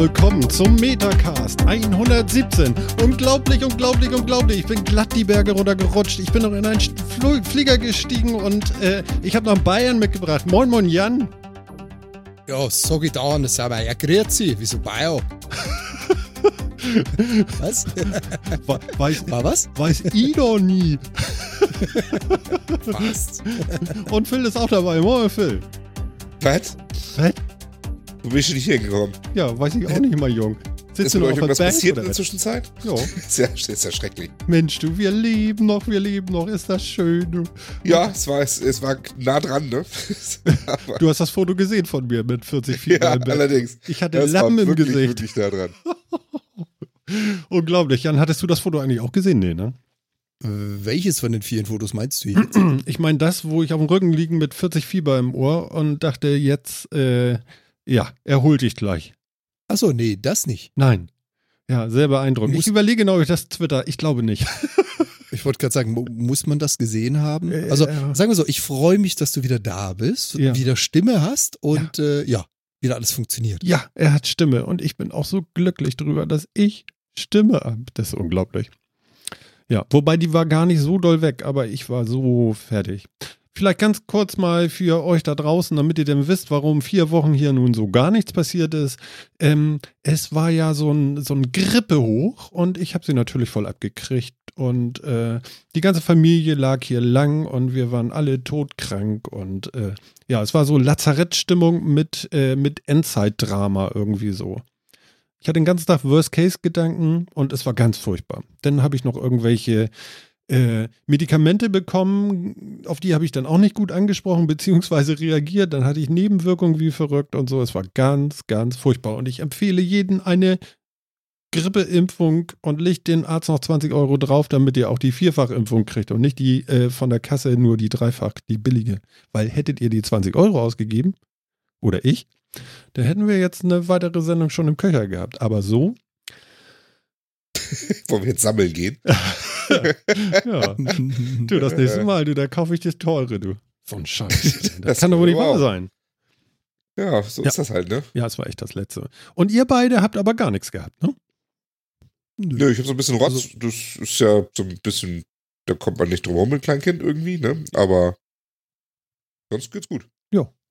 Willkommen zum Metacast 117. Unglaublich, unglaublich, unglaublich. Ich bin glatt die Berge runtergerutscht. Ich bin noch in einen Fl Flieger gestiegen und äh, ich habe noch Bayern mitgebracht. Moin, moin, Jan. Ja, sag ich da, das aber ja, grüezi. Wieso Bayern? was? Weiß, War was? weiß ich doch nie. Fast. Und Phil ist auch dabei. Moin, Phil. Was? Was? Wo bist du nicht hergekommen? Ja, weiß ich auch nicht mal, Jung. Sitzt du noch euch auf der Bank passiert oder in der? Zwischenzeit? Ja. Ist ja, ist ja schrecklich. Mensch, du, wir leben noch, wir leben noch. Ist das schön, du. Ja, es war, es, es war nah dran, ne? Du hast das Foto gesehen von mir mit 40 Fieber ja, im Bett. allerdings. Ich hatte Das Lappen war im wirklich, Gesicht. wirklich nah dran. Unglaublich. Jan, hattest du das Foto eigentlich auch gesehen? Nee, ne? Äh, Welches von den vielen Fotos meinst du jetzt? Ich meine das, wo ich auf dem Rücken liegen mit 40 Fieber im Ohr und dachte jetzt, äh, ja, erhol dich gleich. Achso, nee, das nicht. Nein. Ja, sehr beeindruckend. Muss- Ich überlege noch, ob ich das Twitter. Ich glaube nicht. Ich wollte gerade sagen, mu- muss man das gesehen haben? Äh, Also ja. sagen wir so, ich freue mich, dass du wieder da bist, Ja. wieder Stimme hast und ja. Äh, ja, wieder alles funktioniert. Ja, er hat Stimme und ich bin auch so glücklich drüber, dass ich Stimme habe. Das ist unglaublich. Ja, wobei die war gar nicht so doll weg, aber ich war so fertig. Vielleicht ganz kurz mal für euch da draußen, damit ihr denn wisst, warum vier Wochen hier nun so gar nichts passiert ist. Ähm, es war ja so ein, so ein Grippehoch und ich habe sie natürlich voll abgekriegt. Und äh, die ganze Familie lag hier lang und wir waren alle todkrank. Und äh, ja, es war so Lazarettstimmung mit, äh, mit Endzeitdrama irgendwie so. Ich hatte den ganzen Tag Worst-Case-Gedanken und es war ganz furchtbar. Dann habe ich noch irgendwelche äh, Medikamente bekommen, auf die habe ich dann auch nicht gut angesprochen beziehungsweise reagiert. Dann hatte ich Nebenwirkungen wie verrückt und so. Es war ganz, ganz furchtbar. Und ich empfehle jedem eine Grippeimpfung und legt den Arzt noch 20 Euro drauf, damit ihr auch die Vierfachimpfung kriegt und nicht die äh, von der Kasse nur die Dreifach, die billige. Weil hättet ihr die 20 Euro ausgegeben, oder ich, da hätten wir jetzt eine weitere Sendung schon im Köcher gehabt. Aber so, Wollen wir jetzt sammeln gehen? ja. Du, das nächste Mal, du, da kaufe ich das teure, du. So ein Scheiß. Das, Das kann doch wohl nicht wahr sein. Ja, so Ja. ist das halt, ne? Ja, es war echt das Letzte. Und ihr beide habt aber gar nichts gehabt, ne? Nö, ich habe so ein bisschen Rotz. Also das ist ja so ein bisschen, da kommt man nicht drum herum mit Kleinkind irgendwie, ne? Aber sonst geht's gut.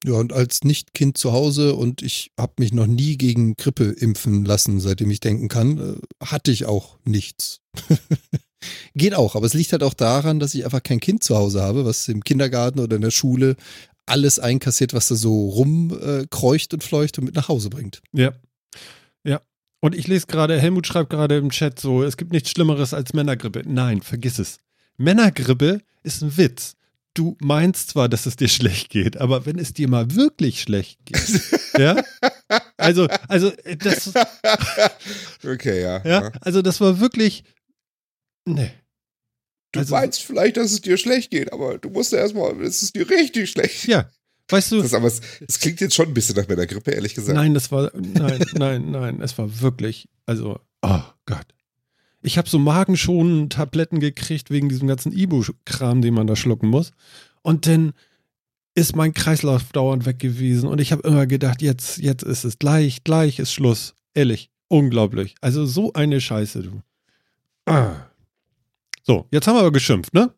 Ja, und als Nicht-Kind zu Hause und ich habe mich noch nie gegen Grippe impfen lassen, seitdem ich denken kann, äh, hatte ich auch nichts. Geht auch, aber es liegt halt auch daran, dass ich einfach kein Kind zu Hause habe, was im Kindergarten oder in der Schule alles einkassiert, was da so rumkreucht äh, und fleucht und mit nach Hause bringt. Ja. Ja. Und ich lese gerade, Helmut schreibt gerade im Chat so, es gibt nichts Schlimmeres als Männergrippe. Nein, vergiss es. Männergrippe ist ein Witz. Du meinst zwar, dass es dir schlecht geht, aber wenn es dir mal wirklich schlecht geht, ja? Also, also, äh, das, okay, ja. ja, also das war wirklich, nee. Du Also- meinst vielleicht, dass es dir schlecht geht, aber du musst ja erstmal, es ist dir richtig schlecht. Ja, weißt du, Das, aber es, es klingt jetzt schon ein bisschen nach meiner Grippe, ehrlich gesagt. Nein, das war, nein, nein, nein, es war wirklich, also, oh Gott. Ich habe so magenschonende Tabletten gekriegt wegen diesem ganzen Ibu-Kram, den man da schlucken muss. Und dann ist mein Kreislauf dauernd weg gewesen und ich habe immer gedacht, jetzt, jetzt ist es gleich, gleich ist Schluss. Ehrlich, unglaublich. Also so eine Scheiße, du. Ah. So, jetzt haben wir aber geschimpft, ne?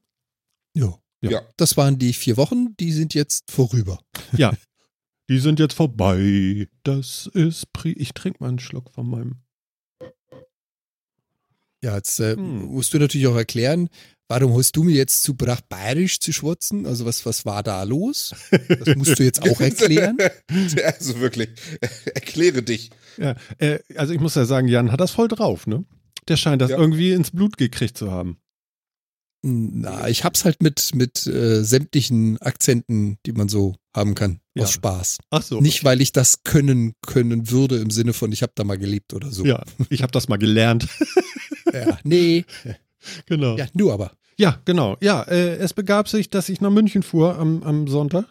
Ja. Ja. Ja. Das waren die vier Wochen, die sind jetzt vorüber. Die sind jetzt vorbei. Das ist pri Ich trinke mal einen Schluck von meinem. Ja, jetzt äh, Hm. musst du natürlich auch erklären, warum hast du mir jetzt zu bracht bayerisch zu schwatzen? Also was, was war da los? Das musst du jetzt auch erklären. also wirklich, erkläre dich. Ja, äh, also ich muss ja sagen, Jan hat das voll drauf, ne? Der scheint das Ja. irgendwie ins Blut gekriegt zu haben. Na, ich hab's halt mit, mit äh, sämtlichen Akzenten, die man so haben kann, Ja. aus Spaß. Ach so. Nicht, weil ich das können können würde im Sinne von, ich habe da mal gelebt oder so. Ja, ich habe das mal gelernt. Ja. Nee, genau. ja, Ja, nur aber. genau. Ja, äh, es begab sich, dass ich nach München fuhr am, am Sonntag.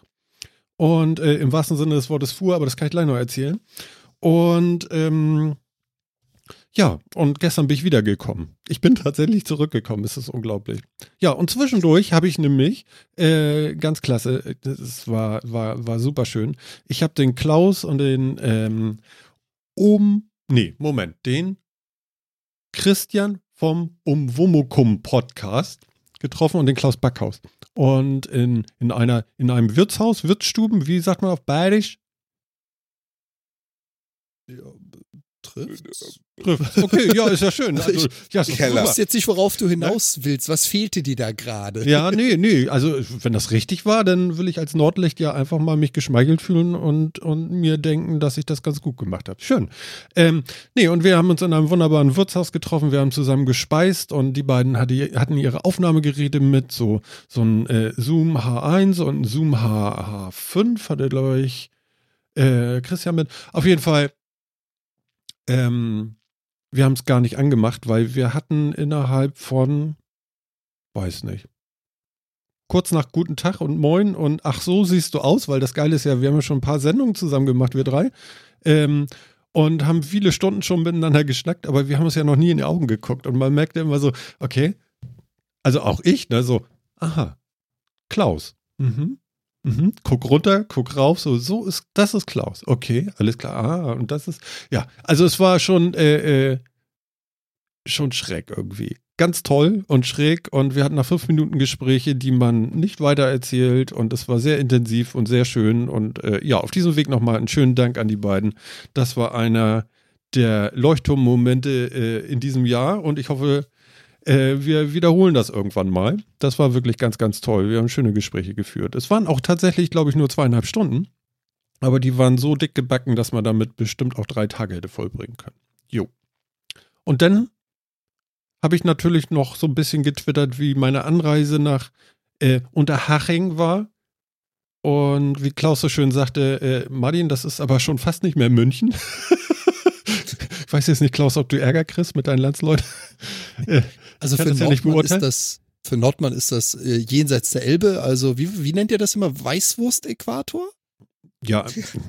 Und äh, im wahrsten Sinne des Wortes fuhr, aber das kann ich gleich noch erzählen. Und ähm, Ja, und gestern bin ich wiedergekommen. Ich bin tatsächlich zurückgekommen, es ist unglaublich. Ja, und zwischendurch habe ich nämlich, äh, ganz klasse, das war, war, war super schön. Ich habe den Klaus und den ähm, Um, nee, Moment, den Christian vom Umwomukum Podcast getroffen und den Klaus Backhaus. Und in, in, einer, in einem Wirtshaus, Wirtsstuben, wie sagt man auf Bayerisch? Ja, trifft. Trifft. Okay, ja, ist ja schön. Also, ja, ist Keller. Du weißt jetzt nicht, worauf du hinaus willst. Was fehlte dir da gerade? Ja, nee, nee. Also, wenn das richtig war, dann will ich als Nordlicht ja einfach mal mich geschmeichelt fühlen und, und mir denken, dass ich das ganz gut gemacht habe. Schön. Ähm, nee, und wir haben uns in einem wunderbaren Wirtshaus getroffen. Wir haben zusammen gespeist und die beiden hatte, hatten ihre Aufnahmegeräte mit, so, so ein äh, Zoom H1 und ein Zoom H, H5 hatte, glaube ich, äh, Christian mit. Auf jeden Fall, ähm, wir haben es gar nicht angemacht, weil wir hatten innerhalb von, weiß nicht, kurz nach Guten Tag und Moin und ach so siehst du aus, weil das Geile ist ja, wir haben ja schon ein paar Sendungen zusammen gemacht, wir drei. Ähm, und haben viele Stunden schon miteinander geschnackt, aber wir haben uns ja noch nie in die Augen geguckt. Und man merkte immer so, okay, also auch ich, ne, so, aha, Klaus. Mhm. Mhm. Guck runter, guck rauf, so, so ist, das ist Klaus. Okay, alles klar. Ah, und das ist, ja, also es war schon, äh, äh, schon schräg irgendwie. Ganz toll und schräg und wir hatten nach fünf Minuten Gespräche, die man nicht weiter erzählt und es war sehr intensiv und sehr schön und äh, ja, auf diesem Weg nochmal einen schönen Dank an die beiden. Das war einer der Leuchtturmmomente äh, in diesem Jahr und ich hoffe, äh, wir wiederholen das irgendwann mal. Das war wirklich ganz, ganz toll. Wir haben schöne Gespräche geführt. Es waren auch tatsächlich, glaube ich, nur zweieinhalb Stunden, aber die waren so dick gebacken, dass man damit bestimmt auch drei Tage hätte vollbringen können. Jo. Und dann habe ich natürlich noch so ein bisschen getwittert, wie meine Anreise nach äh, Unterhaching war. Und wie Klaus so schön sagte, äh, Martin, das ist aber schon fast nicht mehr München. ich weiß jetzt nicht, Klaus, ob du Ärger kriegst mit deinen Landsleuten. Äh, Also für das ja Nordmann ist das, für Nordmann ist das äh, jenseits der Elbe. Also wie, wie nennt ihr das immer? Weißwurst-Äquator? ja,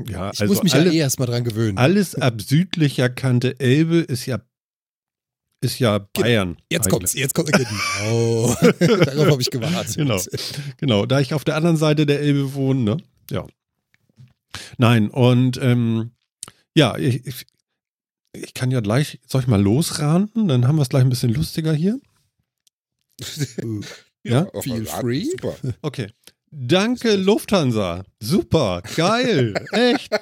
ja, Ich also muss mich alle, ja eh erstmal dran gewöhnen. alles ab südlicher Kante Elbe ist ja ist ja Bayern. Jetzt eigentlich. kommt's, jetzt kommt's. Genau. Darauf habe ich gewartet. Genau. Genau, da ich auf der anderen Seite der Elbe wohne, ne? Ja. Nein, und ähm, ja, ich, ich, kann ja gleich, soll ich mal losranten? Dann haben wir es gleich ein bisschen lustiger hier. Ja? auf Feel free. Super. Okay. Danke, Lufthansa. Super, geil, echt.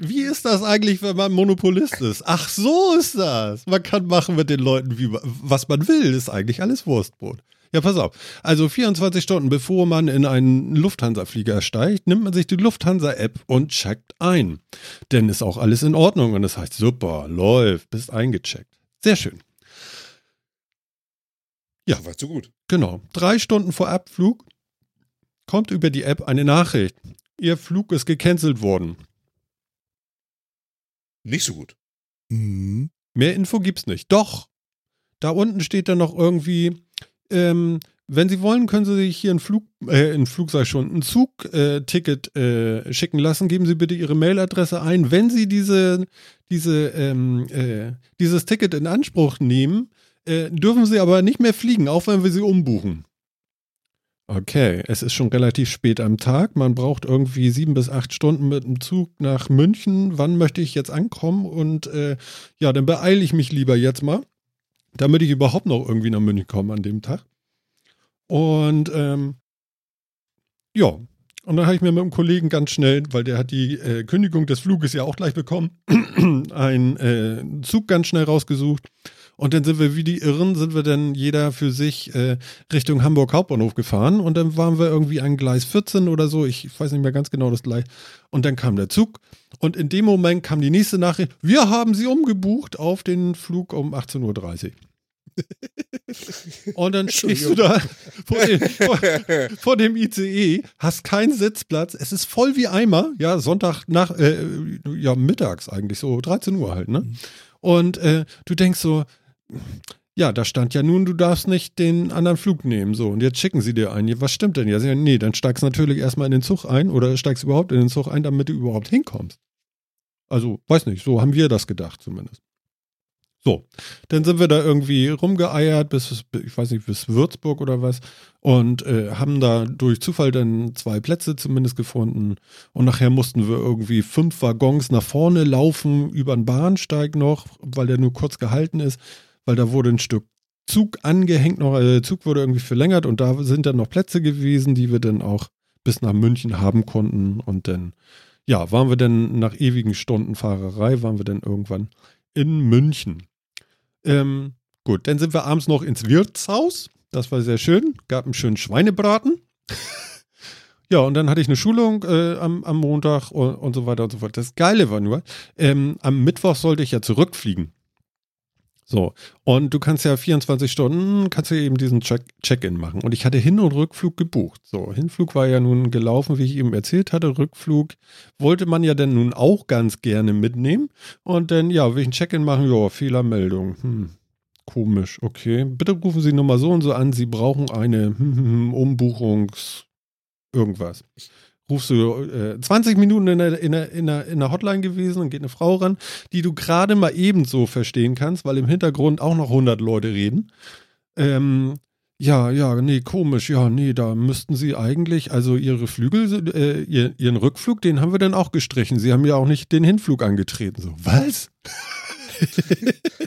Wie ist das eigentlich, wenn man Monopolist ist? Ach, so ist das. Man kann machen mit den Leuten, wie, man- was man will. Ist eigentlich alles Wurstbrot. Ja, pass auf. Also 24 Stunden bevor man in einen Lufthansa-Flieger steigt, nimmt man sich die Lufthansa-App und checkt ein. Denn ist auch alles in Ordnung und das heißt, super, läuft, bist eingecheckt. Sehr schön. Ja. War zu gut. Genau. Drei Stunden vor Abflug kommt über die App eine Nachricht. Ihr Flug ist gecancelt worden. Nicht so gut. Mhm. Mehr Info gibt's nicht. Doch. Da unten steht dann noch irgendwie, ähm, wenn Sie wollen, können Sie sich hier ein Flug, äh, ein Flug sei schon, ein Zugticket äh, schicken lassen. Geben Sie bitte Ihre Mailadresse ein. Wenn Sie diese, diese, ähm, äh, dieses Ticket in Anspruch nehmen, äh, dürfen Sie aber nicht mehr fliegen, auch wenn wir Sie umbuchen. Okay, es ist schon relativ spät am Tag. Man braucht irgendwie sieben bis acht Stunden mit dem Zug nach München. Wann möchte ich jetzt ankommen? Und äh, ja, dann beeile ich mich lieber jetzt mal, damit ich überhaupt noch irgendwie nach München komme an dem Tag. Und ähm, ja, und dann habe ich mir mit einem Kollegen ganz schnell, weil der hat die äh, Kündigung des Fluges ja auch gleich bekommen, einen äh, Zug ganz schnell rausgesucht. Und dann sind wir wie die Irren, sind wir dann jeder für sich äh, Richtung Hamburg Hauptbahnhof gefahren. Und dann waren wir irgendwie an Gleis 14 oder so. Ich weiß nicht mehr ganz genau das gleich. Und dann kam der Zug. Und in dem Moment kam die nächste Nachricht. Wir haben sie umgebucht auf den Flug um 18.30 Uhr. Und dann stehst du da vor dem, vor, vor dem ICE, hast keinen Sitzplatz, es ist voll wie Eimer, ja, Sonntag nach, äh, ja, mittags eigentlich, so 13 Uhr halt, ne? Und äh, du denkst so, ja, da stand ja nun, du darfst nicht den anderen Flug nehmen, so, und jetzt schicken sie dir einen. Was stimmt denn? Ja, sie sagen, nee, dann steigst du natürlich erstmal in den Zug ein oder steigst überhaupt in den Zug ein, damit du überhaupt hinkommst. Also, weiß nicht, so haben wir das gedacht zumindest. So, dann sind wir da irgendwie rumgeeiert bis, ich weiß nicht, bis Würzburg oder was und äh, haben da durch Zufall dann zwei Plätze zumindest gefunden und nachher mussten wir irgendwie fünf Waggons nach vorne laufen über den Bahnsteig noch, weil der nur kurz gehalten ist, weil da wurde ein Stück Zug angehängt noch, also der Zug wurde irgendwie verlängert und da sind dann noch Plätze gewesen, die wir dann auch bis nach München haben konnten und dann, ja, waren wir dann nach ewigen Stunden Fahrerei, waren wir dann irgendwann in München. Ähm, gut, dann sind wir abends noch ins Wirtshaus. Das war sehr schön. Gab einen schönen Schweinebraten. ja, und dann hatte ich eine Schulung äh, am, am Montag und, und, so weiter und so fort. Das Geile war nur, ähm, am Mittwoch sollte ich ja zurückfliegen. So, und du kannst ja 24 Stunden, kannst du eben diesen Check-in machen. Und ich hatte Hin- und Rückflug gebucht. So, Hinflug war ja nun gelaufen, wie ich eben erzählt hatte. Rückflug wollte man ja dann nun auch ganz gerne mitnehmen. Und dann, ja, will ich einen Check-in machen? Ja, Fehlermeldung. Hm, komisch, okay. Bitte rufen Sie Nummer so und so an. Sie brauchen eine Umbuchungs- irgendwas rufst du äh, 20 Minuten in der, in, der, in, der, in der Hotline gewesen und geht eine Frau ran, die du gerade mal ebenso verstehen kannst, weil im Hintergrund auch noch 100 Leute reden. Ähm, ja, ja, nee, komisch, ja, nee, da müssten sie eigentlich, also ihre Flügel, äh, ihr, ihren Rückflug, den haben wir dann auch gestrichen. Sie haben ja auch nicht den Hinflug angetreten. So, was?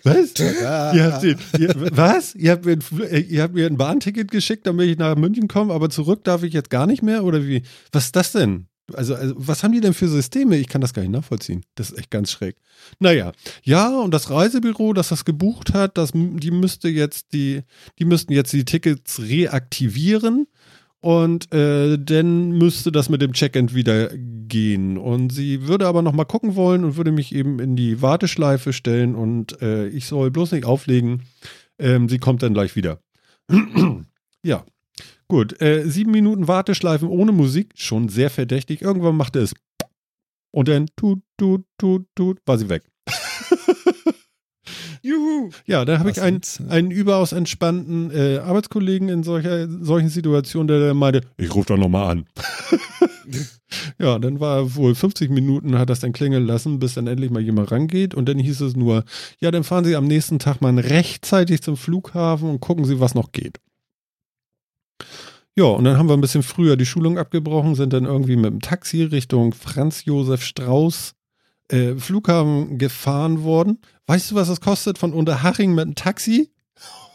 Was? ihr habt den, ihr, was? Ihr habt, mir ein, äh, ihr habt mir ein Bahnticket geschickt, damit ich nach München komme, aber zurück darf ich jetzt gar nicht mehr? Oder wie? Was ist das denn? Also, also, was haben die denn für Systeme? Ich kann das gar nicht nachvollziehen. Das ist echt ganz schräg. Naja, ja, und das Reisebüro, das das gebucht hat, das, die müsste jetzt die, die müssten jetzt die Tickets reaktivieren und äh, dann müsste das mit dem Check-in wieder gehen. Und sie würde aber noch mal gucken wollen und würde mich eben in die Warteschleife stellen und äh, ich soll bloß nicht auflegen. Ähm, sie kommt dann gleich wieder. ja, gut. Äh, sieben Minuten Warteschleifen ohne Musik, schon sehr verdächtig. Irgendwann machte es und dann tut, tut, tut, tut, war sie weg. Juhu. Ja, da habe ich einen, einen überaus entspannten äh, Arbeitskollegen in solcher, solchen Situationen, der, der meinte, ich rufe doch nochmal an. ja, dann war wohl 50 Minuten, hat das dann klingeln lassen, bis dann endlich mal jemand rangeht. Und dann hieß es nur, ja, dann fahren Sie am nächsten Tag mal rechtzeitig zum Flughafen und gucken Sie, was noch geht. Ja, und dann haben wir ein bisschen früher die Schulung abgebrochen, sind dann irgendwie mit dem Taxi Richtung Franz Josef Strauß äh, Flughafen gefahren worden. Weißt du, was das kostet von Unterhaching mit einem Taxi?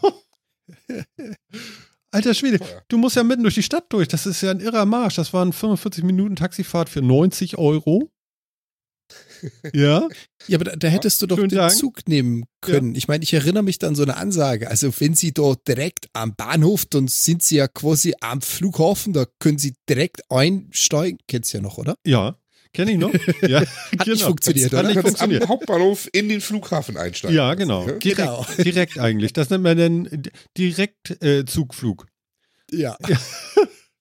Alter Schwede, du musst ja mitten durch die Stadt durch. Das ist ja ein irrer Marsch. Das waren 45 Minuten Taxifahrt für 90 Euro. Ja. Ja, aber da, da hättest du doch Schönen den Dank. Zug nehmen können. Ja. Ich meine, ich erinnere mich an so eine Ansage. Also, wenn Sie dort direkt am Bahnhof, dann sind Sie ja quasi am Flughafen, da können Sie direkt einsteigen. Kennst du ja noch, oder? Ja. Kenne ich noch? Ja, Hat genau. nicht funktioniert, oder? Du kannst am Hauptbahnhof in den Flughafen einsteigen. Ja, genau. Direkt, genau. direkt eigentlich. Das nennt man dann Direktzugflug. Äh, ja. ja.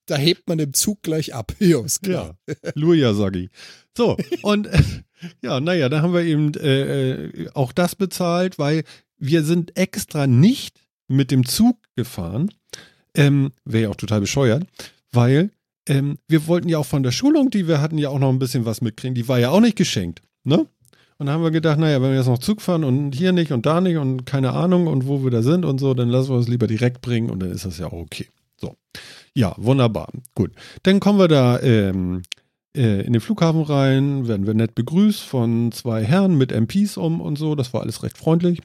Da hebt man im Zug gleich ab. Ja, ist klar. Ja. Luja, sag ich. So, und äh, ja, naja, da haben wir eben äh, äh, auch das bezahlt, weil wir sind extra nicht mit dem Zug gefahren. Ähm, Wäre ja auch total bescheuert, weil ähm, wir wollten ja auch von der Schulung, die wir hatten, ja auch noch ein bisschen was mitkriegen. Die war ja auch nicht geschenkt, ne? Und dann haben wir gedacht, naja, wenn wir jetzt noch Zug fahren und hier nicht und da nicht und keine Ahnung und wo wir da sind und so, dann lassen wir es lieber direkt bringen und dann ist das ja auch okay. So. Ja, wunderbar. Gut. Dann kommen wir da ähm, äh, in den Flughafen rein, werden wir nett begrüßt von zwei Herren mit MPs um und so. Das war alles recht freundlich.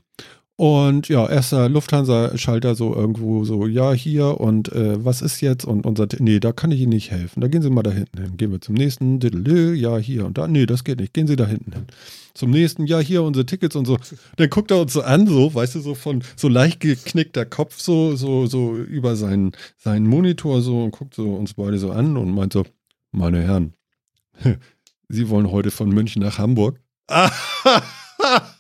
Und ja, erster Lufthansa-Schalter so irgendwo so, ja, hier und äh, was ist jetzt? Und unser, nee, da kann ich Ihnen nicht helfen. Da gehen Sie mal da hinten hin. Gehen wir zum nächsten, ja, hier und da. Nee, das geht nicht. Gehen Sie da hinten hin. Zum nächsten, ja, hier unsere Tickets und so. Dann guckt er uns so an, so, weißt du, so von so leicht geknickter Kopf, so, so, so über seinen, seinen Monitor so und guckt so uns beide so an und meint so, meine Herren, Sie wollen heute von München nach Hamburg?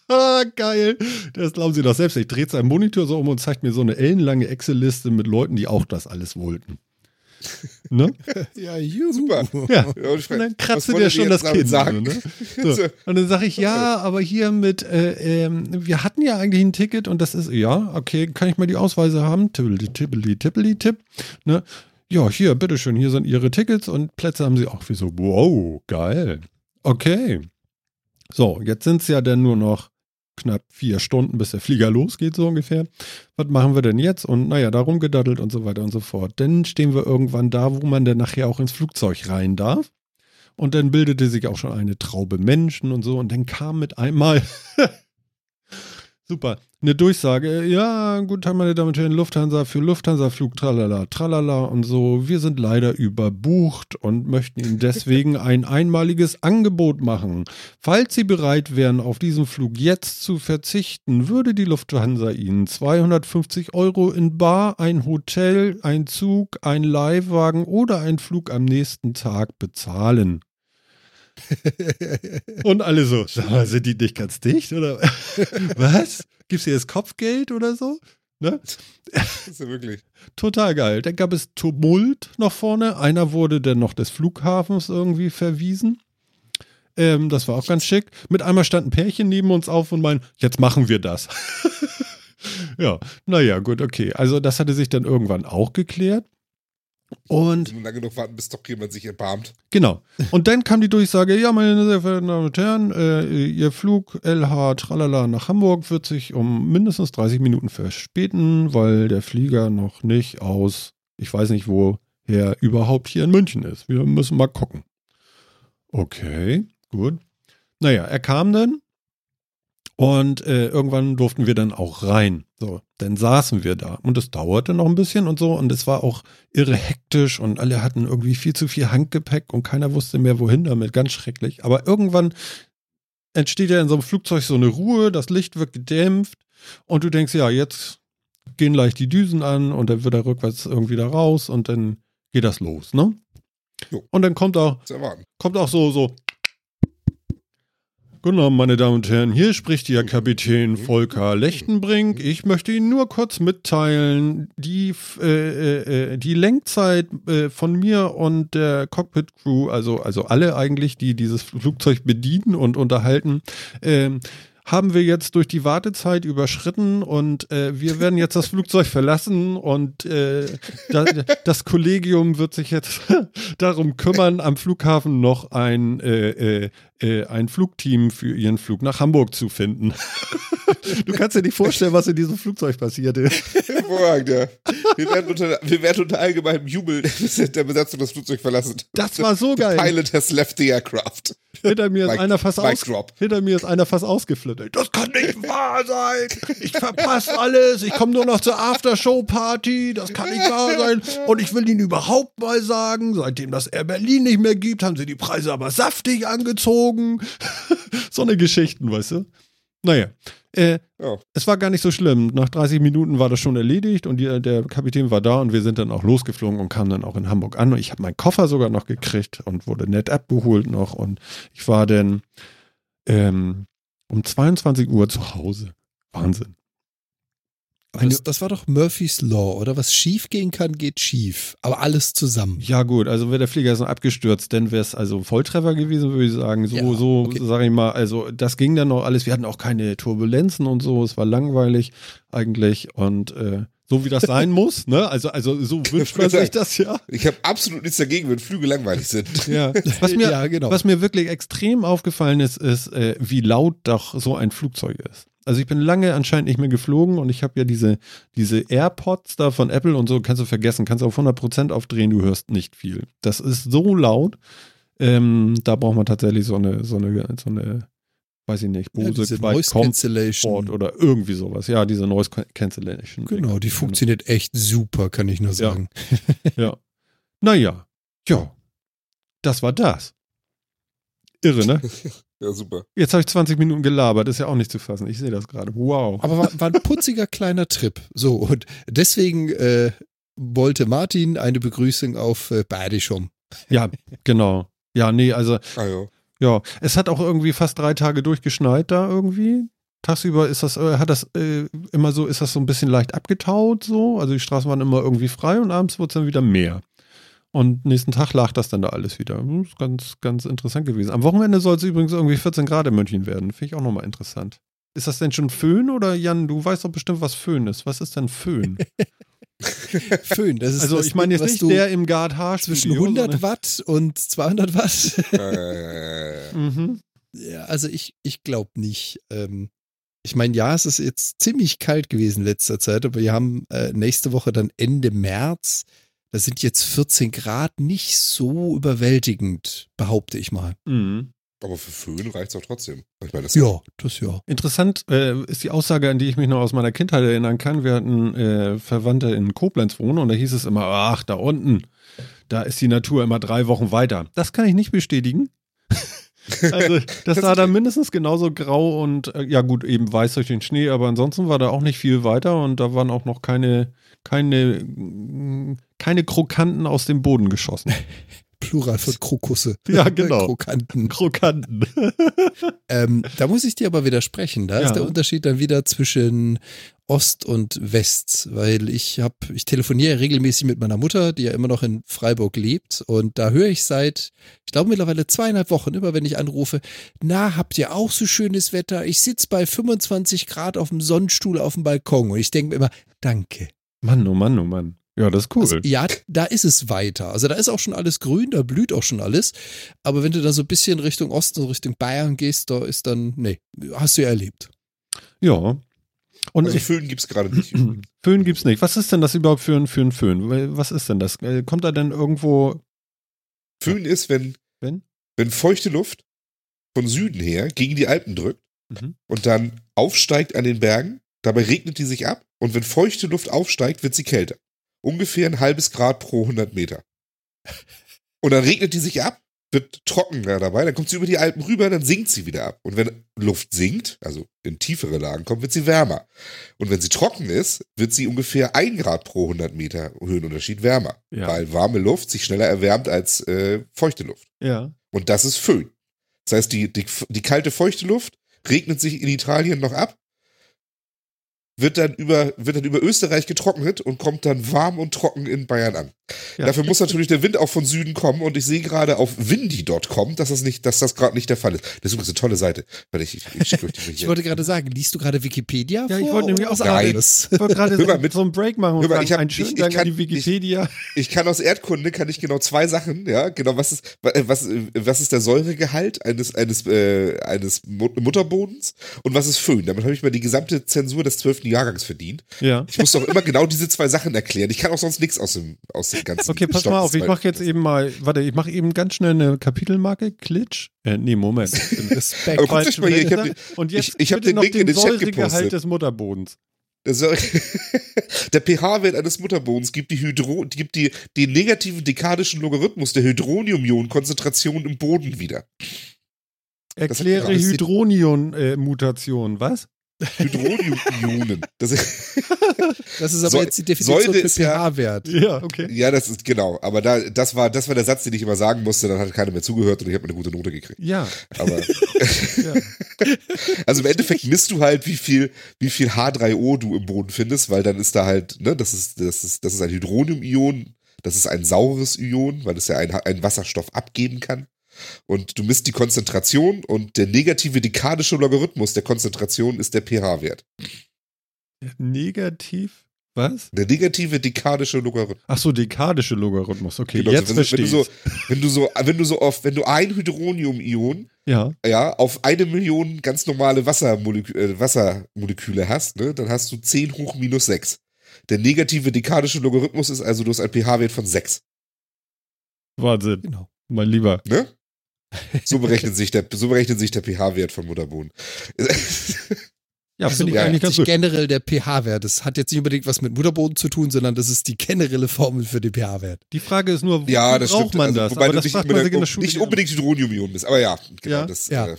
Geil. Das glauben Sie doch selbst. Ich drehe seinen Monitor so um und zeigt mir so eine ellenlange Excel-Liste mit Leuten, die auch das alles wollten. Ne? Ja, juhu. super. Ja. Und dann kratzt dir schon das Kind. Sagen? Ne? So. Und dann sage ich, ja, aber hier mit, äh, ähm, wir hatten ja eigentlich ein Ticket und das ist, ja, okay, kann ich mal die Ausweise haben? Tippeli, tippeli, tippeli, tipp. Ne? Ja, hier, bitteschön, hier sind Ihre Tickets und Plätze haben Sie auch. Wie so, wow, geil. Okay. So, jetzt sind es ja dann nur noch knapp vier Stunden, bis der Flieger losgeht, so ungefähr. Was machen wir denn jetzt? Und naja, darum gedaddelt und so weiter und so fort. Dann stehen wir irgendwann da, wo man dann nachher auch ins Flugzeug rein darf. Und dann bildete sich auch schon eine Traube Menschen und so. Und dann kam mit einmal Super. Eine Durchsage, ja, guten Tag, meine Damen und Herren, Lufthansa für Lufthansa-Flug, tralala, tralala und so. Wir sind leider überbucht und möchten Ihnen deswegen ein einmaliges Angebot machen. Falls Sie bereit wären, auf diesen Flug jetzt zu verzichten, würde die Lufthansa Ihnen 250 Euro in Bar, ein Hotel, ein Zug, ein Leihwagen oder ein Flug am nächsten Tag bezahlen. Und alle so, sag mal, sind die nicht ganz dicht oder was? Gibt's hier jetzt Kopfgeld oder so? Ne? Das wirklich. Total geil. Dann gab es Tumult noch vorne. Einer wurde dann noch des Flughafens irgendwie verwiesen. Ähm, das war auch ganz schick. Mit einmal stand ein Pärchen neben uns auf und meinen, jetzt machen wir das. ja, naja, gut, okay. Also das hatte sich dann irgendwann auch geklärt. Und Nur lange genug warten, bis doch jemand sich erbarmt. Genau. Und dann kam die Durchsage, ja, meine sehr verehrten Damen und Herren, äh, Ihr Flug LH Tralala nach Hamburg wird sich um mindestens 30 Minuten verspäten, weil der Flieger noch nicht aus, ich weiß nicht woher, überhaupt hier in München ist. Wir müssen mal gucken. Okay, gut. Naja, er kam dann und äh, irgendwann durften wir dann auch rein. So, dann saßen wir da und es dauerte noch ein bisschen und so und es war auch irre hektisch und alle hatten irgendwie viel zu viel Handgepäck und keiner wusste mehr wohin damit, ganz schrecklich. Aber irgendwann entsteht ja in so einem Flugzeug so eine Ruhe, das Licht wird gedämpft und du denkst, ja, jetzt gehen leicht die Düsen an und dann wird er rückwärts irgendwie da raus und dann geht das los, ne? Jo. Und dann kommt auch, kommt auch so, so. Guten Abend, meine Damen und Herren. Hier spricht Ihr Kapitän Volker Lechtenbrink. Ich möchte Ihnen nur kurz mitteilen, die, äh, äh, die Lenkzeit äh, von mir und der Cockpit-Crew, also, also alle eigentlich, die dieses Flugzeug bedienen und unterhalten, ähm, haben wir jetzt durch die Wartezeit überschritten und äh, wir werden jetzt das Flugzeug verlassen und äh, da, das Kollegium wird sich jetzt darum kümmern, am Flughafen noch ein, äh, äh, äh, ein Flugteam für ihren Flug nach Hamburg zu finden. du kannst dir nicht vorstellen, was in diesem Flugzeug passiert ist. Hervorragend, ja. Wir werden unter, wir werden unter allgemeinem Jubel der Besatzung das Flugzeug verlassen. Das war so The geil. Pilot has left the aircraft. Hinter mir ist einer fast aus, drop. hinter mir ist einer fast ausgeflippert. Das kann nicht wahr sein. Ich verpasse alles. Ich komme nur noch zur Aftershow-Party. Das kann nicht wahr sein. Und ich will Ihnen überhaupt mal sagen, seitdem das Air Berlin nicht mehr gibt, haben sie die Preise aber saftig angezogen. so eine Geschichten, weißt du? Naja. Äh, Ja. es war gar nicht so schlimm. Nach 30 Minuten war das schon erledigt und die, der Kapitän war da und wir sind dann auch losgeflogen und kamen dann auch in Hamburg an. Und ich habe meinen Koffer sogar noch gekriegt und wurde nett abgeholt noch. Und ich war dann ähm, um 22 Uhr zu Hause. Wahnsinn. Das, das war doch Murphy's Law, oder? Was schief gehen kann, geht schief. Aber alles zusammen. Ja, gut, also wäre der Flieger noch abgestürzt, dann wäre es also Volltreffer gewesen, würde ich sagen. So, Ja, so, okay. sage ich mal, also das ging dann noch alles. Wir hatten auch keine Turbulenzen und so, es war langweilig eigentlich und äh, so wie das sein muss, ne? Also, also so wünscht man sich das ja. Ich habe absolut nichts dagegen, wenn Flüge langweilig sind. Ja, was mir, Ja, genau. was mir wirklich extrem aufgefallen ist, ist, äh, wie laut doch so ein Flugzeug ist. Also ich bin lange anscheinend nicht mehr geflogen und ich habe ja diese, diese AirPods da von Apple und so, kannst du vergessen, kannst du auf 100% aufdrehen, du hörst nicht viel. Das ist so laut, ähm, da braucht man tatsächlich so eine, so eine, so eine, weiß ich nicht, Ja, Bose Quiet Noise Cancellation. oder irgendwie sowas. Ja, diese Noise Cancellation. Genau, die funktioniert echt super, kann ich nur Ja. sagen. Ja. Naja, ja, das war das. Irre, ne? Ja, super. Jetzt habe ich 20 Minuten gelabert, ist ja auch nicht zu fassen. Ich sehe das gerade. Wow. Aber war, war ein putziger kleiner Trip. So, und deswegen äh, wollte Martin eine Begrüßung auf äh, Badischum. Ja, genau. Ja, nee, also, Ah, ja. ja, es hat auch irgendwie fast drei Tage durchgeschneit da irgendwie. Tagsüber ist das, äh, hat das äh, immer so, ist das so ein bisschen leicht abgetaut so. Also die Straßen waren immer irgendwie frei und abends wurde es dann wieder mehr. Und nächsten Tag lag das dann da alles wieder. Das ist ganz, ganz interessant gewesen. Am Wochenende soll es übrigens irgendwie 14 Grad in München werden. Finde ich auch nochmal interessant. Ist das denn schon Föhn oder Jan, du weißt doch bestimmt, was Föhn ist. Was ist denn Föhn? Föhn, das ist Also das, ich meine jetzt nicht der im Gard Haar zwischen 100 Watt und 200 Watt. Mhm. ja, also ich, ich glaube nicht. Ähm, Ich meine, ja, es ist jetzt ziemlich kalt gewesen in letzter Zeit, aber wir haben äh, nächste Woche dann Ende März. Da sind jetzt 14 Grad nicht so überwältigend, behaupte ich mal. Mhm. Aber für Föhn reicht es auch trotzdem. Ich meine, das Ja, das ja. Interessant äh, ist die Aussage, an die ich mich noch aus meiner Kindheit erinnern kann. Wir hatten äh, Verwandte in Koblenz wohnen und da hieß es immer, ach, da unten, da ist die Natur immer drei Wochen weiter. Das kann ich nicht bestätigen. also das war da mindestens genauso grau und äh, ja gut, eben weiß durch den Schnee, aber ansonsten war da auch nicht viel weiter und da waren auch noch keine, keine, keine Krokanten aus dem Boden geschossen. Plural von Krokusse. Ja, genau. Krokanten. Krokanten. Ähm, da muss ich dir aber widersprechen. Da Ja. ist der Unterschied dann wieder zwischen Ost und West, weil ich habe, ich telefoniere regelmäßig mit meiner Mutter, die ja immer noch in Freiburg lebt und da höre ich seit, ich glaube mittlerweile zweieinhalb Wochen, immer wenn ich anrufe, na, habt ihr auch so schönes Wetter? Ich sitze bei 25 Grad auf dem Sonnenstuhl auf dem Balkon und ich denke mir immer, danke. Mann, oh Mann, oh Mann. Ja, das ist cool. Also, ja, da ist es weiter. Also da ist auch schon alles grün, da blüht auch schon alles. Aber wenn du dann so ein bisschen Richtung Osten, Richtung Bayern gehst, da ist dann, nee, hast du ja erlebt. ja. Und Also ich, Föhn gibt es gerade nicht. Föhn gibt's nicht. Was ist denn das überhaupt für ein, für ein Föhn? Was ist denn das? Äh, Kommt da denn irgendwo. Föhn ist, wenn, Wenn? wenn feuchte Luft von Süden her gegen die Alpen drückt Mhm. und dann aufsteigt an den Bergen, dabei regnet die sich ab und wenn feuchte Luft aufsteigt, wird sie kälter. Ungefähr ein halbes Grad pro 100 Meter. Und dann regnet die sich ab, wird trockener dabei, dann kommt sie über die Alpen rüber, dann sinkt sie wieder ab. Und wenn Luft sinkt, also in tiefere Lagen kommt, wird sie wärmer. Und wenn sie trocken ist, wird sie ungefähr ein Grad pro 100 Meter Höhenunterschied wärmer. Ja. Weil warme Luft sich schneller erwärmt als äh, feuchte Luft. Ja. Und das ist Föhn. Das heißt, die, die, die kalte, feuchte Luft regnet sich in Italien noch ab, wird dann über, wird dann über Österreich getrocknet und kommt dann warm und trocken in Bayern an. Ja. Dafür muss natürlich der Wind auch von Süden kommen und ich sehe gerade auf windy.com, dass das nicht, dass das gerade nicht der Fall ist. Das ist übrigens eine tolle Seite. Weil ich, ich, ich, Ich wollte gerade sagen, liest du gerade Wikipedia Ja, ich vor wollte nämlich auch sagen? Ich wollte gerade so, mit- so einen Break machen und mal, ich hab- einen schönen ich- ich Dank an kann- die Wikipedia. Ich kann aus Erdkunde kann ich genau zwei Sachen, ja, genau was ist was was ist der Säuregehalt eines eines äh, eines Mut- Mutterbodens und was ist Föhn. Damit habe ich mal die gesamte Zensur des zwölften Jahrgangs verdient. ja. Ich muss doch immer genau diese zwei Sachen erklären. Ich kann auch sonst nichts aus dem aus dem. Okay, pass Stoff mal auf, ich mache jetzt eben mal, warte, ich mache eben ganz schnell eine Kapitelmarke, Klitsch. Äh, nee, Moment. Respekt. Aber euch mal hier, ich hab und jetzt ich- ich hab den noch Link in den den Chat gepostet. des Mutterbodens. Der, pH-Wert eines Mutterbodens gibt die Hydro gibt die den negativen dekadischen Logarithmus der Hydronium-Ionen-Konzentration im Boden wieder. Erkläre das sieht- Hydronium-Mutation, was? Hydronium-Ionen. Das ist, Das ist aber Säu- jetzt die Definition Säure für ist ja- pH-Wert. Ja, okay. ja, das ist genau. Aber da, das war, das war der Satz, den ich immer sagen musste. Dann hat keiner mehr zugehört und ich habe eine gute Note gekriegt. Ja, Aber ja. also im Endeffekt misst du halt, wie viel, wie viel H3O du im Boden findest, weil dann ist da halt, ne, das ist, das ist, das ist ein Hydronium-Ion, das ist ein saures Ion, weil es ja ein, ein Wasserstoff abgeben kann. Und du misst die Konzentration und der negative dekadische Logarithmus der Konzentration ist der pH-Wert. Negativ, was? Der negative dekadische Logarithmus. Ach so, dekadische Logarithmus. Okay, Genau, jetzt wenn, du- wenn verstehe du so, ich. wenn du so, wenn du so auf, wenn du ein Hydronium-Ion Ja, ja, auf eine Million ganz normale Wassermolekü äh, Wassermoleküle hast, ne, dann hast du 10 hoch minus 6. Der negative dekadische Logarithmus ist also, du hast einen pH-Wert von 6. Wahnsinn. Genau. Mein Lieber. Ne? So berechnet sich der, so berechnet sich der pH-Wert von Mutterboden. Ja, finde ich ja, eigentlich ganz gut. generell der pH-Wert. Das hat jetzt nicht unbedingt was mit Mutterboden zu tun, sondern das ist die generelle Formel für den pH-Wert. Die Frage ist nur, wo ja, das braucht stimmt. man also, das? Wobei Aber du das nicht, in der Schule. nicht unbedingt Hydronium-Ion bist. Aber ja, genau, Ja. das, Ja. Äh,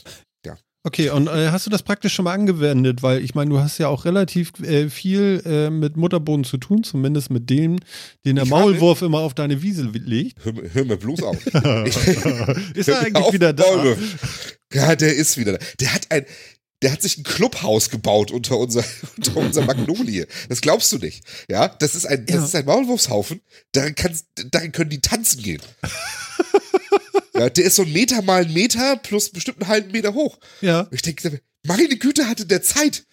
Okay, und äh, hast du das praktisch schon mal angewendet? Weil ich meine, du hast ja auch relativ äh, viel äh, mit Mutterboden zu tun, zumindest mit dem, den der Ich Maulwurf immer auf deine Wiese legt. hör, hör mir bloß auf. ist er eigentlich auf, wieder da? Maulwurf. Ja, der ist wieder da. Der hat ein, der hat sich ein Clubhaus gebaut unter unser, unter unserer Magnolie. Das glaubst du nicht. Ja, das ist ein, das Ja. ist ein Maulwurfshaufen. Darin kannst, darin können die tanzen gehen. Ja, der ist so ein Meter mal ein Meter plus bestimmt einen halben Meter hoch. Ja. Und ich denke, meine Güte hatte der Zeit.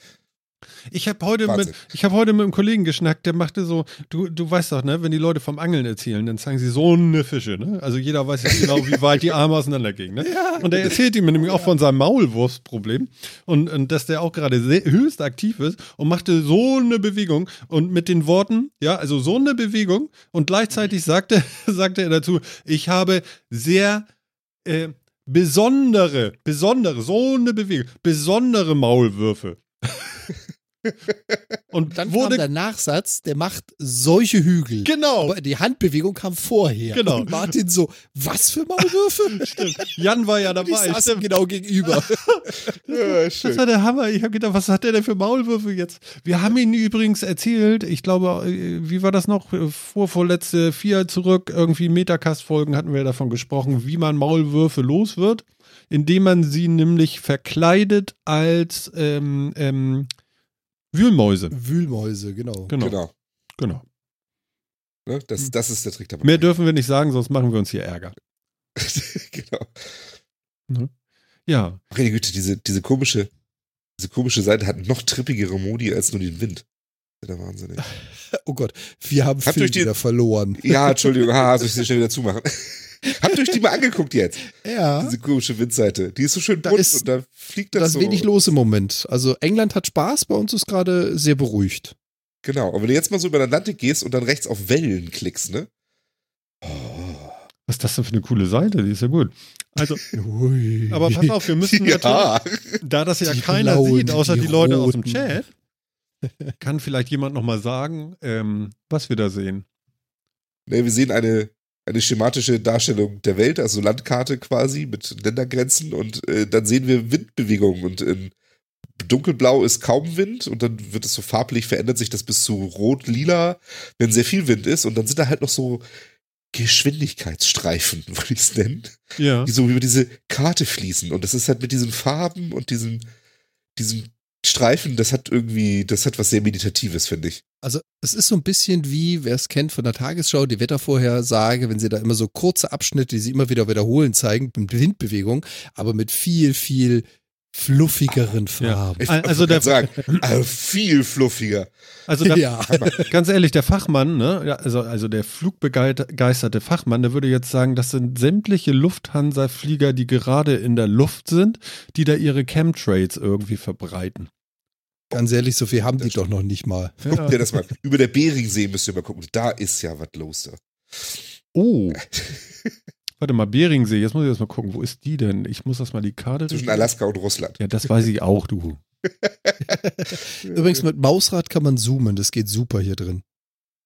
Ich habe heute, mit, ich hab heute mit einem Kollegen geschnackt, der machte so, du, du weißt doch, ne, wenn die Leute vom Angeln erzählen, dann zeigen sie so eine Fische, ne? Also jeder weiß jetzt genau, wie weit die Arme auseinander gingen, ne? Und er erzählt ihm nämlich auch von seinem Maulwurfsproblem und, und dass der auch gerade höchst aktiv ist und machte so eine Bewegung und mit den Worten, ja, also so eine Bewegung und gleichzeitig sagte, sagte er dazu, ich habe sehr äh, besondere, besondere, so eine Bewegung, besondere Maulwürfe. Und Dann kam wurde der Nachsatz, der macht solche Hügel. genau. Aber die Handbewegung kam vorher. Genau. Und Martin so, was für Maulwürfe? Stimmt. Jan war ja Die dabei. saßen Stimmt. genau gegenüber. Ja, Das schön. war der Hammer. Ich habe gedacht, was hat der denn für Maulwürfe jetzt? Wir haben ihn übrigens erzählt, ich glaube, äh, wie war das noch? Vor, vorletzte vier zurück, irgendwie Metacast-Folgen hatten wir davon gesprochen, wie man Maulwürfe los wird, indem man sie nämlich verkleidet als ähm, ähm, Wühlmäuse. Wühlmäuse, genau. Genau. Genau. genau. Ne? Das, das ist der Trick dabei. Mehr dürfen wir nicht sagen, sonst machen wir uns hier Ärger. genau. Ja, Meine Güte, diese, diese komische, diese komische Seite hat noch trippigere Modi als nur den Wind. Der Wahnsinn. ey. Oh Gott, wir haben Habt euch die- wieder verloren. Ja, Entschuldigung, haha, soll ich sie schnell wieder zumachen? Habt ihr euch die mal angeguckt jetzt? Ja, Diese komische Windseite. Die ist so schön Da bunt ist- und da fliegt da das ist so. wenig los im Moment. Also England hat Spaß, bei uns ist gerade sehr beruhigt. Genau. Und wenn du jetzt mal so über den Atlantik gehst und dann rechts auf Wellen klickst, ne? Oh. was ist das denn für eine coole Seite? Die ist ja gut. Also, Ui. aber pass auf, wir müssen natürlich, Ja. da das ja Die keiner Blauen, sieht, außer die, die Leute aus dem. Chat, kann vielleicht jemand nochmal sagen, ähm, was wir da sehen. Ne, wir sehen eine, eine schematische Darstellung der Welt, also Landkarte quasi mit Ländergrenzen und äh, dann sehen wir Windbewegungen und in dunkelblau ist kaum Wind und dann wird es so farblich, verändert sich das bis zu rot-lila, wenn sehr viel Wind ist und dann sind da halt noch so Geschwindigkeitsstreifen, würde ich es nennen, Ja. die so über diese Karte fließen und das ist halt mit diesen Farben und diesen, diesen Streifen, das hat irgendwie, das hat was sehr Meditatives, finde ich. Also es ist so ein bisschen wie, wer es kennt von der Tagesschau, die Wettervorhersage, wenn sie da immer so kurze Abschnitte, die sie immer wieder wiederholen, zeigen, mit Windbewegung, aber mit viel, viel fluffigeren Farben. Ich Also also der- sagen, also viel fluffiger. Also der, Ja. ganz ehrlich, der Fachmann, ne, ja, also, also der flugbegeisterte Fachmann, der würde jetzt sagen, das sind sämtliche Lufthansa-Flieger, die gerade in der Luft sind, die da ihre Chemtrails irgendwie verbreiten. Ganz ehrlich, so viel haben die doch noch nicht mal. Guck dir das mal. Über der Beringsee müsst ihr mal gucken. Da ist ja was los da. Oh. Warte mal, Beringsee, jetzt muss ich erst mal gucken, wo ist die denn? Ich muss das mal die Karte. Zwischen Alaska und Russland. Ja, das weiß ich auch, du. Übrigens, mit Mausrad kann man zoomen, das geht super hier drin.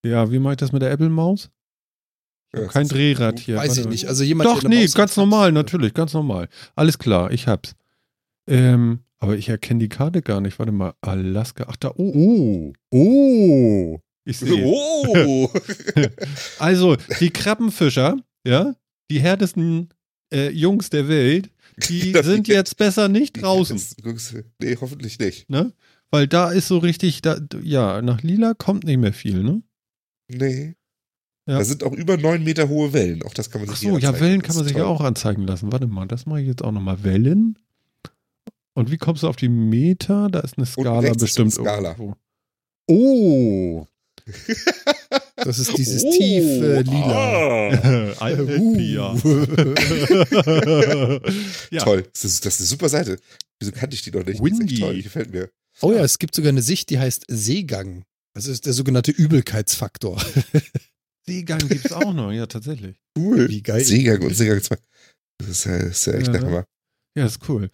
Ja, wie mache ich das mit der Apple-Maus? Ja, Kein Drehrad hier. Weiß warte ich mal. nicht. Also jemand, Doch, nee, Maus ganz hat, normal, natürlich, ganz normal. Alles klar, ich hab's. Ähm, aber ich erkenne die Karte gar nicht. Warte mal, Alaska. Ach, da, oh, oh, oh. Ich sehe. Oh! Also, die Krabbenfischer, ja, die härtesten äh, Jungs der Welt, die sind jetzt besser nicht draußen, Nee, hoffentlich nicht. ne? Weil da ist so richtig, da, ja, nach Lila kommt nicht mehr viel, ne? Nee. Ja. Da sind auch über neun Meter hohe Wellen. Auch das kann man Ach sich so, hier ja. Wellen kann man sich ja auch anzeigen lassen. Warte mal, das mache ich jetzt auch nochmal. Wellen. Und wie kommst du auf die Meter? Da ist eine Skala so eine bestimmt Skala. irgendwo. Oh! Das ist dieses Oh, tiefe Lila. ah. Alpia. ja. Toll. Das ist, das ist eine super Seite. Wieso kannte ich die noch nicht? Windy. echt toll. Die gefällt mir. Oh ja, es gibt sogar eine Sicht, die heißt Seegang. Das ist der sogenannte Übelkeitsfaktor. Seegang gibt es auch noch, ja, tatsächlich. Cool. Wie geil. Seegang und Seegang 2. Das ist, ja- das ist ja echt Ja. der Hammer. Ja, ist cool.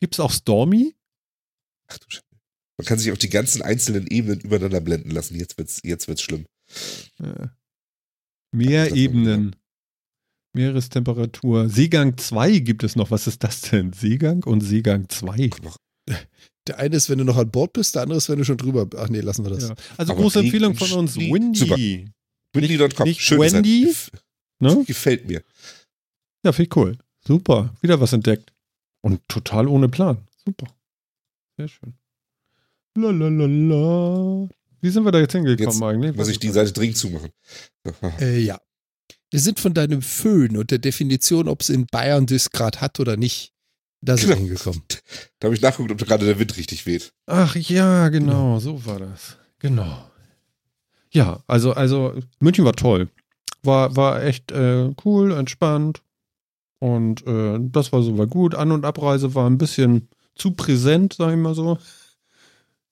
Gibt es auch Stormy? Ach du Scheiße. Man kann sich auch die ganzen einzelnen Ebenen übereinander blenden lassen. Jetzt wird's, jetzt wird's schlimm. Äh, Meerebenen. Meerestemperatur. Seegang 2 gibt es noch. Was ist das denn? Seegang und Seegang 2. Der eine ist, wenn du noch an Bord bist, der andere ist, wenn du schon drüber. Ach nee, lassen wir das. Ja. Also Aber große Empfehlung von uns. Windy. Super. Windy.com. Seite. Wendy? Ne? Gefällt mir. Ja, finde ich cool. Super. Wieder was entdeckt. Und total ohne Plan. Super. Sehr schön. Lalalala. Wie sind wir da jetzt hingekommen Jetzt eigentlich? Muss ich die Seite dringend zumachen. Äh, ja. Wir sind von deinem Föhn und der Definition, ob es in Bayern das gerade hat oder nicht. Da sind Genau. wir hingekommen. Da habe ich nachgeguckt, ob gerade der Wind richtig weht. Ach ja, genau, so war das. Genau. Ja, also, also München war toll. War, war echt äh, cool, entspannt. Und äh, das war soweit gut. An- und Abreise war ein bisschen zu präsent, sag ich mal so.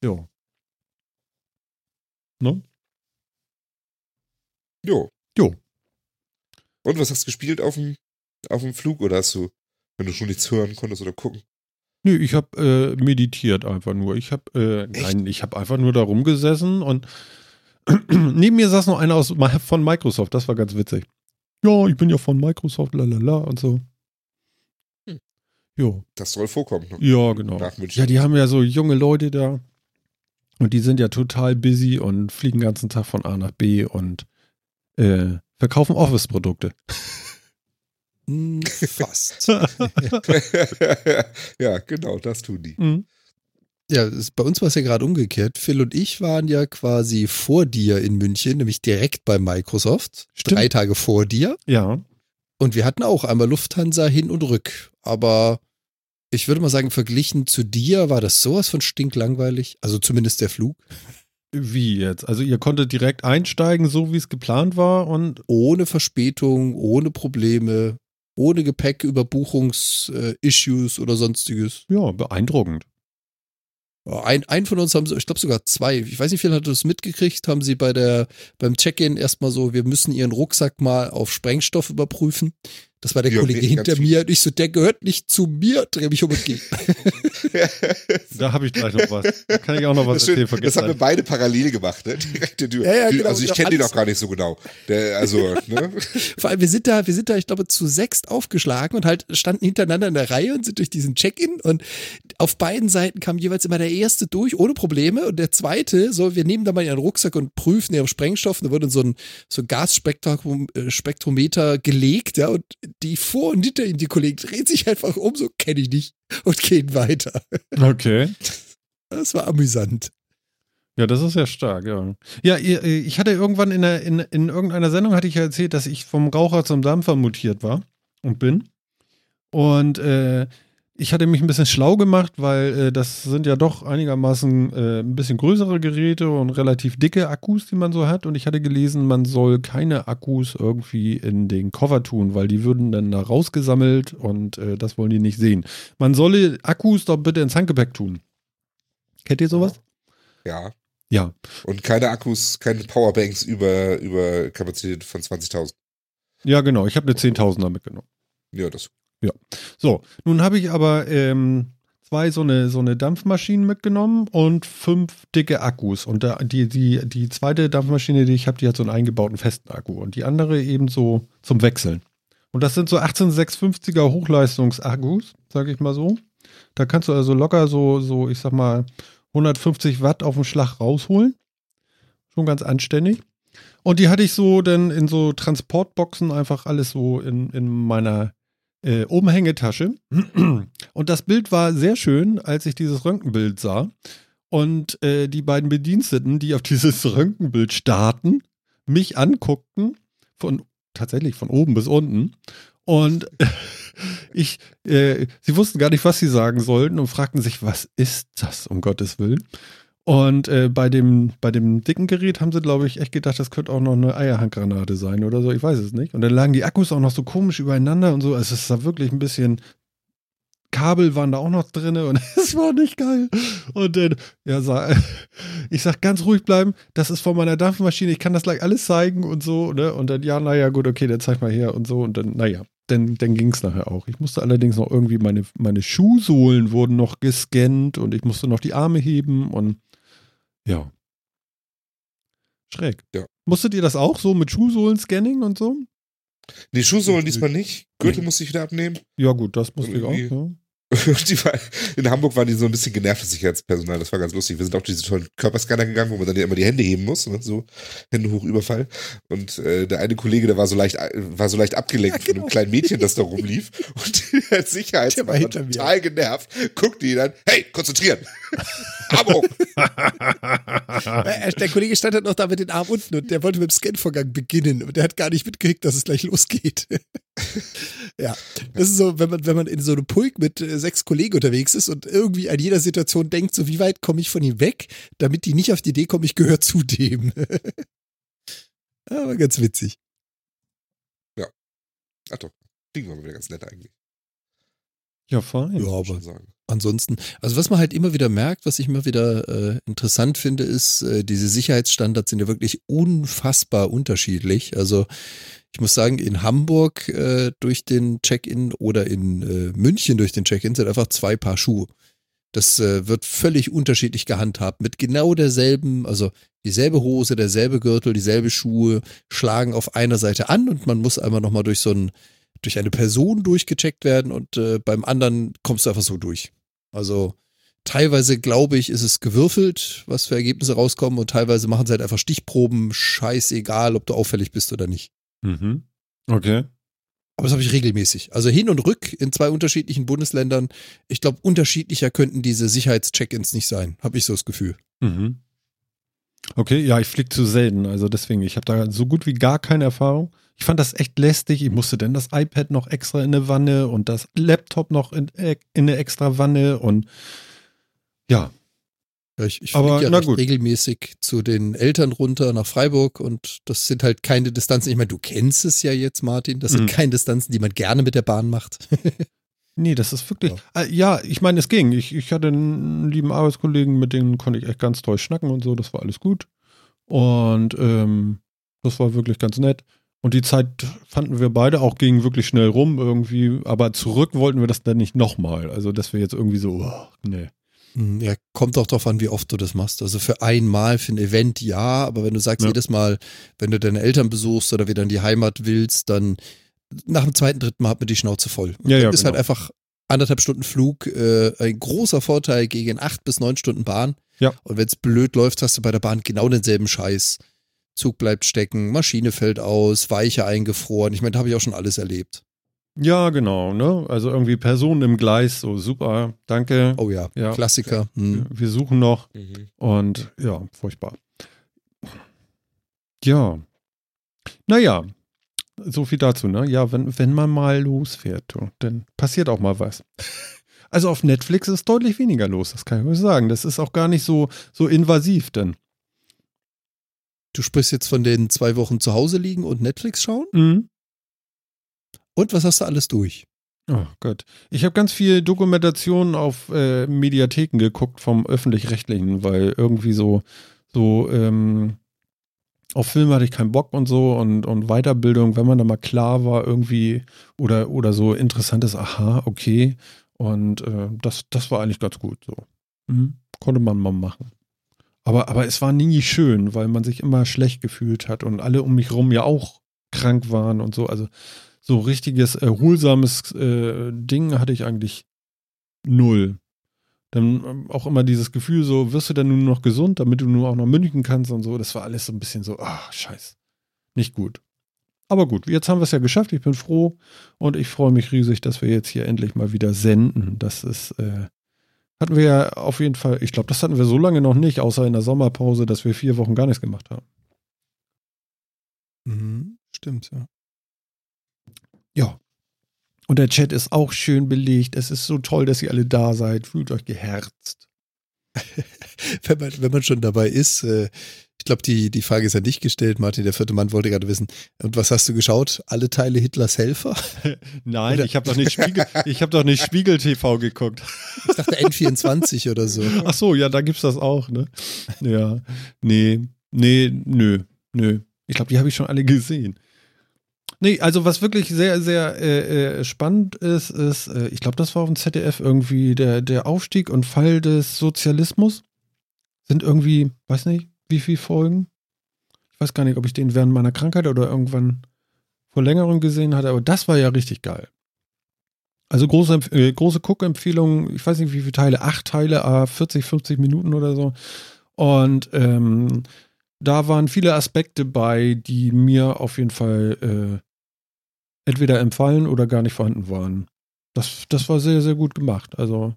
Jo. Ne? Jo. Jo. Und was hast du gespielt auf dem, auf dem Flug oder hast du, wenn du schon nichts hören konntest oder gucken? Nö, ich habe äh, meditiert einfach nur. Ich habe, äh, nein, ich habe einfach nur da rumgesessen und neben mir saß noch einer aus, von Microsoft. Das war ganz witzig. Ja, ich bin ja von Microsoft, lalala und so. Hm. Jo. Das soll vorkommen. ne? Ja, genau. Ja, die haben ja so junge Leute da. Und die sind ja total busy und fliegen den ganzen Tag von A nach B und äh, verkaufen Office-Produkte. Hm, Fast. ja, genau, das tun die. Mhm. Ja, es, bei uns war es ja gerade umgekehrt. Phil und ich waren ja quasi vor dir in München, nämlich direkt bei Microsoft. Stimmt. Drei Tage vor dir. Ja. Und wir hatten auch einmal Lufthansa hin und rück. Aber ich würde mal sagen, verglichen zu dir war das sowas von stinklangweilig. Also zumindest der Flug. Wie jetzt? Also ihr konntet direkt einsteigen, so wie es geplant war und Ohne Verspätung, ohne Probleme, ohne Gepäck, Überbuchungs-Issues oder sonstiges. ja, beeindruckend. Ein, ein von uns haben sie, ich glaube sogar zwei, ich weiß nicht, viel hat das mitgekriegt, haben sie bei der, beim Check-in erstmal so, wir müssen ihren Rucksack mal auf Sprengstoff überprüfen. Das war der Ja, Kollege hinter mir und ich so, der gehört nicht zu mir, dreh mich um und geh. Da habe ich gleich noch was. Da kann ich auch noch was Das, ist schön, erzählen. das haben wir beide parallel gemacht, ne? Direkt in die, Ja, ja, genau, Also ich kenne den auch gar nicht so genau. Der, also, ne? Vor allem, wir sind da, wir sind da, ich glaube, zu sechst aufgeschlagen und halt standen hintereinander in der Reihe und sind durch diesen Check-in und auf beiden Seiten kam jeweils immer der erste durch, ohne Probleme und der zweite, so, wir nehmen da mal ihren Rucksack und prüfen ihren Sprengstoff und da wurde so ein, so ein Gasspektrometer gelegt, ja, und die vor und hinter ihm, die Kollegen, drehen sich einfach um, so kenne ich nicht und gehen weiter. Okay. Das war amüsant. Ja, das ist ja stark, ja. Ja, ich hatte irgendwann in, der, in, in irgendeiner Sendung hatte ich ja erzählt, dass ich vom Raucher zum Dampfer mutiert war und bin. Und äh, ich hatte mich ein bisschen schlau gemacht, weil äh, das sind ja doch einigermaßen äh, ein bisschen größere Geräte und relativ dicke Akkus, die man so hat. Und ich hatte gelesen, man soll keine Akkus irgendwie in den Koffer tun, weil die würden dann da rausgesammelt und äh, das wollen die nicht sehen. Man solle Akkus doch bitte ins Handgepäck tun. Kennt ihr sowas? Ja. Ja. Und keine Akkus, keine Powerbanks über, über Kapazität von 20.000. Ja, genau. Ich habe eine 10.000er mitgenommen. Ja, das. So, nun habe ich aber ähm, zwei so eine, so eine Dampfmaschinen mitgenommen und fünf dicke Akkus. Und da, die, die, die zweite Dampfmaschine, die ich habe, die hat so einen eingebauten festen Akku. Und die andere eben so zum Wechseln. Und das sind so 18650er Hochleistungsakkus, sage ich mal so. Da kannst du also locker so, so, ich sag mal, 150 Watt auf den Schlag rausholen. Schon ganz anständig. Und die hatte ich so dann in so Transportboxen einfach alles so in, in meiner äh, Umhängetasche. Und das Bild war sehr schön, als ich dieses Röntgenbild sah. Und äh, die beiden Bediensteten, die auf dieses Röntgenbild starten, mich anguckten, von tatsächlich von oben bis unten. Und ich, äh, sie wussten gar nicht, was sie sagen sollten und fragten sich, was ist das, um Gottes Willen? Und äh, bei, dem, bei dem dicken Gerät haben sie, glaube ich, echt gedacht, das könnte auch noch eine Eierhandgranate sein oder so. Ich weiß es nicht. Und dann lagen die Akkus auch noch so komisch übereinander und so. Also es ist da wirklich ein bisschen. Kabel waren da auch noch drin und es war nicht geil. Und dann, ja, ich sag ganz ruhig bleiben, das ist von meiner Dampfmaschine, ich kann das gleich alles zeigen und so, ne? Und dann, ja, naja, gut, okay, dann zeig mal her und so. Und dann, naja, dann, dann ging es nachher auch. Ich musste allerdings noch irgendwie, meine, meine Schuhsohlen wurden noch gescannt und ich musste noch die Arme heben und ja. Schräg. Ja. Musstet ihr das auch so mit Schuhsohlen-Scanning und so? Die Schuhsohlen diesmal nicht. Gürtel Nee. musste ich wieder abnehmen. Ja, gut, das musste ich auch. Ja. War, in Hamburg waren die so ein bisschen genervt, das Sicherheitspersonal. Das war ganz lustig. Wir sind auf diese tollen Körperscanner gegangen, wo man dann ja immer die Hände heben muss, ne? so Hände hoch Überfall. Und äh, der eine Kollege, der war so leicht, war so leicht abgelenkt Ja, von genau. einem kleinen Mädchen, das da rumlief. Und der war Sicherheitsmann war mir. total genervt, guckte ihn an, hey, konzentrieren! Abo. Äh, Der Kollege stand halt noch da mit den Armen unten und der wollte mit dem Scanvorgang beginnen und der hat gar nicht mitgekriegt, dass es gleich losgeht. ja, das ist so, wenn man, wenn man in so einem Pulk mit äh, sechs Kollegen unterwegs ist und irgendwie an jeder Situation denkt, so wie weit komme ich von ihm weg, damit die nicht auf die Idee kommen, ich gehöre zu dem. Aber ganz witzig. Ach doch, klingt mal wieder ganz nett eigentlich. Ja, fein. Ja, aber. Ansonsten, also was man halt immer wieder merkt, was ich immer wieder äh, interessant finde, ist, äh, diese Sicherheitsstandards sind ja wirklich unfassbar unterschiedlich. Also ich muss sagen, in Hamburg äh, durch den Check-in oder in äh, München durch den Check-in sind einfach zwei Paar Schuhe. Das äh, wird völlig unterschiedlich gehandhabt mit genau derselben, also dieselbe Hose, derselbe Gürtel, dieselbe Schuhe schlagen auf einer Seite an und man muss einmal nochmal durch so ein, durch eine Person durchgecheckt werden und äh, beim anderen kommst du einfach so durch. Also teilweise glaube ich, ist es gewürfelt, was für Ergebnisse rauskommen und teilweise machen sie halt einfach Stichproben, scheißegal, ob du auffällig bist oder nicht. Mhm. Okay. Aber das habe ich regelmäßig. Also hin und rück in zwei unterschiedlichen Bundesländern. Ich glaube, unterschiedlicher könnten diese Sicherheitscheck-ins nicht sein. Habe ich so das Gefühl. Mhm. Okay, ja, ich fliege zu selten, also deswegen, ich habe da so gut wie gar keine Erfahrung. Ich fand das echt lästig. Ich musste dann das iPad noch extra in eine Wanne und das Laptop noch in, in eine extra Wanne und ja, Ja, ich ich Aber, fliege ja na gut. regelmäßig zu den Eltern runter nach Freiburg und das sind halt keine Distanzen. Ich meine, du kennst es ja jetzt, Martin. Das sind Mhm. keine Distanzen, die man gerne mit der Bahn macht. Nee, das ist wirklich. Ja. Ja, ja ich meine, es ging. Ich, ich hatte einen lieben Arbeitskollegen, mit denen konnte ich echt ganz toll schnacken und so. Das war alles gut. Und ähm, das war wirklich ganz nett. Und die Zeit fanden wir beide auch ging wirklich schnell rum irgendwie. Aber zurück wollten wir das dann nicht nochmal. Also, dass wir jetzt irgendwie so, oh, nee. Hm, Ja, kommt auch drauf an, wie oft du das machst. Also für einmal, für ein Event ja, aber wenn du sagst, Ja. jedes Mal, wenn du deine Eltern besuchst oder wieder in die Heimat willst, dann nach dem zweiten, dritten Mal hat man die Schnauze voll. Ja, ja, ist genau. halt einfach anderthalb Stunden Flug, äh, ein großer Vorteil gegen acht bis neun Stunden Bahn. Ja. Und wenn es blöd läuft, hast du bei der Bahn genau denselben Scheiß. Zug bleibt stecken, Maschine fällt aus, Weiche eingefroren. Ich meine, da habe ich auch schon alles erlebt. Ja, genau, ne? Also irgendwie Personen im Gleis, so super, danke. Oh ja, Ja. Klassiker. Hm. Wir suchen noch. Mhm. Und ja, furchtbar. Ja. Naja, so viel dazu, ne? Ja, wenn, wenn man mal losfährt, dann passiert auch mal was. Also auf Netflix ist deutlich weniger los, das kann ich euch sagen. Das ist auch gar nicht so, so invasiv, denn. Du sprichst jetzt von den zwei Wochen zu Hause liegen und Netflix schauen? Mhm. Und was hast du alles durch? Oh Gott. Ich habe ganz viel Dokumentationen auf äh, Mediatheken geguckt vom öffentlich-rechtlichen, weil irgendwie so, so, ähm, auf Filme hatte ich keinen Bock und so und, und Weiterbildung, wenn man da mal klar war, irgendwie oder, oder so interessantes, aha, okay. Und äh, das, das war eigentlich ganz gut so. Mhm. Konnte man mal machen. Aber, aber es war nie schön, weil man sich immer schlecht gefühlt hat und alle um mich rum ja auch krank waren und so. Also so richtiges erholsames äh, Ding hatte ich eigentlich null. Dann ähm, auch immer dieses Gefühl, so wirst du denn nun noch gesund, damit du nur auch noch München kannst und so. Das war alles so ein bisschen so, ah, scheiß. Nicht gut. Aber gut, jetzt haben wir es ja geschafft. Ich bin froh und ich freue mich riesig, dass wir jetzt hier endlich mal wieder senden. Das ist, äh, hatten wir ja auf jeden Fall, ich glaube, das hatten wir so lange noch nicht, außer in der Sommerpause, dass wir vier Wochen gar nichts gemacht haben. Mhm, stimmt, ja. Ja. Und der Chat ist auch schön belegt. Es ist so toll, dass ihr alle da seid. Fühlt euch geherzt. Wenn man, wenn man schon dabei ist, äh, ich glaube, die, die Frage ist ja nicht gestellt, Martin, der vierte Mann wollte gerade wissen. Und was hast du geschaut? Alle Teile Hitlers Helfer? Nein, Oder- ich habe doch nicht Spiegel, ich habe doch nicht Spiegel TV geguckt. Ich dachte N24 oder so. Ach so, ja, da gibt's das auch, ne? Ja. Nee, nee, nö, nö. Ich glaube, die habe ich schon alle gesehen. Nee, also was wirklich sehr, sehr äh, äh, spannend ist, ist, äh, ich glaube, das war auf dem ZDF irgendwie der, der Aufstieg und Fall des Sozialismus. Sind irgendwie, weiß nicht, wie viele Folgen. Ich weiß gar nicht, ob ich den während meiner Krankheit oder irgendwann vor längerem gesehen hatte, aber das war ja richtig geil. Also große, äh, große Guckempfehlung, ich weiß nicht wie viele Teile, acht Teile, ah, 40, 50 Minuten oder so. Und ähm, da waren viele Aspekte bei, die mir auf jeden Fall äh, entweder empfallen oder gar nicht vorhanden waren. Das, das war sehr, sehr gut gemacht. Also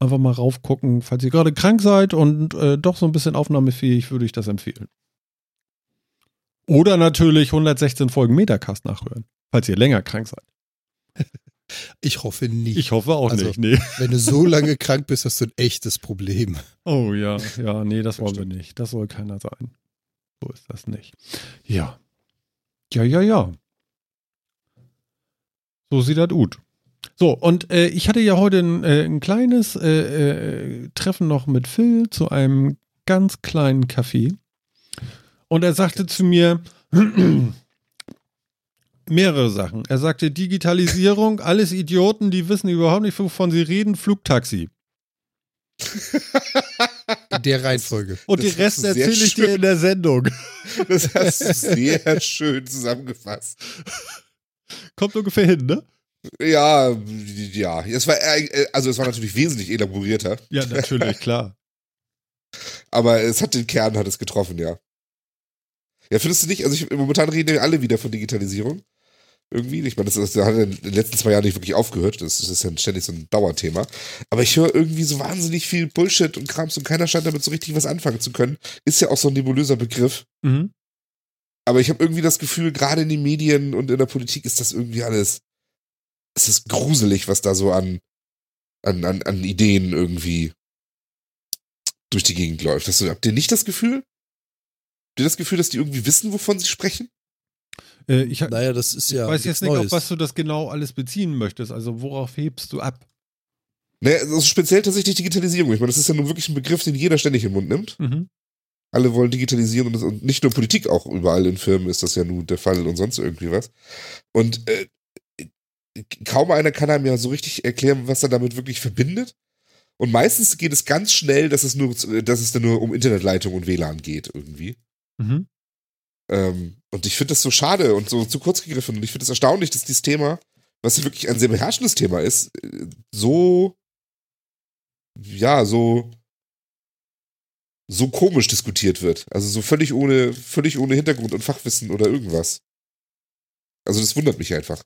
Einfach mal raufgucken, falls ihr gerade krank seid und äh, doch so ein bisschen aufnahmefähig, würde ich das empfehlen. Oder natürlich 116 Folgen Metacast nachhören, falls ihr länger krank seid. Ich hoffe nicht. Ich hoffe auch Also- nicht. Nee. Wenn du so lange krank bist, hast du ein echtes Problem. Oh ja, ja, nee, das wollen wir nicht. Das soll keiner sein. So ist das nicht. Ja. Ja, ja, ja. So sieht das gut. So, und äh, ich hatte ja heute ein, äh, ein kleines äh, äh, Treffen noch mit Phil zu einem ganz kleinen Café. Und er sagte zu mir mehrere Sachen. Er sagte Digitalisierung, alles Idioten, die wissen überhaupt nicht, wovon sie reden, Flugtaxi. In der Reihenfolge. Und Das den Rest erzähle ich dir in der Sendung. Das hast du sehr schön zusammengefasst. Kommt ungefähr hin, ne? Ja, ja. Es war, äh, also es war natürlich wesentlich elaborierter, Ja, natürlich, klar. aber es hat den Kern, hat es getroffen, ja. Ja, findest du nicht? Also ich, momentan reden ja alle wieder von Digitalisierung. Irgendwie. Ich meine, das, das hat in den letzten zwei Jahren nicht wirklich aufgehört. Das, das ist ja ständig so ein Dauerthema. Aber ich höre irgendwie so wahnsinnig viel Bullshit und Krams und keiner scheint damit so richtig was anfangen zu können. Ist ja auch so ein nebulöser Begriff. Mhm. Aber ich habe irgendwie das Gefühl, gerade in den Medien und in der Politik ist das irgendwie alles. Es ist gruselig, was da so an, an, an, an Ideen irgendwie durch die Gegend läuft. Hast du, habt ihr nicht das Gefühl? Habt ihr das Gefühl, dass die irgendwie wissen, wovon sie sprechen? Äh, ich Naja, das ist ich ja. weiß nichts jetzt nicht, auf Neues. was du das genau alles beziehen möchtest. Also worauf hebst du ab? Naja, also speziell tatsächlich Digitalisierung. Ich meine, das ist ja nun wirklich ein Begriff, den jeder ständig im Mund nimmt. Mhm. Alle wollen digitalisieren und, das, und nicht nur Politik, auch überall in Firmen ist das ja nun der Fall und sonst irgendwie was. Und äh, kaum einer kann einem ja so richtig erklären, was er damit wirklich verbindet. Und meistens geht es ganz schnell, dass es nur, dass es dann nur um Internetleitung und WLAN geht irgendwie. Mhm. Ähm, und ich finde das so schade und so zu kurz gegriffen. Und ich finde es erstaunlich, dass dieses Thema, was wirklich ein sehr beherrschendes Thema ist, äh, so, ja, so, so komisch diskutiert wird. Also so völlig ohne, völlig ohne Hintergrund und Fachwissen oder irgendwas. Also das wundert mich einfach.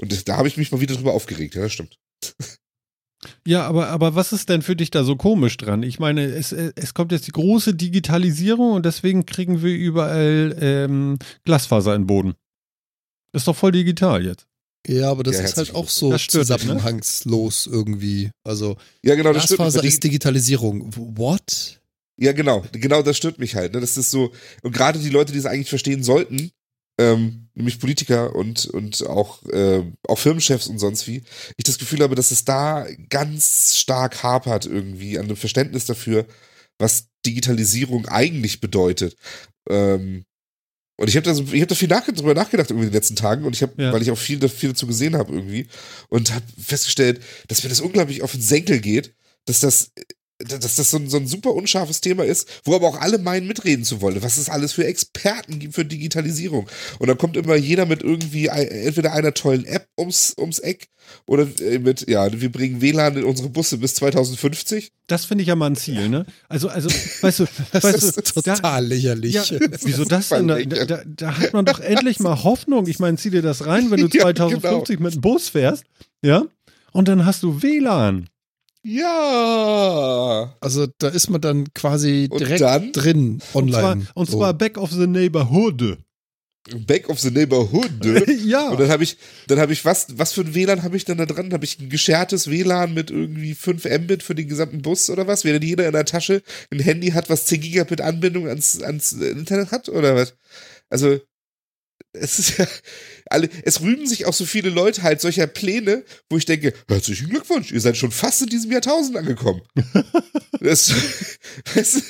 Und da habe ich mich mal wieder drüber aufgeregt, ja, das stimmt. Ja, aber, aber was ist denn für dich da so komisch dran? Ich meine, es, es kommt jetzt die große Digitalisierung und deswegen kriegen wir überall ähm, Glasfaser in den Boden. Ist doch voll digital jetzt. Ja, aber das Ja, ist halt auch so Das ne? zusammenhangslos irgendwie. Also Ja, genau, das. Glasfaser Die- ist Digitalisierung. What? Ja, genau. Genau das stört mich halt. Ne? Das ist so, und gerade die Leute, die es eigentlich verstehen sollten, ähm, nämlich Politiker und, und auch, äh, auch Firmenchefs und sonst wie, ich das Gefühl habe, dass es da ganz stark hapert irgendwie an dem Verständnis dafür, was Digitalisierung eigentlich bedeutet. Ähm, und ich habe da, so, ich hab da viel nach, drüber nachgedacht irgendwie in den letzten Tagen und ich habe, Ja. weil ich auch viel, viel dazu gesehen habe irgendwie und habe festgestellt, dass mir das unglaublich auf den Senkel geht, dass das dass das so ein, so ein super unscharfes Thema ist, wo aber auch alle meinen, mitreden zu wollen, was es alles für Experten gibt für Digitalisierung. Und dann kommt immer jeder mit irgendwie ein- entweder einer tollen App ums, ums Eck oder äh, mit, ja, wir bringen WLAN in unsere Busse bis 2050. Das finde ich ja mal ein Ziel, ne? Also, also, weißt du, Das weißt ist du, da, total lächerlich. ja, wieso das denn? Da, da, da hat man doch endlich mal Hoffnung. Ich meine, zieh dir das rein, wenn du Ja, 2050 mit dem Bus fährst, ja? Und dann hast du WLAN. Ja. Also da ist man dann quasi Und direkt dann? drin Und zwar, online. und zwar back of the neighborhood. Back of the Neighborhood. ja. Und dann habe ich, dann habe ich, was, was für ein WLAN habe ich dann da dran? Habe ich ein geschertes WLAN mit irgendwie 5 Mbit für den gesamten Bus oder was? Während jeder in der Tasche ein Handy hat, was 10 Gigabit Anbindung ans, ans Internet hat oder was? Also, es ist ja, alle, es rühmen sich auch so viele Leute halt solcher Pläne, wo ich denke, herzlichen Glückwunsch, ihr seid schon fast in diesem Jahrtausend angekommen. das, du,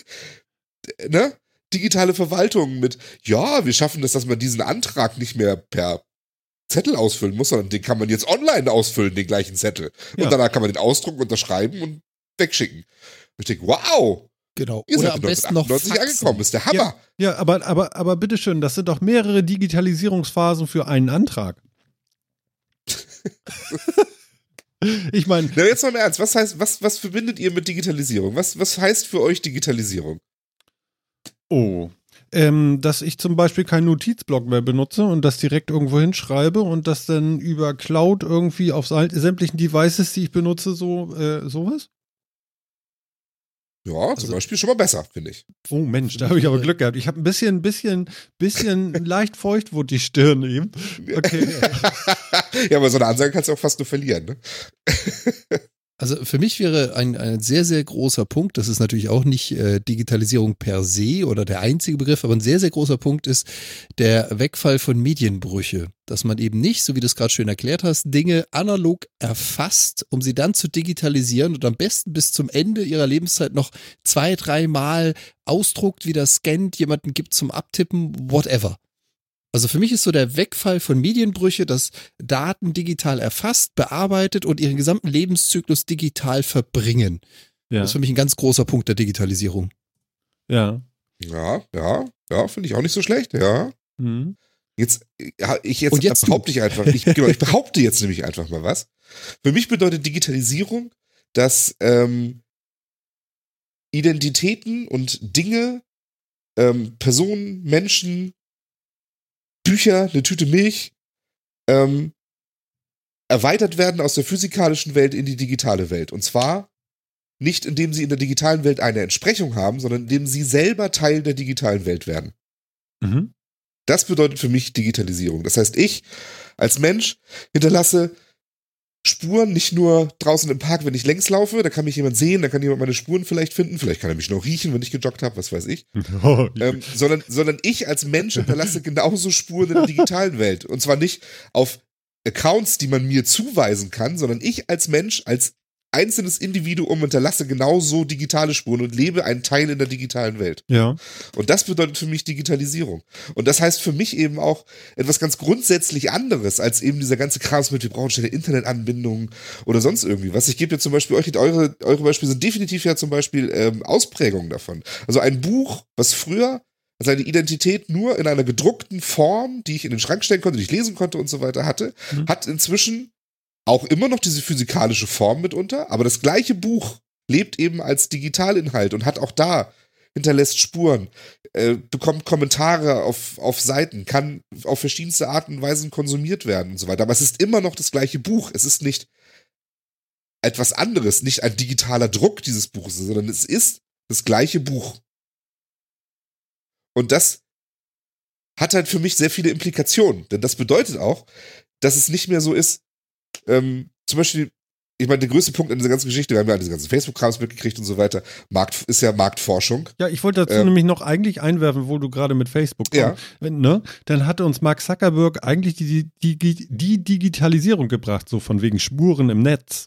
ne? digitale Verwaltung mit, ja, wir schaffen das, dass man diesen Antrag nicht mehr per Zettel ausfüllen muss, sondern den kann man jetzt online ausfüllen, den gleichen Zettel. Und Ja. danach kann man den ausdrucken, unterschreiben und wegschicken. Und ich denke, wow, Genau. ihr Oder seid am besten noch 1998 faxen. angekommen, ist der Hammer. Ja, aber, aber, aber bitteschön, das sind doch mehrere Digitalisierungsphasen für einen Antrag. ich meine, Na, jetzt mal im Ernst, was heißt, was, was verbindet ihr mit Digitalisierung? Was, was heißt für euch Digitalisierung? oh, ähm, dass ich zum Beispiel keinen Notizblock mehr benutze und das direkt irgendwo hinschreibe und das dann über Cloud irgendwie auf sämtlichen Devices, die ich benutze, so äh, sowas? Ja, zum Beispiel schon mal besser, finde ich. Oh Mensch, da habe ich aber Glück gehabt. Ich habe ein bisschen, bisschen, bisschen leicht feucht wurde die Stirn eben. Okay. ja, aber so eine Ansage kannst du auch fast nur verlieren, ne? Also für mich wäre ein, ein sehr, sehr großer Punkt, das ist natürlich auch nicht äh, Digitalisierung per se oder der einzige Begriff, aber ein sehr, sehr großer Punkt ist der Wegfall von Medienbrüche. Dass man eben nicht, so wie du es gerade schön erklärt hast, Dinge analog erfasst, um sie dann zu digitalisieren und am besten bis zum Ende ihrer Lebenszeit noch zwei, dreimal ausdruckt, wieder scannt, jemanden gibt zum Abtippen, whatever. Also für mich ist so der Wegfall von Medienbrüche, dass Daten digital erfasst, bearbeitet und ihren gesamten Lebenszyklus digital verbringen. Ja. Das ist für mich ein ganz großer Punkt der Digitalisierung. Ja. Ja, ja, ja, finde ich auch nicht so schlecht, ja. Mhm. Jetzt, ich jetzt, Und jetzt behaupte ich einfach, ich, genau, ich behaupte jetzt nämlich einfach mal was. Für mich bedeutet Digitalisierung, dass ähm, Identitäten und Dinge, ähm, Personen, Menschen, Bücher, eine Tüte Milch, ähm, erweitert werden aus der physikalischen Welt in die digitale Welt. Und zwar nicht, indem sie in der digitalen Welt eine Entsprechung haben, sondern indem sie selber Teil der digitalen Welt werden. Mhm. Das bedeutet für mich Digitalisierung. Das heißt, ich als Mensch hinterlasse Spuren nicht nur draußen im Park, wenn ich längs laufe, da kann mich jemand sehen, da kann jemand meine Spuren vielleicht finden, vielleicht kann er mich noch riechen, wenn ich gejoggt habe, was weiß ich. Oh, Ähm, sondern, sondern ich als Mensch hinterlasse genauso Spuren in der digitalen Welt. Und zwar nicht auf Accounts, die man mir zuweisen kann, sondern ich als Mensch, als einzelnes Individuum hinterlasse genauso digitale Spuren und lebe einen Teil in der digitalen Welt. ja. Und das bedeutet für mich Digitalisierung. Und das heißt für mich eben auch etwas ganz grundsätzlich anderes als eben dieser ganze Krams mit, wir brauchen schnelle Internetanbindungen oder sonst irgendwie was. Ich gebe jetzt zum Beispiel euch, eure, eure Beispiele sind definitiv ja zum Beispiel ähm, Ausprägungen davon. Also ein Buch, was früher seine Identität nur in einer gedruckten Form, die ich in den Schrank stellen konnte, die ich lesen konnte und so weiter hatte, Mhm. hat inzwischen auch immer noch diese physikalische Form mitunter, aber das gleiche Buch lebt eben als Digitalinhalt und hat auch da hinterlässt Spuren, äh, bekommt Kommentare auf, auf Seiten, kann auf verschiedenste Arten und Weisen konsumiert werden und so weiter. Aber es ist immer noch das gleiche Buch. Es ist nicht etwas anderes, nicht ein digitaler Druck dieses Buches, sondern es ist das gleiche Buch. Und das hat halt für mich sehr viele Implikationen. Denn das bedeutet auch, dass es nicht mehr so ist, ähm, zum Beispiel, ich meine, der größte Punkt in dieser ganzen Geschichte, wir haben ja diese ganzen Facebook-Krams mitgekriegt und so weiter, Markt, ist ja Marktforschung. Ja, ich wollte dazu Ähm. nämlich noch eigentlich einwerfen, wo du gerade mit Facebook Ja. kommst. Wenn, ne? Dann hatte uns Mark Zuckerberg eigentlich die, die, die, die Digitalisierung gebracht, so von wegen Spuren im Netz.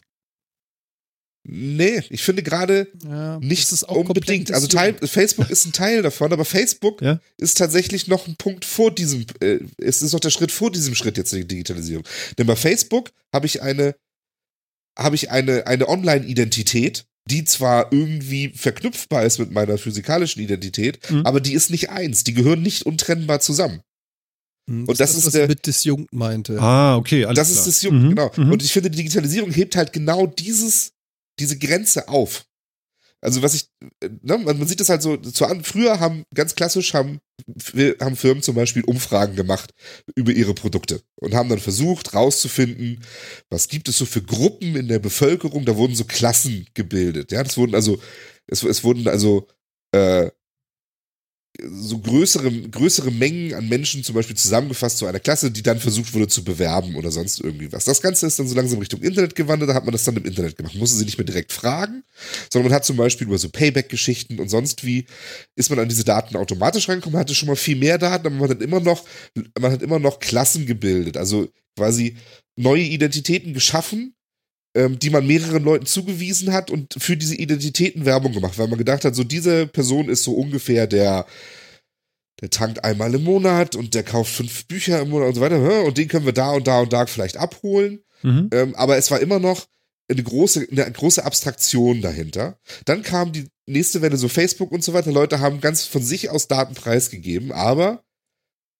Nee, ich finde gerade Ja, nicht das ist auch unbedingt. Also Teil, Facebook ist ein Teil davon, aber Facebook Ja. ist tatsächlich noch ein Punkt vor diesem, äh, es ist noch der Schritt vor diesem Schritt jetzt der Digitalisierung. Denn bei Facebook habe ich eine, habe ich eine, eine Online-Identität, die zwar irgendwie verknüpfbar ist mit meiner physikalischen Identität, Mhm. aber die ist nicht eins. Die gehören nicht untrennbar zusammen. Hm, Und das ist was der- mit disjunkt meinte. Ah, okay, alles das klar. ist das Jung, Mhm, genau. mhm. Und ich finde, die Digitalisierung hebt halt genau dieses, diese Grenze auf. Also was ich, ne, man, sieht das halt so, zu früher haben, ganz klassisch haben, haben Firmen zum Beispiel Umfragen gemacht über ihre Produkte und haben dann versucht rauszufinden, was gibt es so für Gruppen in der Bevölkerung, da wurden so Klassen gebildet, ja, das wurden also, es, es wurden also, äh, so größere, größere Mengen an Menschen zum Beispiel zusammengefasst zu einer Klasse, die dann versucht wurde zu bewerben oder sonst irgendwie was. Das Ganze ist dann so langsam Richtung Internet gewandert, da hat man das dann im Internet gemacht. Man musste sie nicht mehr direkt fragen, sondern man hat zum Beispiel über so Payback-Geschichten und sonst wie ist man an diese Daten automatisch reingekommen, hatte schon mal viel mehr Daten, aber man hat immer noch, man hat immer noch Klassen gebildet, also quasi neue Identitäten geschaffen, ähm, die man mehreren Leuten zugewiesen hat und für diese Identitäten Werbung gemacht, weil man gedacht hat, so diese Person ist so ungefähr der, der tankt einmal im Monat und der kauft fünf Bücher im Monat und so weiter, und den können wir da und da und da vielleicht abholen. Mhm. Ähm, aber es war immer noch eine große, eine große Abstraktion dahinter. Dann kam die nächste Welle, so Facebook und so weiter. Leute haben ganz von sich aus Daten preisgegeben, aber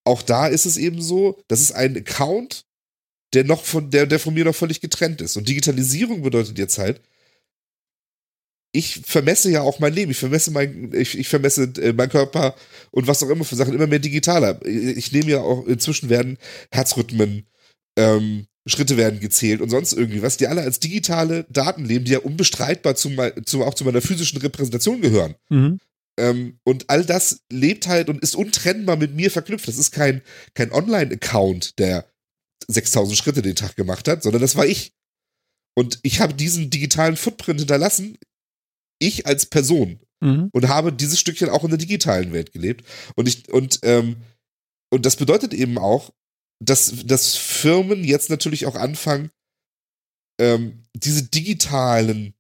auch da ist es eben so, das ist ein Account, der noch von, der, der von mir noch völlig getrennt ist. Und Digitalisierung bedeutet jetzt halt, ich vermesse ja auch mein Leben, ich vermesse mein, ich, ich vermesse äh, meinen Körper und was auch immer für Sachen immer mehr digitaler. Ich nehme ja auch, inzwischen werden Herzrhythmen, ähm, Schritte werden gezählt und sonst irgendwie was, die alle als digitale Daten leben, die ja unbestreitbar zu, zu, auch zu meiner physischen Repräsentation gehören. Mhm. Ähm, und all das lebt halt und ist untrennbar mit mir verknüpft. Das ist kein, kein Online-Account, der 6000 Schritte den Tag gemacht hat, sondern das war ich. Und ich habe diesen digitalen Footprint hinterlassen, ich als Person, Mhm. und habe dieses Stückchen auch in der digitalen Welt gelebt. Und ich, und, ähm, und das bedeutet eben auch, dass, dass Firmen jetzt natürlich auch anfangen, ähm, diese digitalen,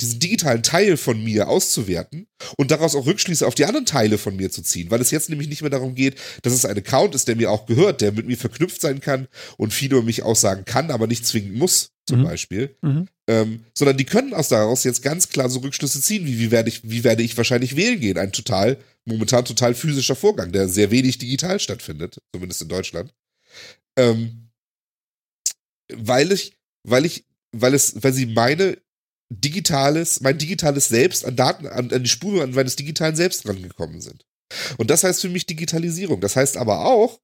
diesen digitalen Teil von mir auszuwerten und daraus auch Rückschlüsse auf die anderen Teile von mir zu ziehen, weil es jetzt nämlich nicht mehr darum geht, dass es ein Account ist, der mir auch gehört, der mit mir verknüpft sein kann und viel über mich aussagen kann, aber nicht zwingen muss, zum Mhm. Beispiel. Mhm. Ähm, sondern die können aus daraus jetzt ganz klar so Rückschlüsse ziehen, wie, wie werde ich, wie werde ich wahrscheinlich wählen gehen? Ein total, momentan total physischer Vorgang, der sehr wenig digital stattfindet, zumindest in Deutschland. Ähm, weil ich, weil ich, weil es, weil sie meine digitales, mein digitales Selbst an Daten, an, an die Spur an meines digitalen Selbst rangekommen sind. Und das heißt für mich Digitalisierung. Das heißt aber auch,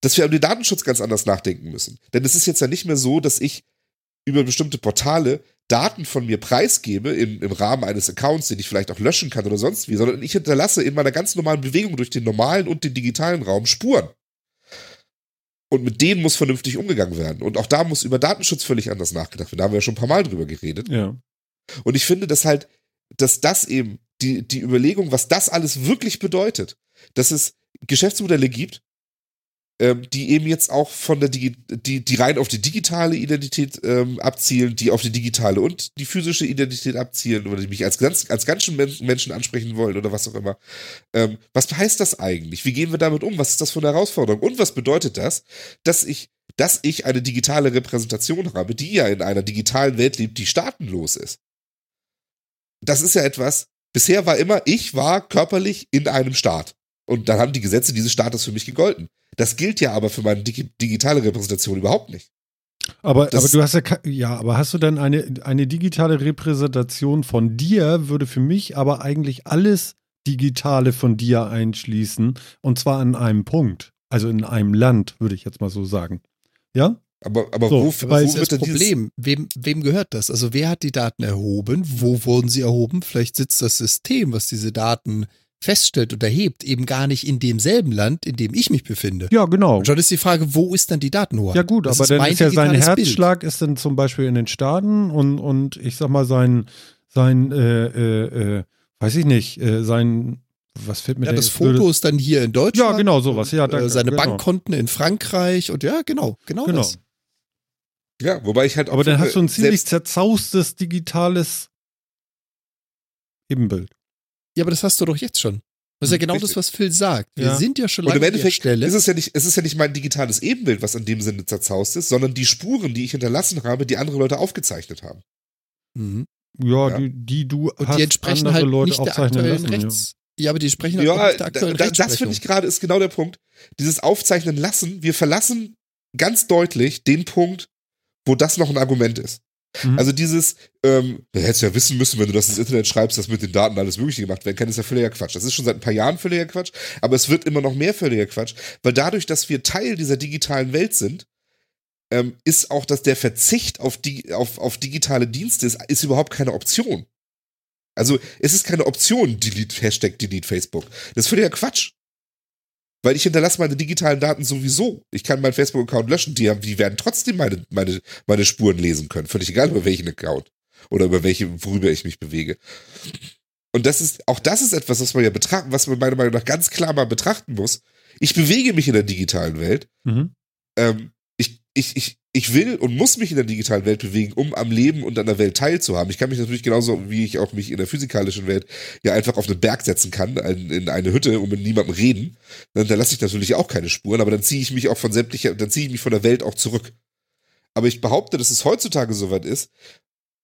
dass wir über den Datenschutz ganz anders nachdenken müssen. Denn es ist jetzt ja nicht mehr so, dass ich über bestimmte Portale Daten von mir preisgebe im, im Rahmen eines Accounts, den ich vielleicht auch löschen kann oder sonst wie, sondern ich hinterlasse in meiner ganz normalen Bewegung durch den normalen und den digitalen Raum Spuren. Und mit denen muss vernünftig umgegangen werden. Und auch da muss über Datenschutz völlig anders nachgedacht werden. Da haben wir ja schon ein paar Mal drüber geredet. Ja. Und ich finde, dass halt, dass das eben die, die Überlegung, was das alles wirklich bedeutet, dass es Geschäftsmodelle gibt, die eben jetzt auch von der Digi die, die rein auf die digitale Identität ähm, abzielen, die auf die digitale und die physische Identität abzielen oder die mich als ganz, als ganzen Men Menschen ansprechen wollen oder was auch immer. Ähm, was heißt das eigentlich? Wie gehen wir damit um? Was ist das für eine Herausforderung? Und was bedeutet das, dass ich, dass ich eine digitale Repräsentation habe, die ja in einer digitalen Welt lebt, die staatenlos ist? Das ist ja etwas, bisher war immer, ich war körperlich in einem Staat. Und dann haben die Gesetze dieses Staates für mich gegolten. Das gilt ja aber für meine digi digitale Repräsentation überhaupt nicht. Aber, Das- aber du hast ja, ja, aber hast du dann eine, eine digitale Repräsentation von dir, würde für mich aber eigentlich alles Digitale von dir einschließen. Und zwar an einem Punkt. Also in einem Land, würde ich jetzt mal so sagen. Ja? Aber, aber So, wo, Weil wo ist das denn Problem, wem, wem gehört das? Also wer hat die Daten erhoben? Wo wurden sie erhoben? Vielleicht sitzt das System, was diese Daten feststellt und erhebt, eben gar nicht in demselben Land, in dem ich mich befinde. Ja, genau. Und schon ist die Frage, wo ist dann die Datenhoheit? Ja gut, Das aber dann ist ja sein digitales Bild. Herzschlag ist dann zum Beispiel in den Staaten und, und ich sag mal sein, sein äh, äh, äh, weiß ich nicht, äh, sein, was fällt mir Ja, da das Foto ist dann hier in Deutschland. Ja, genau, sowas. Ja, danke, äh, seine genau. Bankkonten in Frankreich und ja, genau, genau, Genau. das. Ja, wobei ich halt auch Aber dann hast du ein ziemlich zerzaustes digitales Ebenbild. Ja, aber das hast du doch jetzt schon. Das ist ja genau Richtig. das, was Phil sagt. Wir Ja. sind ja schon und lange im an der Endeffekt Stelle. ist es ja nicht, es ist ja nicht mein digitales Ebenbild, was in dem Sinne zerzaust ist, sondern die Spuren, die ich hinterlassen habe, die andere Leute aufgezeichnet haben. mhm. Ja, Ja. Die, die du Und hast die entsprechen andere halt Leute nicht der aufzeichnen aktuellen lassen. Rechts. Ja. aber die sprechen halt Ja, auch nicht der da, aktuellen da, das finde ich gerade ist genau der Punkt. Dieses Aufzeichnen lassen, wir verlassen ganz deutlich den Punkt, wo das noch ein Argument ist. Mhm. Also dieses, ähm, du hättest ja wissen müssen, wenn du das ins Internet schreibst, dass mit den Daten alles Mögliche gemacht werden kann, ist ja völliger Quatsch. Das ist schon seit ein paar Jahren völliger Quatsch, aber es wird immer noch mehr völliger Quatsch, weil dadurch, dass wir Teil dieser digitalen Welt sind, ähm, ist auch, dass der Verzicht auf, die, auf, auf digitale Dienste ist, ist überhaupt keine Option. Also es ist keine Option, delete, Hashtag delete Facebook. Das ist völliger Quatsch. Weil ich hinterlasse meine digitalen Daten sowieso. Ich kann meinen Facebook-Account löschen, die, haben, die werden trotzdem meine, meine, meine Spuren lesen können. Völlig egal, über welchen Account. Oder über welche, worüber ich mich bewege. Und das ist, auch das ist etwas, was man ja betrachten, was man meiner Meinung nach ganz klar mal betrachten muss. Ich bewege mich in der digitalen Welt. Mhm. Ähm, ich, ich, ich, ich will und muss mich in der digitalen Welt bewegen, um am Leben und an der Welt teilzuhaben. Ich kann mich natürlich genauso, wie ich auch mich in der physikalischen Welt ja einfach auf einen Berg setzen kann, in, in eine Hütte und mit niemandem reden. Dann, dann lasse ich natürlich auch keine Spuren, aber dann ziehe ich mich auch von sämtlicher, dann ziehe ich mich von der Welt auch zurück. Aber ich behaupte, dass es heutzutage soweit ist,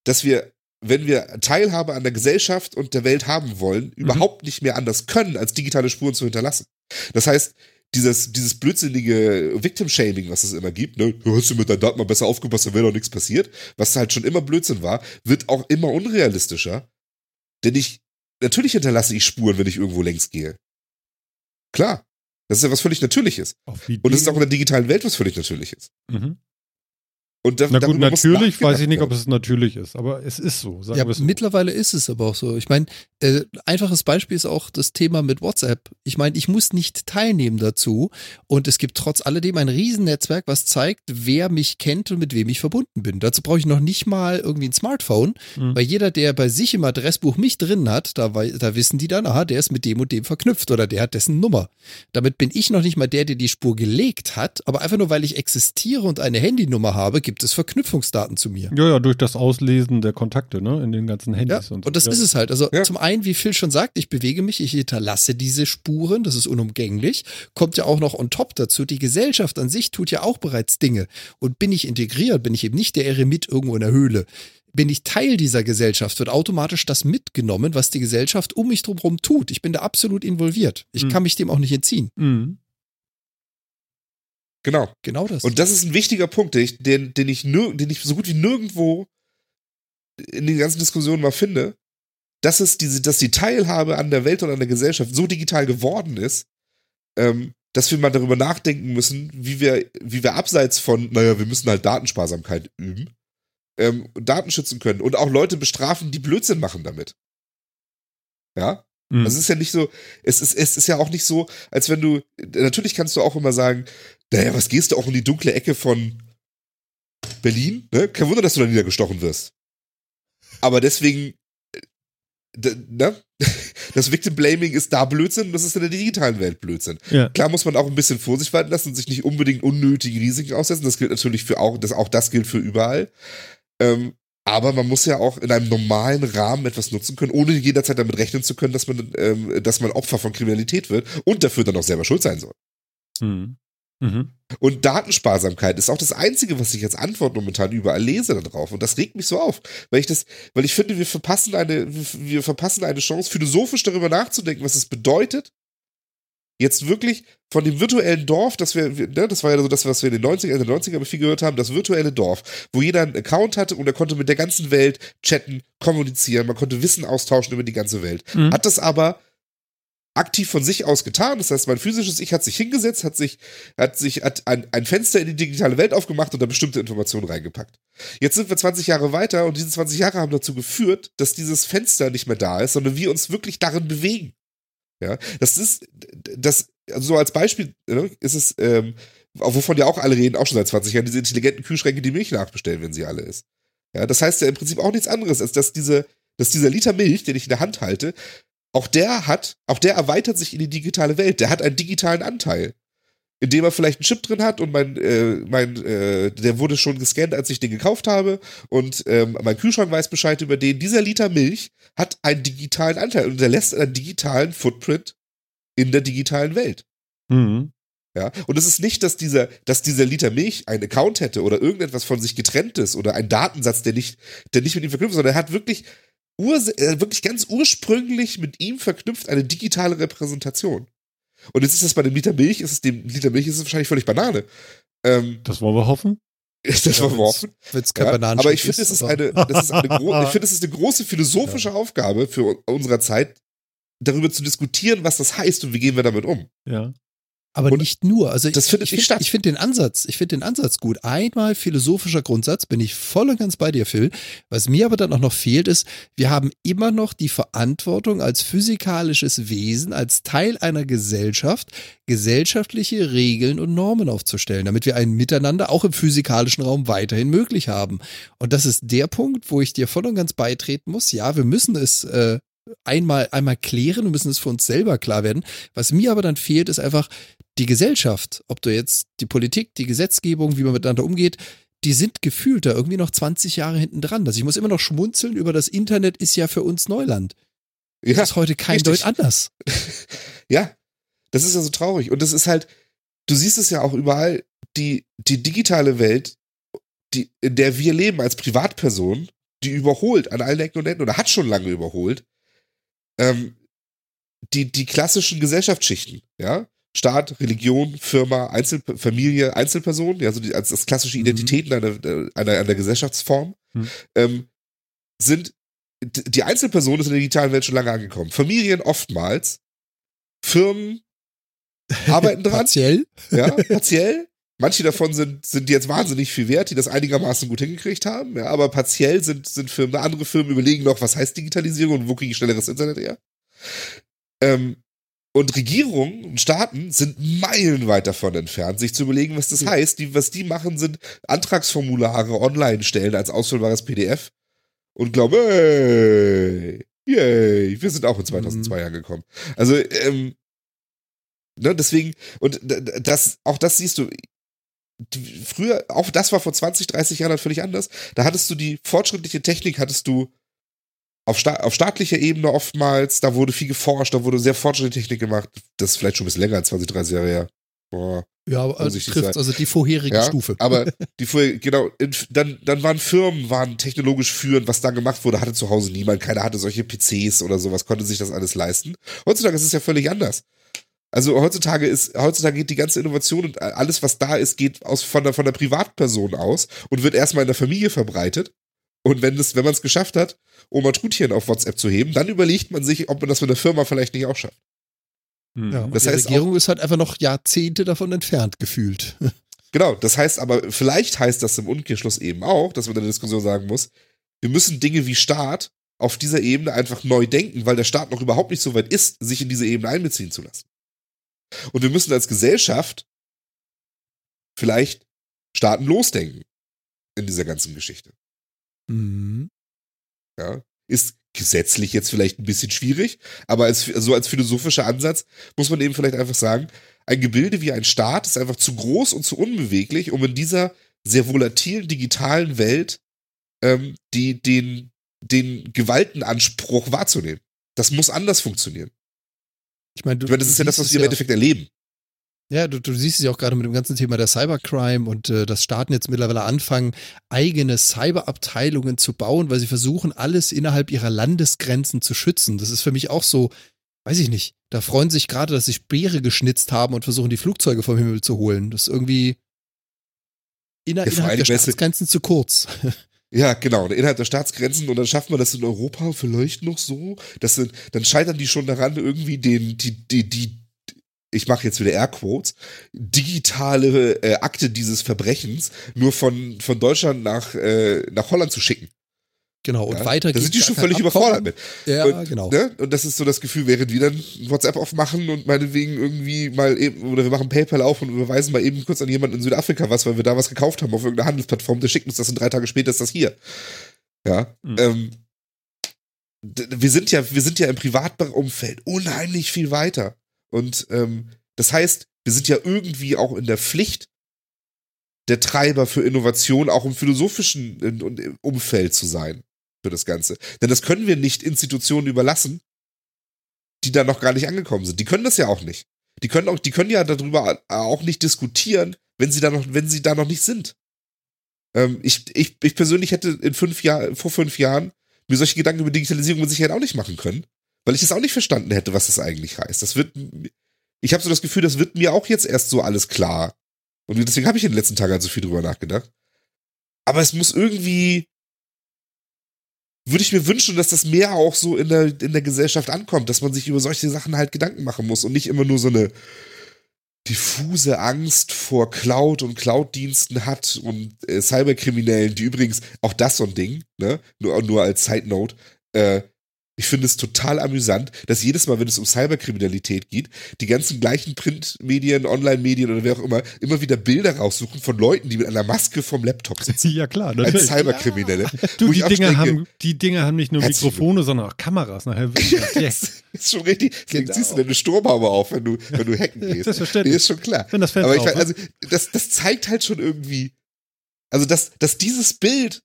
dass wir, wenn wir Teilhabe an der Gesellschaft und der Welt haben wollen, überhaupt nicht mehr anders können, als digitale Spuren zu hinterlassen. Das heißt, dieses, dieses blödsinnige Victim-Shaming, was es immer gibt, ne, du hast du mit deinen Daten mal besser aufgepasst, dann wäre doch nichts passiert, was halt schon immer Blödsinn war, wird auch immer unrealistischer. Denn ich, natürlich hinterlasse ich Spuren, wenn ich irgendwo längs gehe. Klar. Das ist ja was völlig Natürliches. Und es ist auch in der digitalen Welt was völlig Natürliches. Mhm. Und da, Na gut, natürlich weiß ich nicht, ob es natürlich ist, aber es ist so. Sagen Ja, wir es so. mittlerweile ist es aber auch so. Ich meine, äh, einfaches Beispiel ist auch das Thema mit WhatsApp. Ich meine, ich muss nicht teilnehmen dazu und es gibt trotz alledem ein Riesennetzwerk, was zeigt, wer mich kennt und mit wem ich verbunden bin. Dazu brauche ich noch nicht mal irgendwie ein Smartphone, Mhm. weil jeder, der bei sich im Adressbuch mich drin hat, da, da wissen die dann, aha, der ist mit dem und dem verknüpft oder der hat dessen Nummer. Damit bin ich noch nicht mal der, der die Spur gelegt hat, aber einfach nur, weil ich existiere und eine Handynummer habe, gibt es Verknüpfungsdaten zu mir. Ja, ja, durch das Auslesen der Kontakte, ne, in den ganzen Ja, Handys und, so. das ja. ist es halt. Also Ja. zum einen, wie Phil schon sagt, ich bewege mich, ich hinterlasse diese Spuren, das ist unumgänglich. Kommt ja auch noch on top dazu, die Gesellschaft an sich tut ja auch bereits Dinge. Und bin ich integriert, bin ich eben nicht der Eremit irgendwo in der Höhle. Bin ich Teil dieser Gesellschaft, wird automatisch das mitgenommen, was die Gesellschaft um mich drumherum tut. Ich bin da absolut involviert. Ich Mhm. kann mich dem auch nicht entziehen. Mhm. Genau. Genau das. Und das ist ein wichtiger Punkt, den ich, den, den, ich nir, den ich so gut wie nirgendwo in den ganzen Diskussionen mal finde, dass es diese, dass die Teilhabe an der Welt und an der Gesellschaft so digital geworden ist, ähm, dass wir mal darüber nachdenken müssen, wie wir, wie wir abseits von, naja, wir müssen halt Datensparsamkeit üben, ähm, Daten schützen können und auch Leute bestrafen, die Blödsinn machen damit. Ja, Mhm. also es ist ja nicht so, es ist, es ist ja auch nicht so, als wenn du, natürlich kannst du auch immer sagen, naja, was gehst du auch in die dunkle Ecke von Berlin? Ne? Kein Wunder, dass du da niedergestochen wirst. Aber deswegen, äh, ne? Das Victim Blaming ist da Blödsinn, das ist in der digitalen Welt Blödsinn. ja. Klar muss man auch ein bisschen Vorsicht walten lassen und sich nicht unbedingt unnötige Risiken aussetzen. Das gilt natürlich für auch, das, auch das gilt für überall. Ähm, aber man muss ja auch in einem normalen Rahmen etwas nutzen können, ohne jederzeit damit rechnen zu können, dass man, ähm, dass man Opfer von Kriminalität wird und dafür dann auch selber schuld sein soll. Mhm. Mhm. Und Datensparsamkeit ist auch das Einzige, was ich als Antwort momentan überall lese darauf. Und das regt mich so auf, weil ich das, weil ich finde, wir verpassen eine, wir verpassen eine Chance, philosophisch darüber nachzudenken, was es bedeutet, jetzt wirklich von dem virtuellen Dorf, das wir, ne, das war ja so das, was wir in den 90er, in den 90er viel gehört haben, das virtuelle Dorf, wo jeder einen Account hatte und er konnte mit der ganzen Welt chatten, kommunizieren, man konnte Wissen austauschen über die ganze Welt. Mhm. Hat das aber aktiv von sich aus getan. Das heißt, mein physisches Ich hat sich hingesetzt, hat sich, hat sich, hat ein, ein Fenster in die digitale Welt aufgemacht und da bestimmte Informationen reingepackt. Jetzt sind wir 20 Jahre weiter und diese 20 Jahre haben dazu geführt, dass dieses Fenster nicht mehr da ist, sondern wir uns wirklich darin bewegen. Ja, das ist, das, also so als Beispiel ne, ist es, ähm, wovon ja auch alle reden, auch schon seit 20 Jahren, diese intelligenten Kühlschränke, die Milch nachbestellen, wenn sie alle ist. Ja, das heißt ja im Prinzip auch nichts anderes, als dass diese, dass dieser Liter Milch, den ich in der Hand halte, auch der hat, auch der erweitert sich in die digitale Welt. Der hat einen digitalen Anteil. Indem er vielleicht einen Chip drin hat und mein, äh, mein, äh, der wurde schon gescannt, als ich den gekauft habe und ähm, mein Kühlschrank weiß Bescheid über den. Dieser Liter Milch hat einen digitalen Anteil und der lässt einen digitalen Footprint in der digitalen Welt. Mhm. Ja, und es ist nicht, dass dieser, dass dieser Liter Milch einen Account hätte oder irgendetwas von sich getrenntes oder ein Datensatz, der nicht, der nicht mit ihm verknüpft ist, sondern er hat wirklich, urs äh, wirklich ganz ursprünglich mit ihm verknüpft eine digitale Repräsentation. Und jetzt ist das bei dem Liter Milch, ist es dem Liter Milch ist es wahrscheinlich völlig Banane. Ähm, Das wollen wir hoffen. ist das verworfen. Wenn es kein Ja, aber ich finde, es ist aber- eine, das ist eine, ich finde, es ist eine große philosophische Aufgabe für un- unserer Zeit, darüber zu diskutieren, was das heißt und wie gehen wir damit um. Ja. Aber Und nicht nur. Also das ich, findet ich find-. Ich finde den Ansatz, ich finde den Ansatz gut. Einmal philosophischer Grundsatz, bin ich voll und ganz bei dir, Phil. Was mir aber dann auch noch fehlt, ist, wir haben immer noch die Verantwortung als physikalisches Wesen, als Teil einer Gesellschaft, gesellschaftliche Regeln und Normen aufzustellen, damit wir ein Miteinander auch im physikalischen Raum weiterhin möglich haben. Und das ist der Punkt, wo ich dir voll und ganz beitreten muss. Ja, wir müssen es äh, einmal, einmal klären, wir müssen es für uns selber klar werden. Was mir aber dann fehlt, ist einfach die Gesellschaft, ob du jetzt die Politik, die Gesetzgebung, wie man miteinander umgeht, die sind gefühlt da irgendwie noch 20 Jahre hinten dran. Also ich muss immer noch schmunzeln über das Internet ist ja für uns Neuland. Ja, Das ist heute kein richtig. Deut anders. Ja, das ist ja so traurig. Und das ist halt, du siehst es ja auch überall, die, die digitale Welt, die, in der wir leben als Privatperson, die überholt an allen Ecken und Enden oder hat schon lange überholt, ähm, die, die klassischen Gesellschaftsschichten, ja. Staat, Religion, Firma, Einzel Familie, Einzelperson, ja, so die, als das klassische Mhm. Identitäten einer, einer, einer Gesellschaftsform, Mhm. ähm, sind die Einzelperson ist in der digitalen Welt schon lange angekommen. Familien oftmals, Firmen arbeiten dran, Partiell. ja, partiell. Manche davon sind, sind jetzt wahnsinnig viel wert, die das einigermaßen gut hingekriegt haben, ja, aber partiell sind, sind Firmen, andere Firmen überlegen noch, was heißt Digitalisierung und wo kriege ich schnelleres Internet her? Ähm, und Regierungen und Staaten sind meilenweit davon entfernt, sich zu überlegen, was das ja. heißt. Die, was die machen, sind Antragsformulare online stellen als ausfüllbares PDF und glauben, hey, yay, wir sind auch in 2002 mhm. angekommen. Also, ähm, ne, deswegen, und das, auch das siehst du, früher, auch das war vor 20, 30 Jahren halt völlig anders. Da hattest du die fortschrittliche Technik, hattest du auf, sta auf staatlicher Ebene oftmals, da wurde viel geforscht, da wurde sehr fortschrittliche Technik gemacht. Das ist vielleicht schon ein bisschen länger als 20, 30 Jahre her. Boah, ja, aber also trifft also die vorherige ja, Stufe. Aber die vorherige, genau, dann, dann waren Firmen, waren technologisch führend, was da gemacht wurde, hatte zu Hause niemand, keiner hatte solche PCs oder sowas, konnte sich das alles leisten. Heutzutage ist es ja völlig anders. Also heutzutage ist, heutzutage geht die ganze Innovation und alles, was da ist, geht aus, von der, von der Privatperson aus und wird erstmal in der Familie verbreitet. Und wenn das, wenn man es geschafft hat, Oma Trutchen auf WhatsApp zu heben, dann überlegt man sich, ob man das mit der Firma vielleicht nicht auch schafft. Hm. Ja, das die heißt Regierung auch, ist halt einfach noch Jahrzehnte davon entfernt gefühlt. Genau, das heißt aber, vielleicht heißt das im Umkehrschluss eben auch, dass man in der Diskussion sagen muss, wir müssen Dinge wie Staat auf dieser Ebene einfach neu denken, weil der Staat noch überhaupt nicht so weit ist, sich in diese Ebene einbeziehen zu lassen. Und wir müssen als Gesellschaft vielleicht Staaten losdenken in dieser ganzen Geschichte. Mhm. Ja, ist gesetzlich jetzt vielleicht ein bisschen schwierig, aber als, so als philosophischer Ansatz muss man eben vielleicht einfach sagen, ein Gebilde wie ein Staat ist einfach zu groß und zu unbeweglich, um in dieser sehr volatilen digitalen Welt ähm, die, den, den Gewaltenanspruch wahrzunehmen. Das muss anders funktionieren. Ich meine, du, ich meine das ist ja das, was wir im Endeffekt erleben. Ja, du, du siehst es ja auch gerade mit dem ganzen Thema der Cybercrime und äh, dass Staaten jetzt mittlerweile anfangen, eigene Cyberabteilungen zu bauen, weil sie versuchen, alles innerhalb ihrer Landesgrenzen zu schützen. Das ist für mich auch so, weiß ich nicht. Da freuen sich gerade, dass sie Speere geschnitzt haben und versuchen, die Flugzeuge vom Himmel zu holen. Das ist irgendwie inner, ja, innerhalb der Staatsgrenzen zu kurz. Ja, genau, innerhalb der Staatsgrenzen und dann schafft man das in Europa vielleicht noch so, dass dann scheitern die schon daran, irgendwie den, die, die, die ich mache jetzt wieder Airquotes, digitale äh, Akte dieses Verbrechens nur von, von Deutschland nach, äh, nach Holland zu schicken. Genau, und ja, weiter Da sind die schon völlig überfordert mit. Ja, und, genau. Ne? Und das ist so das Gefühl, während wir dann WhatsApp aufmachen und meinetwegen irgendwie mal eben, oder wir machen PayPal auf und überweisen mal eben kurz an jemanden in Südafrika was, weil wir da was gekauft haben auf irgendeiner Handelsplattform, der schickt uns das und drei Tage später ist das hier. Ja. Mhm. Ähm, wir sind ja, wir sind ja im Privatumfeld unheimlich viel weiter. Und ähm, das heißt, wir sind ja irgendwie auch in der Pflicht, der Treiber für Innovation auch im philosophischen Umfeld zu sein für das Ganze. Denn das können wir nicht Institutionen überlassen, die da noch gar nicht angekommen sind. Die können das ja auch nicht. Die können auch, die können ja darüber auch nicht diskutieren, wenn sie da noch, wenn sie da noch nicht sind. Ähm, ich, ich, ich persönlich hätte in fünf Jahren, vor fünf Jahren mir solche Gedanken über Digitalisierung mit Sicherheit auch nicht machen können weil ich es auch nicht verstanden hätte, was das eigentlich heißt. Das wird, ich habe so das Gefühl, das wird mir auch jetzt erst so alles klar. Und deswegen habe ich in den letzten Tagen halt so viel drüber nachgedacht. Aber es muss irgendwie, würde ich mir wünschen, dass das mehr auch so in der, in der Gesellschaft ankommt, dass man sich über solche Sachen halt Gedanken machen muss und nicht immer nur so eine diffuse Angst vor Cloud und Cloud-Diensten hat und äh, Cyberkriminellen, die übrigens, auch das so ein Ding, ne, nur, nur als Side Note, äh, ich finde es total amüsant, dass jedes Mal, wenn es um Cyberkriminalität geht, die ganzen gleichen Printmedien, Online-Medien oder wer auch immer, immer wieder Bilder raussuchen von Leuten, die mit einer Maske vom Laptop sitzen. Ja, klar. Natürlich. Als Cyberkriminelle. Ja. Du, die Dinger, haben, die Dinger haben nicht nur Mikrofone, sondern auch Kameras. Nachher yes. ist schon richtig. Deswegen genau. ziehst du deine Sturmhaube auf, wenn du, wenn du hacken gehst. Das ist, nee, ist schon klar. Wenn das Aber ich weiß, also, das, das zeigt halt schon irgendwie, also, dass, dass dieses Bild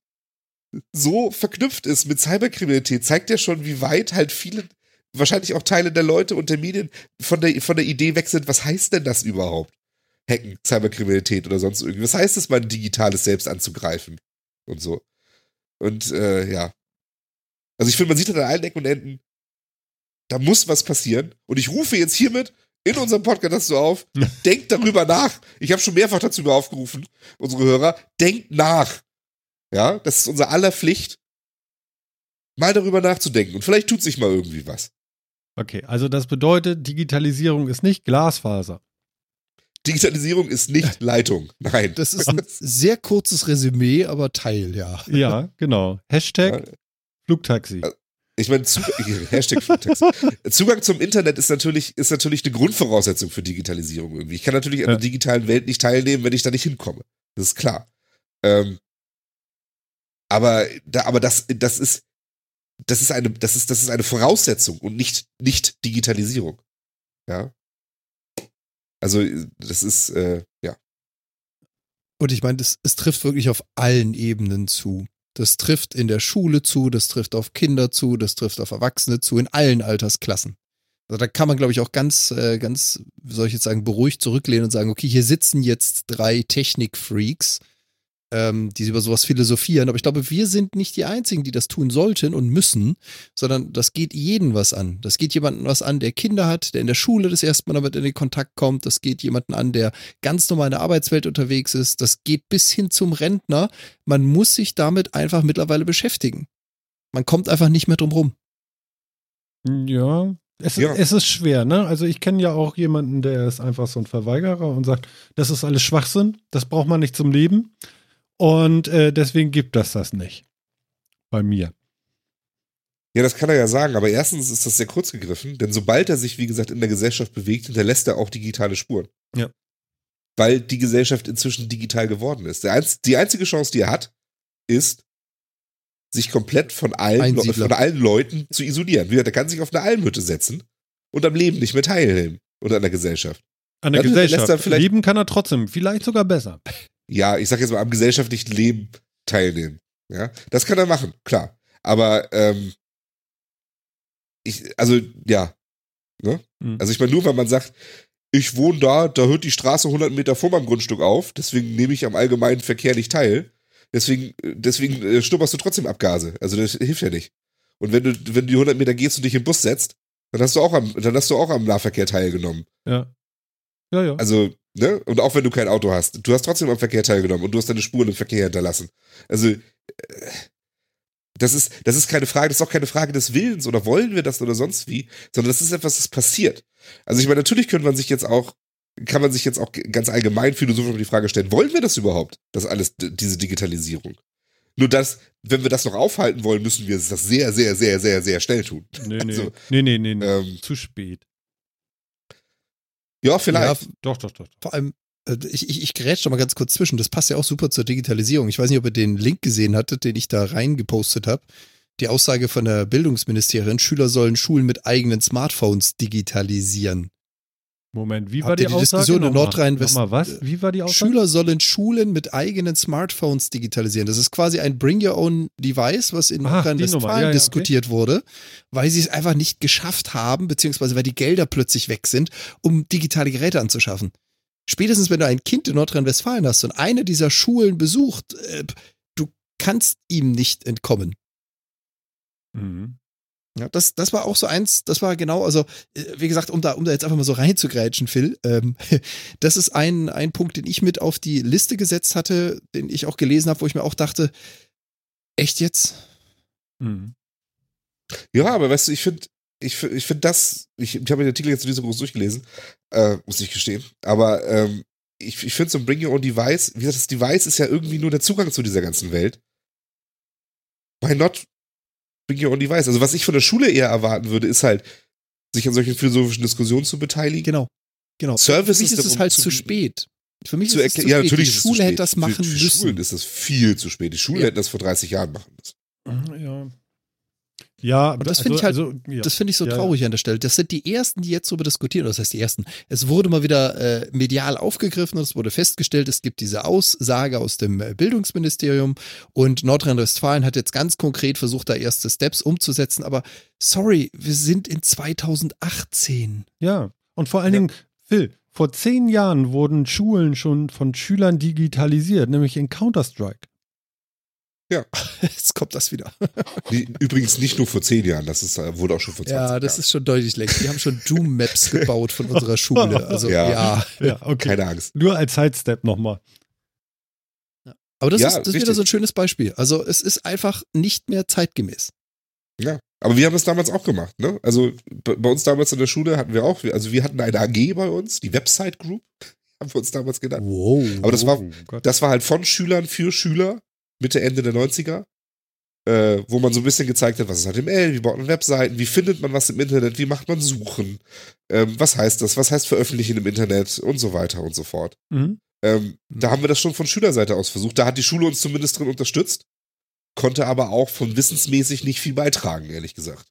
so verknüpft ist mit Cyberkriminalität, zeigt ja schon, wie weit halt viele, wahrscheinlich auch Teile der Leute und der Medien von der, von der Idee weg sind, was heißt denn das überhaupt? Hacken, Cyberkriminalität oder sonst irgendwie. Was heißt es, mein digitales Selbst anzugreifen? Und so. Und äh, ja. Also ich finde, man sieht halt an allen Ecken und Enden, da muss was passieren. Und ich rufe jetzt hiermit in unserem Podcast dazu auf, denkt darüber nach. Ich habe schon mehrfach dazu aufgerufen, unsere Hörer, denkt nach. Ja, das ist unser aller Pflicht, mal darüber nachzudenken. Und vielleicht tut sich mal irgendwie was. Okay, also das bedeutet, Digitalisierung ist nicht Glasfaser. Digitalisierung ist nicht Leitung. Nein. Das ist ein sehr kurzes Resümee, aber Teil, ja. Ja, genau. Hashtag Ja. Flugtaxi. Ich meine, Zug Hashtag Flugtaxi. Zugang zum Internet ist natürlich, ist natürlich eine Grundvoraussetzung für Digitalisierung irgendwie. Ich kann natürlich an Ja. der digitalen Welt nicht teilnehmen, wenn ich da nicht hinkomme. Das ist klar. Ähm, aber, da, aber das, das ist, das ist eine, das ist, das ist eine Voraussetzung und nicht, nicht Digitalisierung. Ja. Also, das ist, äh, ja. Und ich meine, es, trifft wirklich auf allen Ebenen zu. Das trifft in der Schule zu, das trifft auf Kinder zu, das trifft auf Erwachsene zu, in allen Altersklassen. Also da kann man, glaube ich, auch ganz, äh, ganz, wie soll ich jetzt sagen, beruhigt zurücklehnen und sagen, okay, hier sitzen jetzt drei Technikfreaks, ähm, die über sowas philosophieren. Aber ich glaube, wir sind nicht die Einzigen, die das tun sollten und müssen, sondern das geht jeden was an. Das geht jemanden was an, der Kinder hat, der in der Schule das erste Mal damit in den Kontakt kommt. Das geht jemanden an, der ganz normal in der Arbeitswelt unterwegs ist. Das geht bis hin zum Rentner. Man muss sich damit einfach mittlerweile beschäftigen. Man kommt einfach nicht mehr drum rum. Ja. Es, Ja. es ist schwer, ne? Also ich kenne ja auch jemanden, der ist einfach so ein Verweigerer und sagt, das ist alles Schwachsinn, das braucht man nicht zum Leben. Und äh, deswegen gibt das das nicht. Bei mir. Ja, das kann er ja sagen, aber erstens ist das sehr kurz gegriffen, denn sobald er sich, wie gesagt, in der Gesellschaft bewegt, hinterlässt er auch digitale Spuren. Ja. Weil die Gesellschaft inzwischen digital geworden ist. Einz die einzige Chance, die er hat, ist, sich komplett von allen, Le von allen Leuten zu isolieren. Wie gesagt, er kann sich auf eine Almhütte setzen und am Leben nicht mehr teilnehmen und an der Gesellschaft. An der Dann lässt er Gesellschaft. vielleicht- Leben kann er trotzdem, vielleicht sogar besser. Ja, ich sag jetzt mal, am gesellschaftlichen Leben teilnehmen. Ja, das kann er machen, klar. Aber ähm, ich, also ja, ne? Mhm. Also ich meine, nur weil man sagt, ich wohne da, da hört die Straße 100 Meter vor meinem Grundstück auf, deswegen nehme ich am allgemeinen Verkehr nicht teil. Deswegen, deswegen äh, schnupperst du trotzdem Abgase. Also das hilft ja nicht. Und wenn du, wenn du die 100 Meter gehst und dich im Bus setzt, dann hast du auch am, dann hast du auch am Nahverkehr teilgenommen. Ja. Ja, ja. Also, ne? Und auch wenn du kein Auto hast, du hast trotzdem am Verkehr teilgenommen und du hast deine Spuren im Verkehr hinterlassen. Also, äh, das ist, das ist keine Frage, das ist auch keine Frage des Willens oder wollen wir das oder sonst wie, sondern das ist etwas, das passiert. Also, ich meine, natürlich könnte man sich jetzt auch, kann man sich jetzt auch ganz allgemein philosophisch die Frage stellen, wollen wir das überhaupt? Das alles, diese Digitalisierung. Nur das, wenn wir das noch aufhalten wollen, müssen wir das sehr, sehr, sehr, sehr, sehr schnell tun. nee, nee. also, nee, nee, nee, nee. Ähm, Zu spät. Ja, vielleicht. Ja, Doch, doch, doch. doch. vor allem, äh, ich, ich, ich grätsch doch mal ganz kurz zwischen. Das passt ja auch super zur Digitalisierung. Ich weiß nicht, ob ihr den Link gesehen hattet, den ich da reingepostet habe. Die Aussage von der Bildungsministerin, Schüler sollen Schulen mit eigenen Smartphones digitalisieren. Moment, wie Habt war die die Aussage? Diskussion in Nochmal. Nordrhein-West- Nochmal was? Wie war die Aussage? Schüler sollen Schulen mit eigenen Smartphones digitalisieren. Das ist quasi ein Bring Your Own Device, was in Nordrhein-Westfalen. Ja, ja, okay. diskutiert wurde, weil sie es einfach nicht geschafft haben, beziehungsweise weil die Gelder plötzlich weg sind, um digitale Geräte anzuschaffen. Spätestens, wenn du ein Kind in Nordrhein-Westfalen hast und eine dieser Schulen besucht, äh, du kannst ihm nicht entkommen. Mhm. Ja, das, das war auch so eins, das war genau, also, äh, wie gesagt, um da, um da jetzt einfach mal so reinzugrätschen, Phil, ähm, das ist ein, ein Punkt, den ich mit auf die Liste gesetzt hatte, den ich auch gelesen habe, wo ich mir auch dachte, echt jetzt? Mhm. Ja, aber weißt du, ich finde, ich, ich finde das, ich, ich habe den Artikel jetzt nicht so groß durchgelesen, äh, muss ich gestehen, aber ähm, ich, ich finde so ein Bring Your Own Device, wie gesagt, das Device ist ja irgendwie nur der Zugang zu dieser ganzen Welt. Why not Bring Your Own Device? Also was ich von der Schule eher erwarten würde, ist halt, sich an solchen philosophischen Diskussionen zu beteiligen. Genau. Genau. Services Für mich ist es halt zu zu spät. Für mich ist es zu erklären, ja, spät. natürlich Die ist es zu Schule spät. hätte das machen für, für müssen. Schulen ist das viel zu spät. Die Schulen Ja. hätten das vor 30 Jahren machen müssen. Ja. Ja, Und das finde ich halt- also, ja. Das finde ich so Ja, traurig an der Stelle. Das sind die ersten, die jetzt darüber diskutieren. Das heißt, die ersten. Es wurde mal wieder äh, medial aufgegriffen und es wurde festgestellt, es gibt diese Aussage aus dem äh, Bildungsministerium und Nordrhein-Westfalen hat jetzt ganz konkret versucht, da erste Steps umzusetzen. Aber sorry, wir sind in 2018. Ja, und vor allen Ja. Dingen, Phil, vor zehn Jahren wurden Schulen schon von Schülern digitalisiert, nämlich in Counter-Strike. Jetzt kommt das wieder. Die, übrigens nicht nur vor 10 Jahren, das ist, äh, wurde auch schon vor 20 Ja, Jahren. das ist schon deutlich länger. Die haben schon Doom-Maps gebaut von unserer Schule. Also Ja. ja. Ja, okay. Keine Angst. Nur als Sidestep nochmal. Aber das Ja, ist, das ist wieder so ein schönes Beispiel. Also es ist einfach nicht mehr zeitgemäß. Ja, aber wir haben das damals auch gemacht, ne? Also bei uns damals in der Schule hatten wir auch, also wir hatten eine AG bei uns, die Website Group. haben wir uns damals gedacht. Wow. Aber das war, Oh das war halt von Schülern für Schüler, Mitte, Ende der 90er, äh, wo man so ein bisschen gezeigt hat, was ist HTML, wie baut man Webseiten, wie findet man was im Internet, wie macht man Suchen, ähm, was heißt das, was heißt veröffentlichen im Internet und so weiter und so fort. Mhm. Ähm, Da haben wir das schon von Schülerseite aus versucht. Da hat die Schule uns zumindest drin unterstützt, konnte aber auch von wissensmäßig nicht viel beitragen, ehrlich gesagt.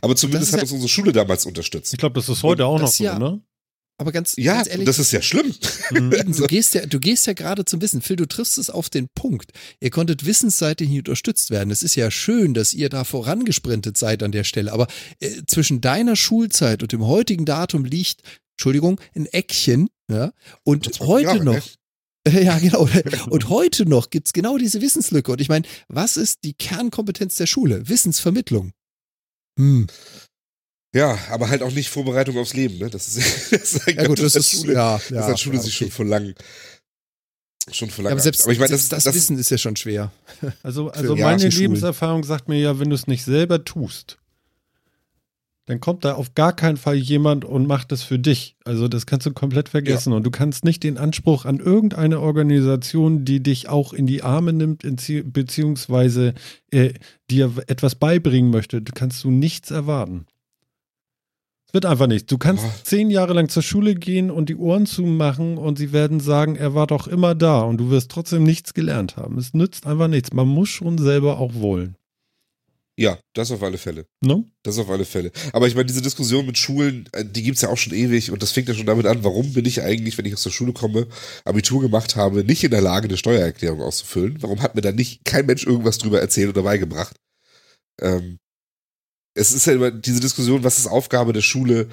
Aber zumindest hat ja- uns unsere Schule damals unterstützt. Ich glaube, das ist heute Und auch noch so, ja- ne? Aber ganz, Ja, ganz ehrlich, das ist ja schlimm. Eben, du gehst ja, du gehst ja gerade zum Wissen. Phil, du triffst es auf den Punkt. Ihr konntet wissensseitig nicht unterstützt werden. Es ist ja schön, dass ihr da vorangesprintet seid an der Stelle. Aber äh, zwischen deiner Schulzeit und dem heutigen Datum liegt, Entschuldigung, ein Eckchen, ja. Und 20 heute Jahre, noch, ne? Ja, genau. Und heute noch gibt's genau dieseWissenslücke. Und ich meine, was ist die Kernkompetenz der Schule? Wissensvermittlung. Hm. Ja, aber halt auch nicht Vorbereitung aufs Leben, ne? Das ist, das ist Ja gut, das hat ist Schule, ja, das ja, hat Schule ja, sich okay. schon vor lang schon vor Ja, lang. aber selbst, aber ich meine, das, das, das, Wissen ist ja schon schwer. Also, also ja, meine. Lebenserfahrung sagt mir ja, wenn du es nicht selber tust, dann kommt da auf gar keinen Fall jemand und macht es für dich. Also das kannst du komplett vergessen. Und du kannst nicht den Anspruch an irgendeine Organisation, die dich auch in die Arme nimmt, beziehungsweise äh, dir etwas beibringen möchte, du kannst du nichts erwarten. Es wird einfach nicht. Du kannst Boah. zehn Jahre lang zur Schule gehen und die Ohren zumachen und sie werden sagen, er war doch immer da und du wirst trotzdem nichts gelernt haben. Es nützt einfach nichts. Man muss schon selber auch wollen. ja, das auf alle Fälle. Ne? Das auf alle Fälle. Aber ich meine, diese Diskussion mit Schulen, äh, die gibt's ja auch schon ewig und das fängt ja schon damit an, warum bin ich eigentlich, wenn ich aus der Schule komme, Abitur gemacht habe, nicht in der Lage, eine Steuererklärung auszufüllen? Warum hat mir da nicht kein Mensch irgendwas drüber erzählt oder beigebracht? Ähm, es ist ja immer diese Diskussion, was ist Aufgabe der Schule,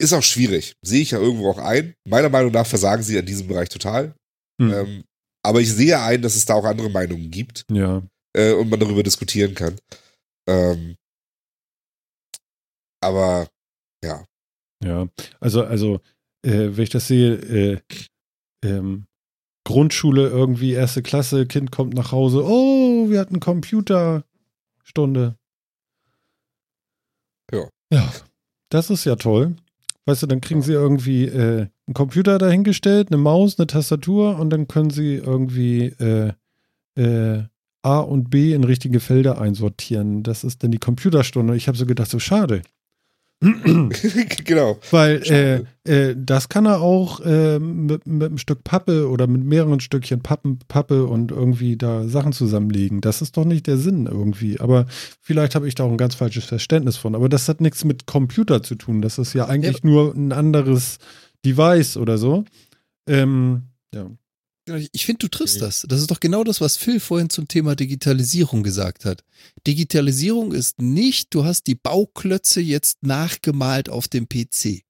ist auch schwierig. Sehe ich ja irgendwo auch ein. Meiner Meinung nach versagen sie in diesem Bereich total. Hm. Ähm, aber ich sehe ein, dass es da auch andere Meinungen gibt Ja. äh, und man darüber diskutieren kann. Ähm, aber ja, Ja, also, also, äh, wenn ich das sehe, äh, ähm, Grundschule irgendwie, erste Klasse, Kind kommt nach Hause, oh, wir hatten Computerstunde. Ja. Ja, das ist ja toll. Weißt du, dann kriegen sie irgendwie äh, einen Computer dahingestellt, eine Maus, eine Tastatur und dann können sie irgendwie äh, äh, A und B in richtige Felder einsortieren. Das ist dann die Computerstunde. Ich habe so gedacht, so schade. genau. Weil äh, äh, das kann er auch äh, mit, mit einem Stück Pappe oder mit mehreren Stückchen Pappen, Pappe und irgendwie da Sachen zusammenlegen. Das ist doch nicht der Sinn irgendwie. Aber vielleicht habe ich da auch ein ganz falsches Verständnis von. Aber das hat nichts mit Computer zu tun. Das ist ja eigentlich nur ein anderes Device oder so. Ähm, ja. Ich finde, du triffst das. Das ist doch genau das, was Phil vorhin zum Thema Digitalisierung gesagt hat. Digitalisierung ist nicht, du hast die Bauklötze jetzt nachgemalt auf dem PC.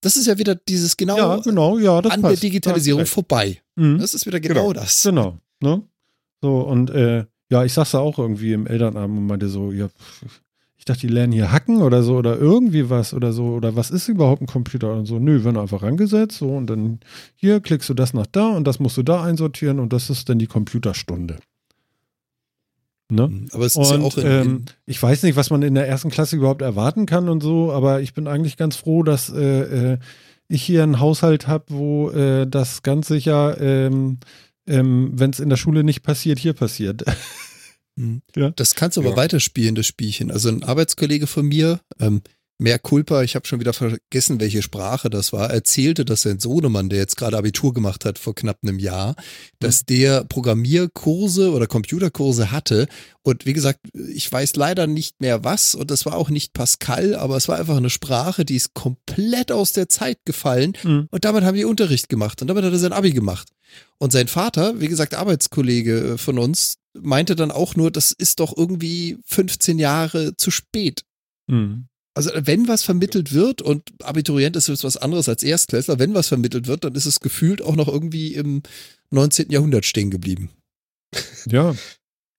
Das ist ja wieder dieses genau, ja, genau, ja, das an passt. der Digitalisierung Da hast vorbei. Mhm. Das ist wieder genau, Genau. das. Genau, ne? So, und äh, ja, ich sag's ja auch irgendwie im Elternabend und meinte so, ja, pf, ich dachte, die lernen hier hacken oder so oder irgendwie was oder so. Oder was ist überhaupt ein Computer? Und so, nö, werden einfach rangesetzt, so und dann hier klickst du das nach da und das musst du da einsortieren und das ist dann die Computerstunde. Ne? Aber es ist ja Und auch in, ähm, ich weiß nicht, was man in der ersten Klasse überhaupt erwarten kann und so, aber ich bin eigentlich ganz froh, dass äh, äh, ich hier einen Haushalt habe, wo äh, das ganz sicher, ähm, ähm, wenn es in der Schule nicht passiert, hier passiert. in, ja. das kannst du aber Ja. weiterspielen, das Spielchen. Also ein Arbeitskollege von mir, ähm, mehr Culpa, ich habe schon wieder vergessen, welche Sprache das war, erzählte, dass sein Sohnemann, der jetzt gerade Abitur gemacht hat vor knapp einem Jahr, dass der Programmierkurse oder Computerkurse hatte. Und wie gesagt, ich weiß leider nicht mehr was und das war auch nicht Pascal, aber es war einfach eine Sprache, die ist komplett aus der Zeit gefallen Mhm. und damit haben wir Unterricht gemacht und damit hat er sein Abi gemacht. Und sein Vater, wie gesagt, Arbeitskollege äh, von uns, meinte dann auch nur, das ist doch irgendwie 15 Jahre zu spät. Mhm. Also wenn was vermittelt wird und Abiturient ist jetzt was anderes als Erstklässler, wenn was vermittelt wird, dann ist es gefühlt auch noch irgendwie im 19. Jahrhundert stehen geblieben. Ja.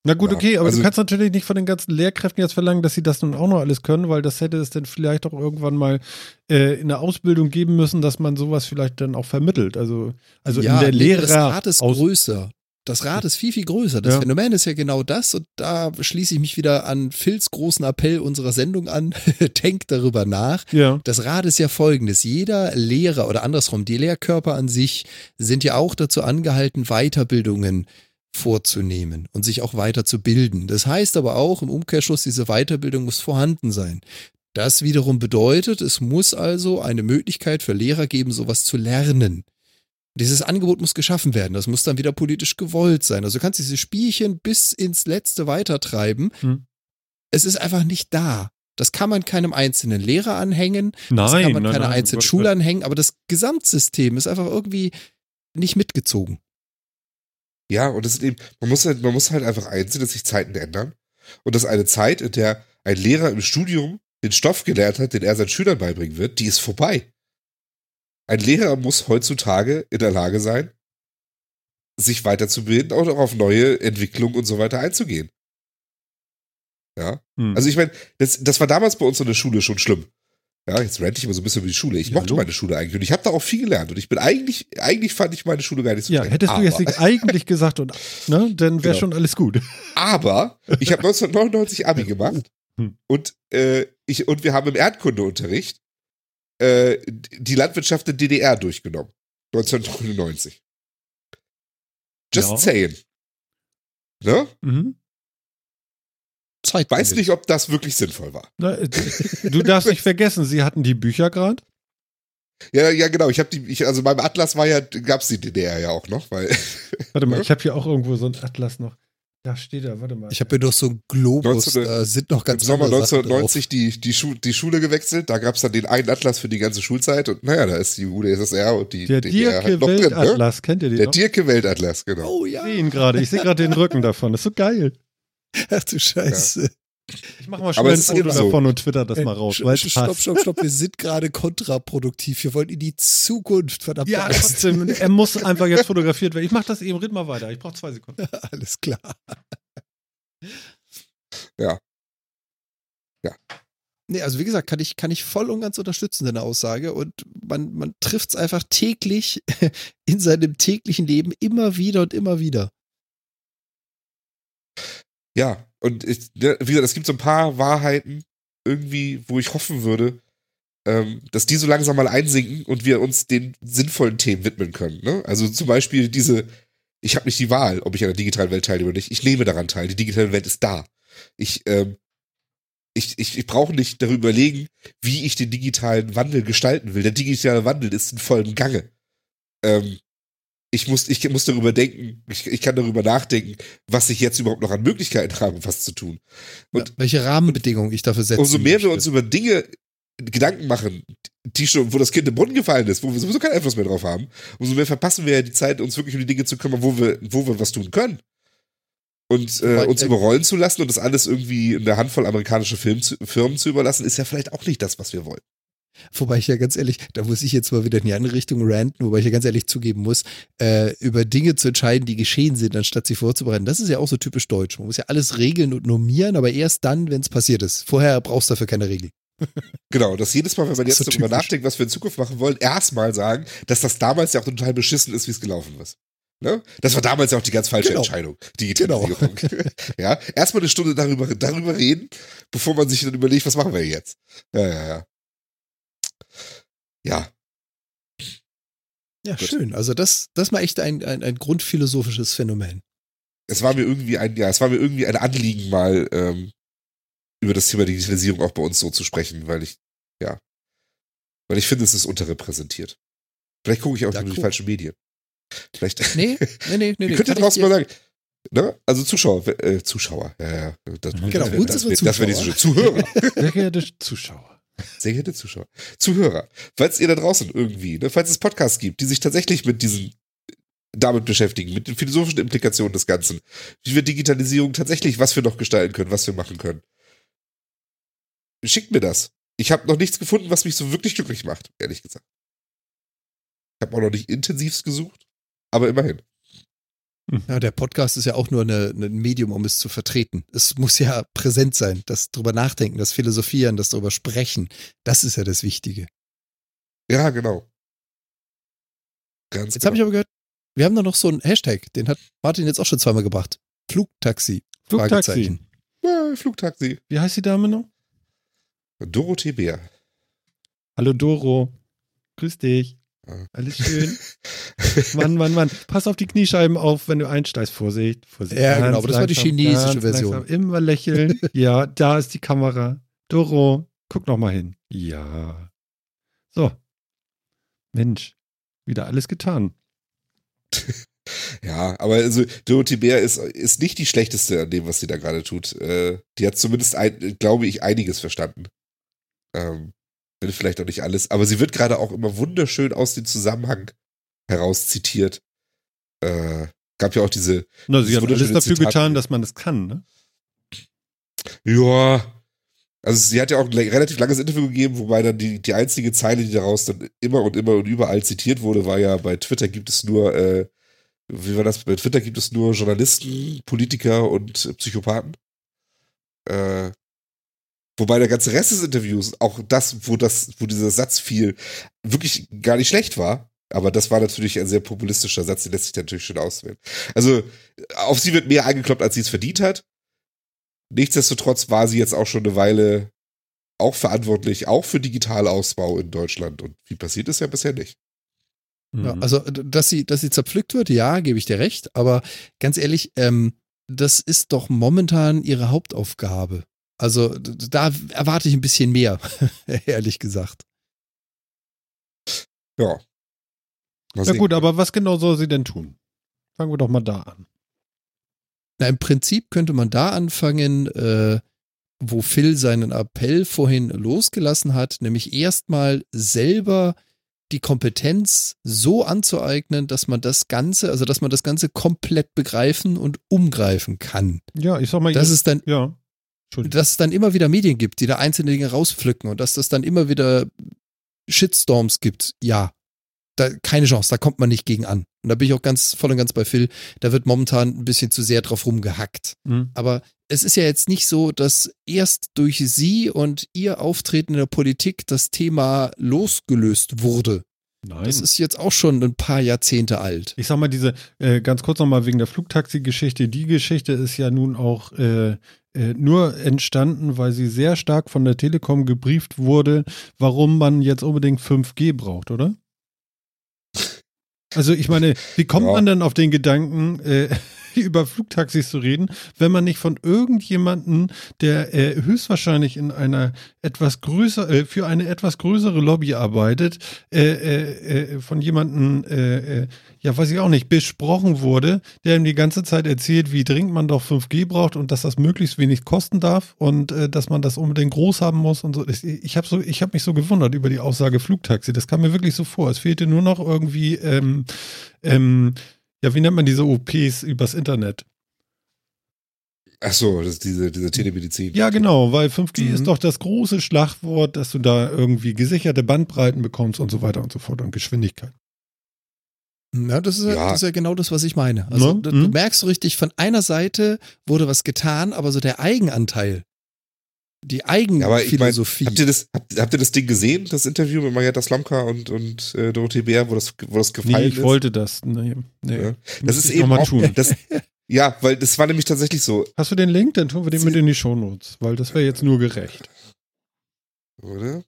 Na gut, Ja, okay, aber also- du kannst natürlich nicht von den ganzen Lehrkräften jetzt verlangen, dass sie das nun auch noch alles können, weil das hätte es dann vielleicht auch irgendwann mal äh, in der Ausbildung geben müssen, dass man sowas vielleicht dann auch vermittelt. Also, also ja, in der Lehrer das Rad ist größer. Das Rad ist viel, viel größer. Das Ja. Phänomen ist ja genau das. Und da schließe ich mich wieder an Phils großen Appell unserer Sendung an. Denkt darüber nach. Ja. Das Rad ist ja folgendes. Jeder Lehrer oder andersrum, die Lehrkörper an sich sind ja auch dazu angehalten, Weiterbildungen vorzunehmen und sich auch weiterzubilden. Das heißt aber auch im Umkehrschluss, diese Weiterbildung muss vorhanden sein. Das wiederum bedeutet, es muss also eine Möglichkeit für Lehrer geben, sowas zu lernen. Dieses Angebot muss geschaffen werden. Das muss dann wieder politisch gewollt sein. Also du kannst diese Spielchen bis ins Letzte weitertreiben. Hm. Es ist einfach nicht da. Das kann man keinem einzelnen Lehrer anhängen. Das Nein, kann man nein, keine nein, einzelnen Schule anhängen, aber das Gesamtsystem ist einfach irgendwie nicht mitgezogen. Ja, und es ist eben, man muss halt, man muss halt einfach einsehen, dass sich Zeiten ändern. Und dass eine Zeit, in der ein Lehrer im Studium den Stoff gelernt hat, den er seinen Schülern beibringen wird, die ist vorbei. Ein Lehrer muss heutzutage in der Lage sein, sich weiterzubilden und auch auf neue Entwicklungen und so weiter einzugehen. Ja. Hm. Also ich meine, das, das war damals bei uns in der Schule schon schlimm. Ja, jetzt rente ich immer so ein bisschen über die Schule. Ich Ja, mochte hallo. meine Schule eigentlich und ich habe da auch viel gelernt und ich bin eigentlich, eigentlich fand ich meine Schule gar nicht so ja, schlecht. hättest du jetzt eigentlich gesagt und, ne, dann wäre Genau. schon alles gut. Aber ich habe 1999 Abi gemacht Hm. und, äh, ich, und wir haben im Erdkundeunterricht äh, die Landwirtschaft der DDR durchgenommen. 1999. Just Ja. saying. Ne? Mhm. Zeit. Weiß nicht, ob das wirklich sinnvoll war. Na, äh, du darfst nicht vergessen, sie hatten die Bücher gerade. Ja, ja, genau. Ich habe die, ich, also beim Atlas war ja, gab's die DDR ja auch noch, weil Warte mal, Ja. ich habe hier auch irgendwo so ein Atlas noch. Da steht er, warte mal. Ich habe hier doch so einen Globus, 19 da sind noch im ganz Sommer Sachen drauf. 1990 die, die, Schu die Schule gewechselt. Da gab's dann den einen Atlas für die ganze Schulzeit und naja, da ist die UdSSR und die der DDR Dirke halt. Ne? Weltatlas, kennt ihr den Der noch? Dirke Weltatlas, genau. Oh Ich ja. sehe ihn gerade, ich sehe gerade den Rücken davon. Das ist so geil. Ach du Scheiße. Ich mache mal schnell ein Foto so. davon und twitter das mal Ey, raus, sch- Stopp, passt. stopp, stopp. Wir sind gerade kontraproduktiv. Wir wollen in die Zukunft, verdammt. Ja, trotzdem, er muss einfach jetzt fotografiert werden. Ich mache das eben, red mal weiter. Ich brauche zwei Sekunden. Alles klar. Ja. Ja. Nee, also wie gesagt, kann ich, kann ich voll und ganz unterstützen, deine Aussage. Und man, man trifft es einfach täglich in seinem täglichen Leben immer wieder und immer wieder. Ja, und ich, ne, wie gesagt, es gibt so ein paar Wahrheiten irgendwie, wo ich hoffen würde, ähm, dass die so langsam mal einsinken und wir uns den sinnvollen Themen widmen können. Ne? Also zum Beispiel diese, ich habe nicht die Wahl, ob ich an der digitalen Welt teilnehme oder nicht. Ich nehme daran teil. Die digitale Welt ist da. Ich, ähm, ich, ich, ich brauche nicht darüber überlegen, wie ich den digitalen Wandel gestalten will. Der digitale Wandel ist in vollem Gange. Ähm, ich muss, ich muss darüber denken, ich, ich kann darüber nachdenken, was ich jetzt überhaupt noch an Möglichkeiten habe, was zu tun. Und ja, welche Rahmenbedingungen ich dafür setze. umso mehr wir uns über Dinge Gedanken machen, die schon, wo das Kind im Brunnen gefallen ist, wo wir sowieso keinen Einfluss mehr drauf haben, umso mehr verpassen wir ja die Zeit, uns wirklich um die Dinge zu kümmern, wo wir, wo wir was tun können. Und äh, uns äh, überrollen zu lassen und das alles irgendwie in der Handvoll amerikanischer zu, Firmen zu überlassen, ist ja vielleicht auch nicht das, was wir wollen. Wobei ich ja ganz ehrlich, da muss ich jetzt mal wieder in die andere Richtung ranten, wobei ich ja ganz ehrlich zugeben muss, äh, über Dinge zu entscheiden, die geschehen sind, anstatt sie vorzubereiten. Das ist ja auch so typisch deutsch. Man muss ja alles regeln und normieren, aber erst dann, wenn es passiert ist. Vorher brauchst du dafür keine Regel. Genau, dass jedes Mal, wenn man jetzt so darüber nachdenkt, was wir in Zukunft machen wollen, erstmal sagen, dass das damals ja auch total beschissen ist, wie es gelaufen ist. Ne? Das war damals ja auch die ganz falsche Genau. Entscheidung. Digitalisierung. ja, erstmal eine Stunde darüber, darüber reden, bevor man sich dann überlegt, was machen wir jetzt. Ja, ja, ja. Ja, Ja, Gut. schön. Also das, das war echt ein, ein, ein grundphilosophisches Phänomen. es war mir irgendwie ein, ja, es war mir irgendwie ein Anliegen, mal ähm, über das Thema Digitalisierung auch bei uns so zu sprechen, weil ich, ja, weil ich finde, es ist unterrepräsentiert. Vielleicht gucke ich auch Ja, nur die falschen Medien. Vielleicht. Nee, nee, nee, nee. Ihr könnt ich draußen mal sagen, ne? Also Zuschauer, äh, Zuschauer, ja, ja. Das, Genau, das, uns das, ist das, man das wäre nicht so. Zuhörer. Sehr geehrte Zuschauer. Sehr geehrte Zuschauer. Zuhörer. Falls ihr da draußen irgendwie, ne, falls es Podcasts gibt, die sich tatsächlich mit diesen, damit beschäftigen, mit den philosophischen Implikationen des Ganzen, wie wir Digitalisierung tatsächlich, was wir noch gestalten können, was wir machen können. Schickt mir das. Ich habe noch nichts gefunden, was mich so wirklich glücklich macht, ehrlich gesagt. Ich habe auch noch nicht intensivst gesucht, aber immerhin. Ja, der Podcast ist ja auch nur eine, ein Medium, um es zu vertreten. Es muss ja präsent sein, das drüber nachdenken, das Philosophieren, das drüber sprechen. Das ist ja das Wichtige. Ja, genau. Ganz Jetzt habe ich genau. aber gehört, Wir haben da noch so einen Hashtag, den hat Martin jetzt auch schon zweimal gebracht. Flugtaxi. Flugtaxi. Ja, Flugtaxi. Wie heißt die Dame noch? Dorothee Bär. Hallo Doro. Grüß dich. Alles schön. Mann, Mann, Mann. Pass auf die Kniescheiben auf, wenn du einsteigst. Vorsicht, Vorsicht. Ja, Ganz genau, aber das war die chinesische Version. Langsam. Immer lächeln. Ja, da ist die Kamera. Doro, guck noch mal hin. Ja. So. Mensch, wieder alles getan. Ja, aber also Dorothee Bär ist, ist nicht die schlechteste an dem, was sie da gerade tut. Äh, die hat zumindest, ein, glaube ich, einiges verstanden. Ähm, wenn vielleicht auch nicht alles, aber sie wird gerade auch immer wunderschön aus dem Zusammenhang heraus zitiert. Äh, gab ja auch diese, Na, sie hat alles dafür Zitat. getan, dass man das kann, ne? ja, also sie hat ja auch ein relativ langes Interview gegeben, wobei dann die, die einzige Zeile, die daraus dann immer und immer und überall zitiert wurde, war ja, bei Twitter gibt es nur, äh, wie war das, bei Twitter gibt es nur Journalisten, Politiker und Psychopathen. Äh, wobei der ganze Rest des Interviews, auch das, wo das, wo dieser Satz fiel, wirklich gar nicht schlecht war. Aber das war natürlich ein sehr populistischer Satz, den lässt sich natürlich schön auswählen. Also, auf sie wird mehr eingekloppt, als sie es verdient hat. Nichtsdestotrotz war sie jetzt auch schon eine Weile auch verantwortlich, auch für Digitalausbau in Deutschland. Und wie passiert ist ja bisher nicht. Ja, Mhm. also, d- dass sie, dass sie zerpflückt wird, ja, gebe ich dir recht. Aber ganz ehrlich, ähm, das ist doch momentan ihre Hauptaufgabe. Also, da erwarte ich ein bisschen mehr, ehrlich gesagt. Ja. Mal Na gut, aber was genau soll sie denn tun? Fangen wir doch mal da an. Na, im Prinzip könnte man da anfangen, äh, wo Phil seinen Appell vorhin losgelassen hat, nämlich erstmal selber die Kompetenz so anzueignen, dass man das Ganze, also dass man das Ganze komplett begreifen und umgreifen kann. Ja, ich sag mal, Dass jetzt- es dann, ja. Dass es dann immer wieder Medien gibt, die da einzelne Dinge rauspflücken und dass das dann immer wieder Shitstorms gibt. Ja, da, keine Chance, da kommt man nicht gegen an. Und da bin ich auch ganz voll und ganz bei Phil. Da wird momentan ein bisschen zu sehr drauf rumgehackt. Mhm. Aber es ist ja jetzt nicht so, dass erst durch sie und ihr Auftreten in der Politik das Thema losgelöst wurde. Nein. Das ist jetzt auch schon ein paar Jahrzehnte alt. Ich sag mal, diese, äh, ganz kurz nochmal wegen der Flugtaxi-Geschichte, die Geschichte ist ja nun auch äh, äh, nur entstanden, weil sie sehr stark von der Telekom gebrieft wurde, warum man jetzt unbedingt 5G braucht, oder? Also ich meine, wie kommt Ja. man denn auf den Gedanken, äh, über Flugtaxis zu reden, wenn man nicht von irgendjemanden, der äh, höchstwahrscheinlich in einer etwas größer, äh, für eine etwas größere Lobby arbeitet, äh, äh, äh, von jemanden, ja weiß ich auch nicht, besprochen wurde, der ihm die ganze Zeit erzählt, wie dringend man doch 5G braucht und dass das möglichst wenig kosten darf und äh, dass man das unbedingt groß haben muss und so. Ich, ich habe so, ich habe mich so gewundert über die Aussage Flugtaxi. Das kam mir wirklich so vor. Es fehlte nur noch irgendwie ähm, ähm, ja, wie nennt man diese OPs übers Internet? Ach so, das ist diese, diese Telemedizin. Ja, genau, weil 5G Mhm. ist doch das große Schlagwort, dass du da irgendwie gesicherte Bandbreiten bekommst und so weiter und so fort und Geschwindigkeit. Ja, das ist ja, Ja. Das ist ja genau das, was ich meine. Also Ne? du, Mhm. du merkst so richtig, von einer Seite wurde was getan, aber so der Eigenanteil, die Ja, aber ich mein, Eigenphilosophie. Habt ihr, das, habt, habt ihr das Ding gesehen, das Interview mit Marietta Slomka und, und äh, Dorothee Bär, wo das, wo das gefallen Nee, ich ist? wollte das. Nee, nee. Ja. Das ist ich eben auch, tun. das, ja, weil das war nämlich tatsächlich so, Hast du den Link? Dann tun wir den Sie- mit in die Shownotes, weil das wäre jetzt nur gerecht. oder?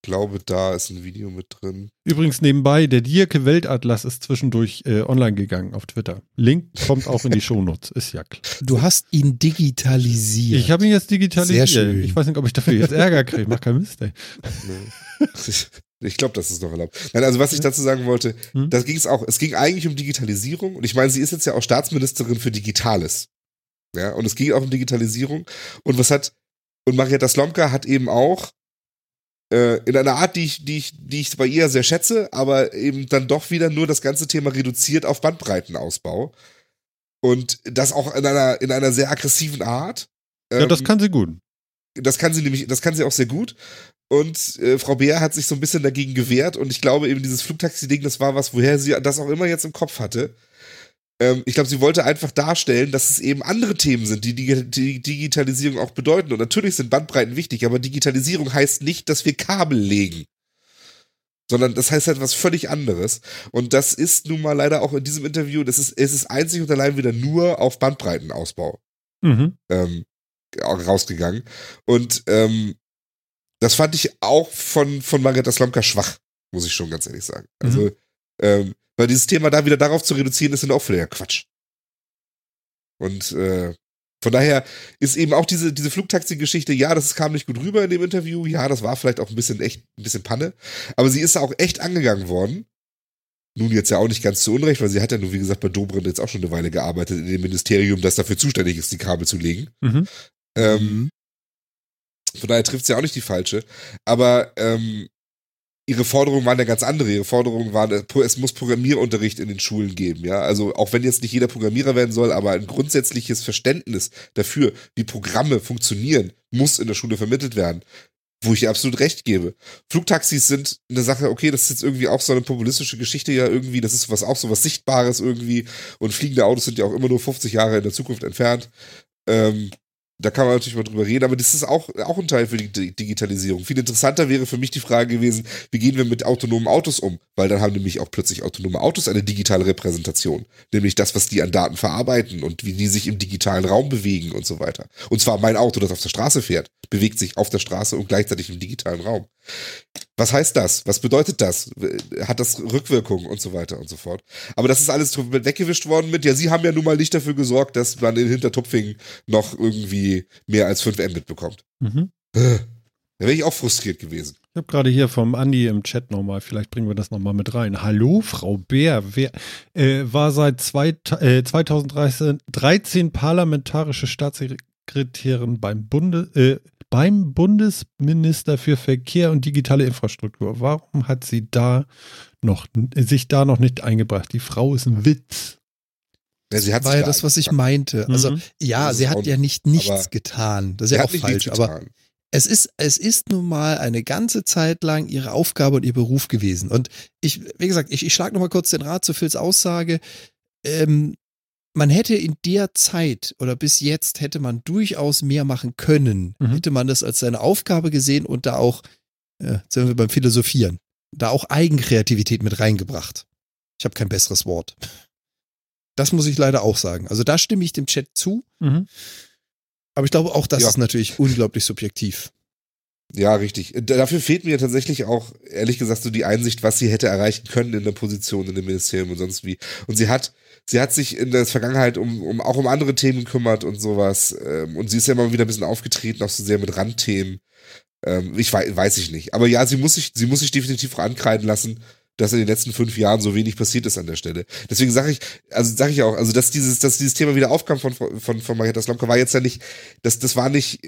Ich glaube, da ist ein Video mit drin. Übrigens nebenbei, der Dierke Weltatlas ist zwischendurch äh, online gegangen auf Twitter. Link kommt auch in die Shownotes, ist ja klar. Du hast ihn digitalisiert. Ich habe ihn jetzt digitalisiert. Sehr schön. Ich weiß nicht, ob ich dafür jetzt Ärger kriege. Mach keinen Mist, ey. Ich glaube, das ist noch erlaubt. Nein, also was ich dazu sagen wollte, Hm? da ging es auch, es ging eigentlich um Digitalisierung und ich meine, sie ist jetzt ja auch Staatsministerin für Digitales. Ja, und es ging auch um Digitalisierung. Und was hat, und Marietta Slomka hat eben auch in einer Art, die ich, die, ich, die ich bei ihr sehr schätze, aber eben dann doch wieder nur das ganze Thema reduziert auf Bandbreitenausbau. Und das auch in einer, in einer sehr aggressiven Art. Ja, das Ähm, kann sie gut. das kann sie nämlich, das kann sie auch sehr gut. Und äh, Frau Beer hat sich so ein bisschen dagegen gewehrt und ich glaube eben dieses Flugtaxi-Ding, das war was, woher sie das auch immer jetzt im Kopf hatte. Ähm, ich glaube, sie wollte einfach darstellen, dass es eben andere Themen sind, die die, Digitalisierung auch bedeuten. Und natürlich sind Bandbreiten wichtig, aber Digitalisierung heißt nicht, dass wir Kabel legen. sondern das heißt halt was völlig anderes. Und das ist nun mal leider auch in diesem Interview, das ist, es ist einzig und allein wieder nur auf Bandbreitenausbau Mhm. ähm, rausgegangen. Und ähm, das fand ich auch von, von Margareta Slomka schwach, muss ich schon ganz ehrlich sagen. Also, ähm, weil dieses Thema da wieder darauf zu reduzieren, ist dann auch wieder Quatsch. Und äh, von daher ist eben auch diese, diese Flugtaxi-Geschichte, ja, das kam nicht gut rüber in dem Interview, ja, das war vielleicht auch ein bisschen echt, ein bisschen Panne, aber sie ist auch echt angegangen worden. Nun jetzt ja auch nicht ganz zu Unrecht, weil sie hat ja nun, wie gesagt, bei Dobrindt jetzt auch schon eine Weile gearbeitet in dem Ministerium, das dafür zuständig ist, die Kabel zu legen. Mhm. Ähm, Mhm. von daher trifft sie auch nicht die falsche. Aber ähm, ihre Forderungen waren ja ganz andere. Ihre Forderungen waren, äh, es muss Programmierunterricht in den Schulen geben. Ja, also auch wenn jetzt nicht jeder Programmierer werden soll, aber ein grundsätzliches Verständnis dafür, wie Programme funktionieren, muss in der Schule vermittelt werden. Wo ich ihr absolut recht gebe. Flugtaxis sind eine Sache, okay, das ist jetzt irgendwie auch so eine populistische Geschichte ja irgendwie, das ist was auch so was Sichtbares irgendwie und fliegende Autos sind ja auch immer nur 50 Jahre in der Zukunft entfernt. Ähm, da kann man natürlich mal drüber reden, aber das ist auch, auch ein Teil für die Di- Digitalisierung. Viel interessanter wäre für mich die Frage gewesen, wie gehen wir mit autonomen Autos um? Weil dann haben nämlich auch plötzlich autonome Autos eine digitale Repräsentation. Nämlich das, was die an Daten verarbeiten und wie die sich im digitalen Raum bewegen und so weiter. Und zwar mein Auto, das auf der Straße fährt, bewegt sich auf der Straße und gleichzeitig im digitalen Raum. Was heißt das? Was bedeutet das? Hat das Rückwirkungen und so weiter und so fort? Aber das ist alles weggewischt worden mit, ja, sie haben ja nun mal nicht dafür gesorgt, dass man in Hintertupfing noch irgendwie mehr als 5 Mbit bekommt. Mhm. Da wäre ich auch frustriert gewesen. Ich habe gerade hier vom Andi im Chat nochmal, vielleicht bringen wir das nochmal mit rein. Hallo, Frau Bär. Wer äh, war seit zwei, äh, 2013 13 parlamentarische Staatssekretärin beim, Bunde, äh, beim Bundesminister für Verkehr und digitale Infrastruktur. Warum hat sie da noch sich da noch nicht eingebracht? Die Frau ist ein Witz. Ja, sie hat war ja da das, was ich meinte. Also, Mhm. ja, sie hat ja nicht nichts aber- getan. Das ist ja auch falsch. Aber es ist, es ist nun mal eine ganze Zeit lang ihre Aufgabe und ihr Beruf gewesen. Und ich, wie gesagt, ich, ich schlage nochmal kurz den Rat zu Phils Aussage. Ähm, man hätte in der Zeit oder bis jetzt hätte man durchaus mehr machen können. Mhm. Hätte man das als seine Aufgabe gesehen und da auch, äh, sind wir beim Philosophieren, da auch Eigenkreativität mit reingebracht. Ich habe kein besseres Wort. Das muss ich leider auch sagen. Also da stimme ich dem Chat zu, Mhm. aber ich glaube auch, das Ja. ist natürlich unglaublich subjektiv. Ja, richtig. Da- Dafür fehlt mir tatsächlich auch, ehrlich gesagt, so die Einsicht, was sie hätte erreichen können in der Position in dem Ministerium und sonst wie. Und sie hat, sie hat sich in der Vergangenheit um, um auch um andere Themen gekümmert und sowas. Ähm, und sie ist ja immer wieder ein bisschen aufgetreten, auch so sehr mit Randthemen. Ähm, ich weiß, weiß ich nicht. Aber ja, sie muss sich, sie muss sich definitiv auch ankreiden lassen, dass in den letzten fünf Jahren so wenig passiert ist an der Stelle. Deswegen sage ich, also sage ich auch, also dass dieses, dass dieses Thema wieder aufkam von von von Marietta Slomka war jetzt ja nicht, das das war nicht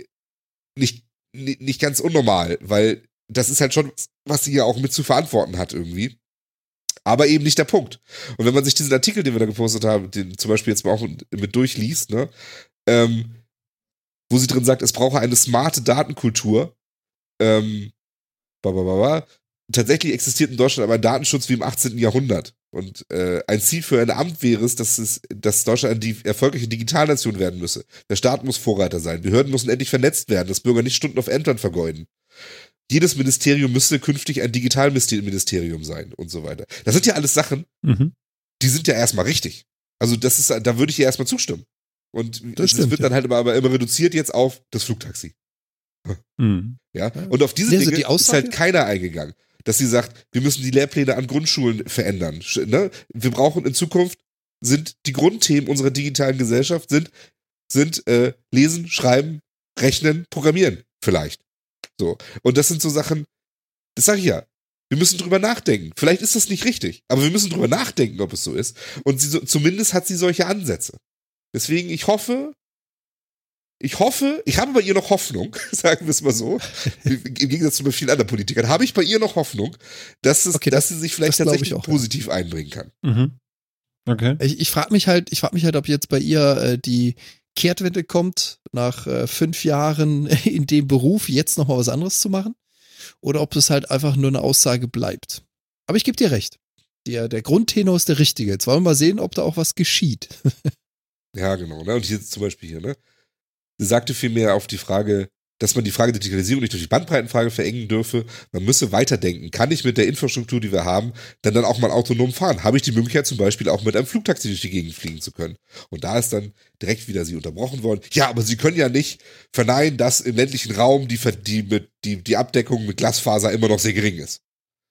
nicht ni- nicht ganz unnormal, weil das ist halt schon, was sie ja auch mit zu verantworten hat irgendwie. Aber eben nicht der Punkt. Und wenn man sich diesen Artikel, den wir da gepostet haben, den zum Beispiel jetzt mal auch mit durchliest, ne, ähm, wo sie drin sagt, es brauche eine smarte Datenkultur, ähm, tatsächlich existiert in Deutschland aber ein Datenschutz wie im 18. Jahrhundert. Und äh, ein Ziel für ein Amt wäre es, dass, es, dass Deutschland eine erfolgreiche Digitalnation werden müsse. Der Staat muss Vorreiter sein. Behörden müssen endlich vernetzt werden, dass Bürger nicht Stunden auf Ämtern vergeuden. Jedes Ministerium müsste künftig ein Digitalministerium sein und so weiter. Das sind ja alles Sachen, Mhm. die sind ja erstmal richtig. Also das ist, da würde ich ja erstmal zustimmen. Und Das es stimmt, wird ja. dann halt aber, aber immer reduziert jetzt auf das Flugtaxi. Mhm. Ja? Und auf diese Ja, also Dinge die ist halt keiner eingegangen. Dass sie sagt, wir müssen die Lehrpläne an Grundschulen verändern. Ne? Wir brauchen in Zukunft, sind die Grundthemen unserer digitalen Gesellschaft, sind, sind äh, Lesen, Schreiben, Rechnen, Programmieren vielleicht. So. Und das sind so Sachen, das sage ich ja. Wir müssen drüber nachdenken. Vielleicht ist das nicht richtig, aber wir müssen drüber nachdenken, ob es so ist. Und sie so, zumindest hat sie solche Ansätze. Deswegen, ich hoffe, ich hoffe, ich habe bei ihr noch Hoffnung, sagen wir es mal so, im Gegensatz zu vielen anderen Politikern, habe ich bei ihr noch Hoffnung, dass, es, Okay, dass das- sie sich vielleicht tatsächlich ich auch, ja. positiv einbringen kann. Mhm. Okay. Ich, ich frage mich halt, ich frage mich halt, ob jetzt bei ihr äh, die Kehrtwende kommt, nach äh, fünf Jahren in dem Beruf jetzt nochmal was anderes zu machen. Oder ob es halt einfach nur eine Aussage bleibt. Aber ich gebe dir recht. Der, der Grundtenor ist der richtige. Jetzt wollen wir mal sehen, ob da auch was geschieht. Ja, genau. Ne? Und hier zum Beispiel hier, ne? Sie sagte vielmehr auf die Frage, dass man die Frage der Digitalisierung nicht durch die Bandbreitenfrage verengen dürfe. Man müsse weiterdenken. Kann ich mit der Infrastruktur, die wir haben, dann dann auch mal autonom fahren? Habe ich die Möglichkeit, zum Beispiel auch mit einem Flugtaxi durch die Gegend fliegen zu können? Und da ist dann direkt wieder sie unterbrochen worden. Ja, aber sie können ja nicht verneinen, dass im ländlichen Raum die, die, die, die Abdeckung mit Glasfaser immer noch sehr gering ist.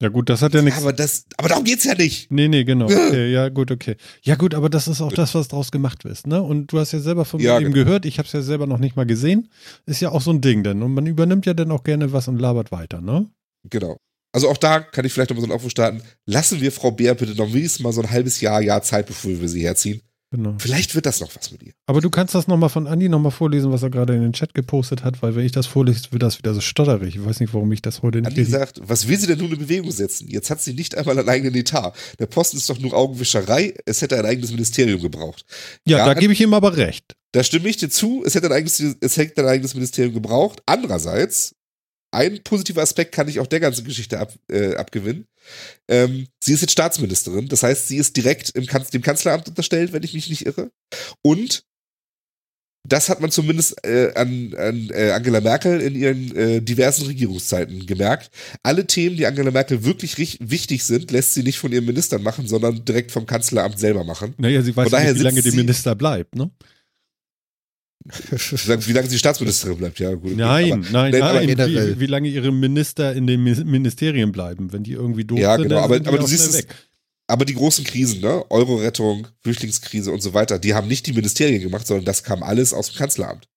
Ja gut, das hat ja nichts. aber, das, aber darum geht's ja nicht. Nee, nee, genau. Okay, ja, gut, okay. Ja gut, aber das ist auch das, was draus gemacht ist, ne? Und du hast ja selber von Ja, ihm genau. gehört, ich habe es ja selber noch nicht mal gesehen. Ist ja auch so ein Ding denn. Und man übernimmt ja dann auch gerne was und labert weiter, ne? Genau. Also auch da kann ich vielleicht nochmal so einen Aufruf starten. Lassen wir Frau Bär bitte noch wenigstens mal so ein halbes Jahr, Jahr Zeit, bevor wir sie herziehen. Genau. Vielleicht wird das noch was mit ihr. Aber du kannst das nochmal von Andi nochmal vorlesen, was er gerade in den Chat gepostet hat, weil wenn ich das vorlese, wird das wieder so stotterig. Ich weiß nicht, warum ich das heute nicht Andi sagt, was will sie denn nun in Bewegung setzen? Jetzt hat sie nicht einmal einen eigenen Etat. Der Posten ist doch nur Augenwischerei. Es hätte ein eigenes Ministerium gebraucht. Ja, Ja, da gebe ich ihm aber recht. Da stimme ich dir zu. Es hätte ein eigenes, es hätte ein eigenes Ministerium gebraucht. Andererseits, ein positiver Aspekt kann ich auch der ganzen Geschichte ab, äh, abgewinnen. Ähm, sie ist jetzt Staatsministerin. Das heißt, sie ist direkt im Kanz dem Kanzleramt unterstellt, wenn ich mich nicht irre. Und das hat man zumindest äh, an, an äh, Angela Merkel in ihren äh, diversen Regierungszeiten gemerkt. Alle Themen, die Angela Merkel wirklich wichtig sind, lässt sie nicht von ihren Ministern machen, sondern direkt vom Kanzleramt selber machen. Naja, sie weiß nicht, wie lange sie- Minister bleibt, ne? Wie lange, sie Staatsministerin bleibt, ja gut. Nein, Aber- nein, nein, aber generell. Wie, wie lange ihre Minister in den Mi- Ministerien bleiben, wenn die irgendwie doof Ja, sind, genau, aber- sind die aber du siehst es-. Aber die großen Krisen, ne? Euro-Rettung, Flüchtlingskrise und so weiter, die haben nicht die Ministerien gemacht, sondern das kam alles aus dem Kanzleramt.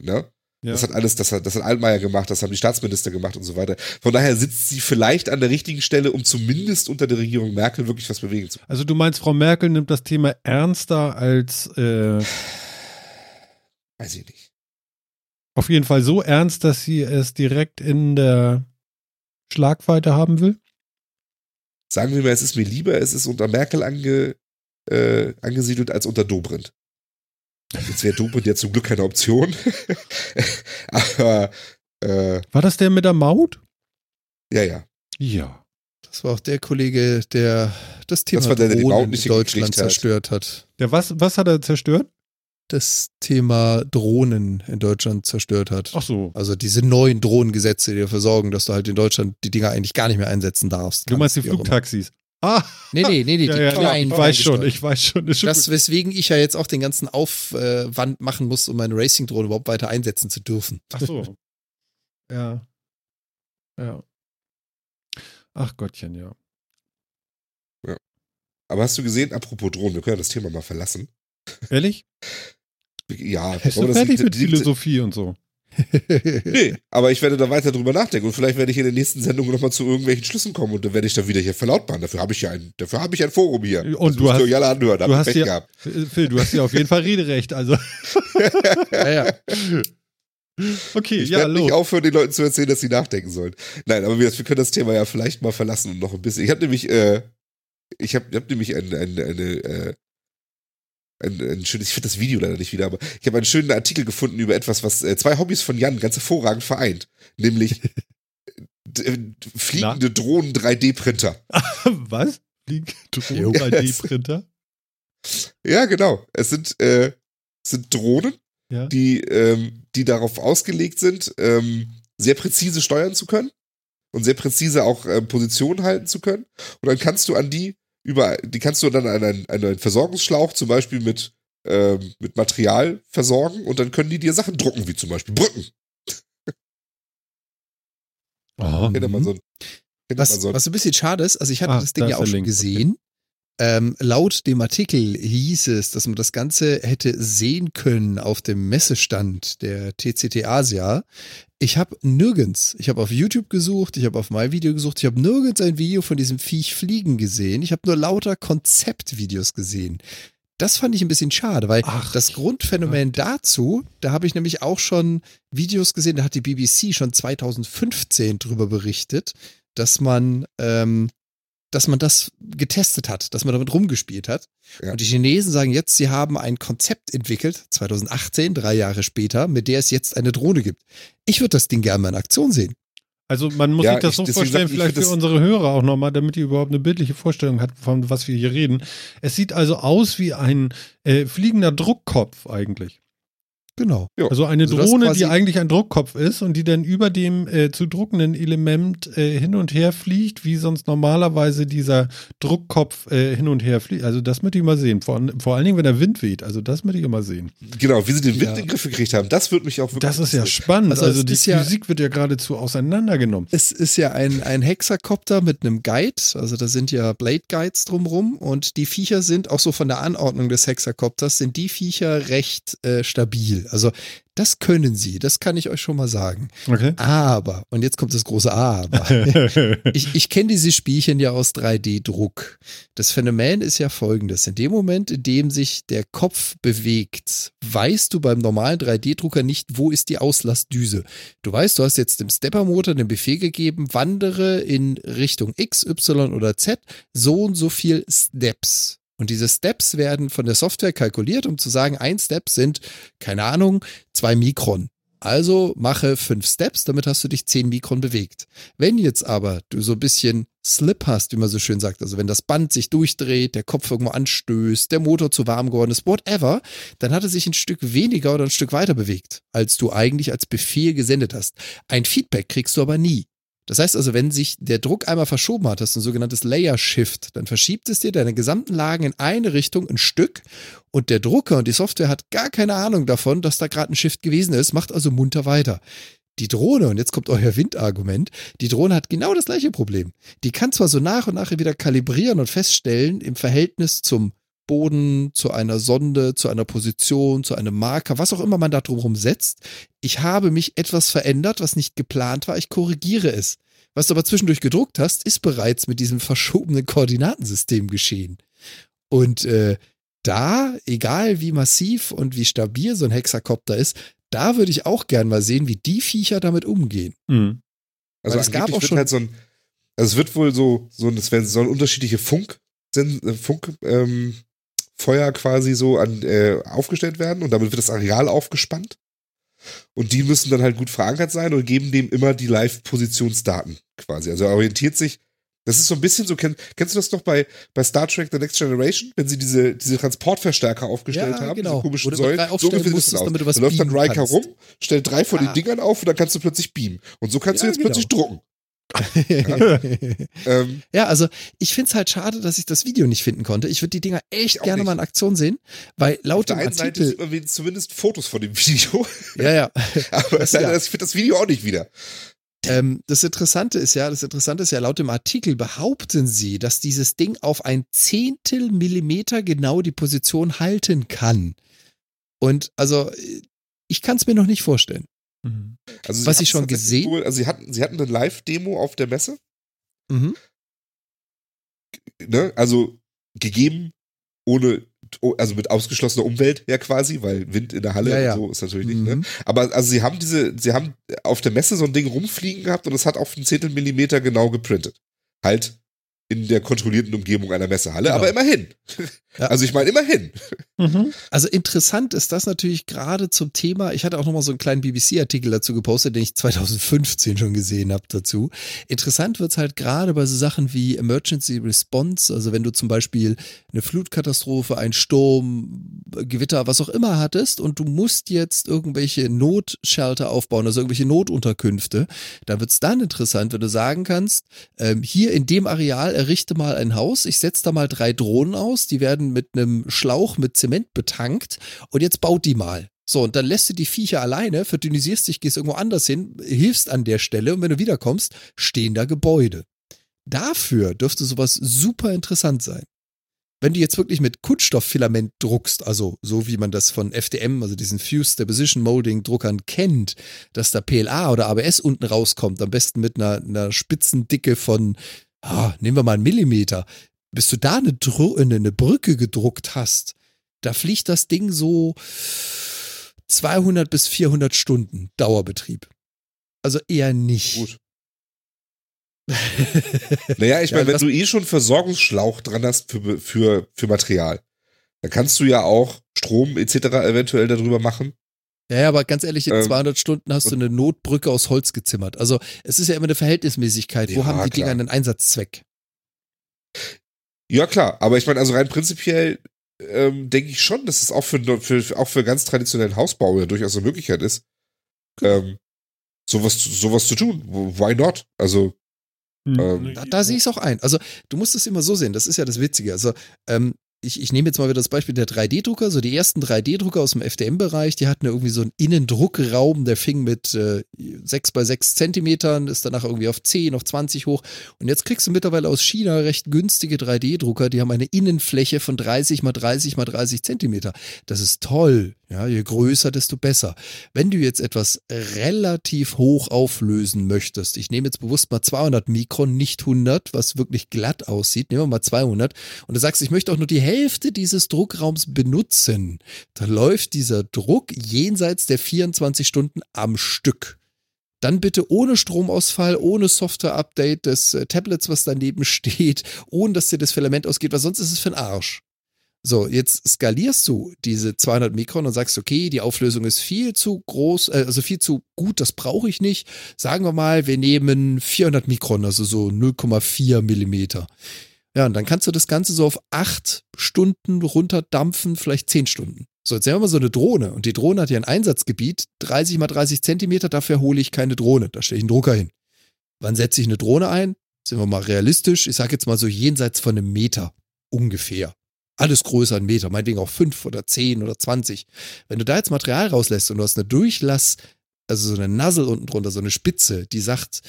Ne? Ja. Das hat alles, das hat, das hat Altmaier gemacht, das haben die Staatsminister gemacht und so weiter. Von daher sitzt sie vielleicht an der richtigen Stelle, um zumindest unter der Regierung Merkel wirklich was bewegen zu können. Also du meinst, Frau Merkel nimmt das Thema ernster als äh, Weiß ich nicht. auf jeden Fall so ernst, dass sie es direkt in der Schlagweite haben will? Sagen wir mal, es ist mir lieber, es ist unter Merkel ange, äh, angesiedelt als unter Dobrindt. Jetzt wäre Dobrindt ja zum Glück keine Option. Aber äh, War das der mit der Maut? ja, ja. Ja. Das war auch der Kollege, der das Thema war der, der Maut in nicht Deutschland hingekriegt hat. zerstört hat. Der was, was hat er zerstört? Das Thema Drohnen in Deutschland zerstört hat. Ach so. Also diese neuen Drohnengesetze, die dafür sorgen, dass du halt in Deutschland die Dinger eigentlich gar nicht mehr einsetzen darfst. Du meinst die. Flugtaxis? Ah, Nee, nee, nee, nee, ja, die ja, kleinen. ich weiß schon, ich weiß schon. Ist schon Das, gut. weswegen ich ja jetzt auch den ganzen Aufwand machen muss, um meine Racing-Drohne überhaupt weiter einsetzen zu dürfen. Ach so. ja. Ja. Ach Gottchen, ja. Aber hast du gesehen, apropos Drohnen, wir können ja das Thema mal verlassen. Ehrlich? Ja, Bist aber du das fertig liegt- mit liegt- Philosophie und so? Nee, aber ich werde da weiter drüber nachdenken und vielleicht werde ich in den nächsten Sendungen nochmal zu irgendwelchen Schlüssen kommen und dann werde ich da wieder hier verlautbaren. Dafür habe ich ja ein, dafür habe ich ein Forum hier. Und das du hast- euch alle anhören, du hast ja- gehabt. Äh, Phil, du hast ja auf jeden Fall Rederecht, also. ja, ja. Okay, Ich ja, werde nicht los. aufhören, den Leuten zu erzählen, dass sie nachdenken sollen. Nein, aber wir, wir können das Thema ja vielleicht mal verlassen und noch ein bisschen. Ich habe nämlich, äh, ich habe hab nämlich ein, ein, eine, äh, ein, ein schönes, ich finde das Video leider nicht wieder, aber ich habe einen schönen Artikel gefunden über etwas, was äh, zwei Hobbys von Jan ganz hervorragend vereint. Nämlich äh, fliegende Drohnen 3D-Printer. Was? Fliegen Jo. Drohnen 3D-Printer? Ja, genau. Es sind, äh, es sind Drohnen, Ja. die, ähm, die darauf ausgelegt sind, ähm, sehr präzise steuern zu können und sehr präzise auch ähm, Positionen halten zu können. Und dann kannst du an die über, die kannst du dann an einen, an einen Versorgungsschlauch zum Beispiel mit, ähm, mit Material versorgen und dann können die dir Sachen drucken, wie zum Beispiel Brücken. Oh, Kennt ihr mal so ein, Was, so ein was ein bisschen schade ist, also ich hatte Ah, das Ding ja auch schon Link, gesehen. Ähm, laut dem Artikel hieß es, dass man das Ganze hätte sehen können auf dem Messestand der TCT Asia. Ich habe nirgends, ich habe auf YouTube gesucht, ich habe auf mein Video gesucht, ich habe nirgends ein Video von diesem Viech fliegen gesehen. Ich habe nur lauter Konzeptvideos gesehen. Das fand ich ein bisschen schade, weil Ach, das Grundphänomen dazu, da habe ich nämlich auch schon Videos gesehen, da hat die BBC schon 2015 drüber berichtet, dass man, ähm, dass man das getestet hat, dass man damit rumgespielt hat. Ja. Und die Chinesen sagen jetzt, sie haben ein Konzept entwickelt, 2018, drei Jahre später, mit der es jetzt eine Drohne gibt. Ich würde das Ding gerne mal in Aktion sehen. Also man muss Ja, sich das ich- so vorstellen, vielleicht für unsere Hörer auch nochmal, damit ihr überhaupt eine bildliche Vorstellung habt, von was wir hier reden. Es sieht also aus wie ein äh, fliegender Druckkopf eigentlich. Genau. Ja. Also eine Also Drohne, die eigentlich ein Druckkopf ist und die dann über dem äh, zu druckenden Element äh, hin und her fliegt, wie sonst normalerweise dieser Druckkopf äh, hin und her fliegt. Also das möchte ich mal sehen. Vor, vor allen Dingen, wenn der Wind weht. Also das möchte ich immer sehen. Genau, wie sie den Wind Ja. in den Griff gekriegt haben, das würde mich auch wirklich Das ist ja spannend. Also Also, die ja- Physik wird ja geradezu auseinandergenommen. Es ist ja ein, ein Hexakopter mit einem Guide, also da sind ja Blade Guides drumrum und die Viecher sind auch so von der Anordnung des Hexakopters, sind die Viecher recht äh, stabil. Also das können sie, das kann ich euch schon mal sagen. Okay. Aber, und jetzt kommt das große Aber. Ich, ich kenne diese Spielchen ja aus 3D-Druck. Das Phänomen ist ja folgendes. In dem Moment, in dem sich der Kopf bewegt, weißt du beim normalen 3D-Drucker nicht, wo ist die Auslassdüse. Du weißt, du hast jetzt dem Stepper-Motor den Befehl gegeben, wandere in Richtung X, Y oder Z so und so viel Steps. Und diese Steps werden von der Software kalkuliert, um zu sagen, ein Step sind, keine Ahnung, zwei Mikron. Also mache fünf Steps, damit hast du dich zehn Mikron bewegt. Wenn jetzt aber du so ein bisschen Slip hast, wie man so schön sagt, also wenn das Band sich durchdreht, der Kopf irgendwo anstößt, der Motor zu warm geworden ist, whatever, dann hat er sich ein Stück weniger oder ein Stück weiter bewegt, als du eigentlich als Befehl gesendet hast. Ein Feedback kriegst du aber nie. Das heißt also, wenn sich der Druck einmal verschoben hat, hast du ein sogenanntes Layer Shift, dann verschiebt es dir deine gesamten Lagen in eine Richtung ein Stück und der Drucker und die Software hat gar keine Ahnung davon, dass da gerade ein Shift gewesen ist, macht also munter weiter. Die Drohne, und jetzt kommt euer Windargument, die Drohne hat genau das gleiche Problem. Die kann zwar so nach und nach wieder kalibrieren und feststellen im Verhältnis zum Boden, zu einer Sonde, zu einer Position, zu einem Marker, was auch immer man da drumherum setzt. Ich habe mich etwas verändert, was nicht geplant war, ich korrigiere es. Was du aber zwischendurch gedruckt hast, ist bereits mit diesem verschobenen Koordinatensystem geschehen. Und äh, da, egal wie massiv und wie stabil so ein Hexakopter ist, da würde ich auch gern mal sehen, wie die Viecher damit umgehen. Mhm. Also Weil es gab auch schon- halt so ein, also es wird wohl so, so es werden sollen unterschiedliche Funk, Funk, ähm, Feuer quasi so an, äh, aufgestellt werden und damit wird das Areal aufgespannt. Und die müssen dann halt gut verankert sein und geben dem immer die Live-Positionsdaten quasi. Also er orientiert sich. Das ist so ein bisschen so, kenn, kennst du das noch bei, bei Star Trek The Next Generation, wenn sie diese, diese Transportverstärker aufgestellt Ja, haben, genau. diese komischen Säulen, so ungefähr sieht es aus. damit du was Da läuft dann Riker kannst. rum, stellt drei von Ja. den Dingern auf und dann kannst du plötzlich beamen. Und so kannst Ja, du jetzt plötzlich genau. Drucken. Ähm, ja, also ich finde es halt schade, dass ich das Video nicht finden konnte. Ich würde die Dinger echt gerne nicht. mal in Aktion sehen, weil Auf laut der dem einen Seite Artikel. wenigstens zumindest Fotos von dem Video, Ja, ja. aber Das- ja. das, ich finde das Video auch nicht wieder. Ähm, das Interessante ist ja, das Interessante ist ja, laut dem Artikel behaupten sie, dass dieses Ding auf ein Zehntel Millimeter genau die Position halten kann. Und also, äh, ich kann es mir noch nicht vorstellen. Mhm. Also sie Was ich schon gesehen- Wohl, also sie hatten, sie hatten eine Live-Demo auf der Messe, Mhm. ne? also gegeben, ohne, oh, also mit ausgeschlossener Umwelt ja quasi, weil Wind in der Halle Ja, ja. und so ist natürlich nicht, ne? Mhm. Aber also sie haben diese, sie haben auf der Messe so ein Ding rumfliegen gehabt und es hat auf einen Zehntel Millimeter genau geprintet. Halt in der kontrollierten Umgebung einer Messehalle, Genau. aber immerhin. Ja. Also ich meine immerhin. Mhm. Also interessant ist das natürlich gerade zum Thema. Ich hatte auch noch mal so einen kleinen BBC-Artikel dazu gepostet, den ich 2015 schon gesehen habe dazu. Interessant wird's halt gerade bei so Sachen wie Emergency Response, also wenn du zum Beispiel eine Flutkatastrophe, ein Sturm, Gewitter, was auch immer hattest und du musst jetzt irgendwelche Notshelter aufbauen, also irgendwelche Notunterkünfte, dann wird's dann interessant, wenn du sagen kannst, ähm, hier in dem Areal errichte mal ein Haus, ich setze da mal drei Drohnen aus, die werden mit einem Schlauch mit Zement betankt und jetzt baut die mal. So, und dann lässt du die Viecher alleine, verdynisierst dich, gehst irgendwo anders hin, hilfst an der Stelle und wenn du wiederkommst, stehen da Gebäude. Dafür dürfte sowas super interessant sein. Wenn du jetzt wirklich mit Kunststofffilament druckst, also so wie man das von FDM, also diesen Fused Deposition Molding Druckern kennt, dass da PLA oder ABS unten rauskommt, am besten mit einer, einer Spitzendicke von, ah, nehmen wir mal einen Millimeter, bis du da eine, eine, eine Brücke gedruckt hast, da fliegt das Ding so 200 bis 400 Stunden Dauerbetrieb. Also eher nicht. Gut. Naja, ich Ja, meine, wenn du eh schon Versorgungsschlauch dran hast für, für, für Material, dann kannst du ja auch Strom etc. eventuell darüber machen. Ja, ja, aber ganz ehrlich, in Ähm, 200 Stunden hast du eine Notbrücke aus Holz gezimmert. Also es ist ja immer eine Verhältnismäßigkeit. Wo Ja, haben die klar. Dinger einen Einsatzzweck? Ja, klar, aber ich meine, also rein prinzipiell ähm, denke ich schon, dass es auch für, für, auch für ganz traditionellen Hausbau ja durchaus eine Möglichkeit ist, ähm, sowas, sowas zu tun. Why not? Also, Hm. Ähm, Da, da sehe ich es auch ein. Also, du musst es immer so sehen, das ist ja das Witzige. Also, ähm, ich, ich nehme jetzt mal wieder das Beispiel der 3D-Drucker. So die ersten 3D-Drucker aus dem FDM-Bereich, die hatten irgendwie so einen Innendruckraum, der fing mit äh, 6 bei 6 Zentimetern, ist danach irgendwie auf 10, auf 20 hoch. Und jetzt kriegst du mittlerweile aus China recht günstige 3D-Drucker, die haben eine Innenfläche von 30 mal 30 mal 30 Zentimeter. Das ist toll. Ja, je größer, desto besser. Wenn du jetzt etwas relativ hoch auflösen möchtest, ich nehme jetzt bewusst mal 200 Mikron, nicht 100, was wirklich glatt aussieht, nehmen wir mal 200, und du sagst, ich möchte auch nur die Hälfte dieses Druckraums benutzen, dann läuft dieser Druck jenseits der 24 Stunden am Stück. Dann bitte ohne Stromausfall, ohne Software-Update des äh, Tablets, was daneben steht, ohne dass dir das Filament ausgeht, weil sonst ist es für den Arsch. So, jetzt skalierst du diese 200 Mikron und sagst, okay, die Auflösung ist viel zu groß, äh, also viel zu gut, das brauche ich nicht. Sagen wir mal, wir nehmen 400 Mikron, also so 0,4 Millimeter. Ja, und dann kannst du das Ganze so auf acht Stunden runterdampfen, vielleicht zehn Stunden. So, jetzt nehmen wir mal so eine Drohne und die Drohne hat ja ein Einsatzgebiet, 30 mal 30 Zentimeter, dafür hole ich keine Drohne, da stelle ich einen Drucker hin. Wann setze ich eine Drohne ein? Sind wir mal realistisch, ich sage jetzt mal so jenseits von einem Meter ungefähr. Alles größer ein Meter, meinetwegen auch fünf oder zehn oder zwanzig. Wenn du da jetzt Material rauslässt und du hast eine Durchlass, also so eine Nassel unten drunter, so eine Spitze, die sagt,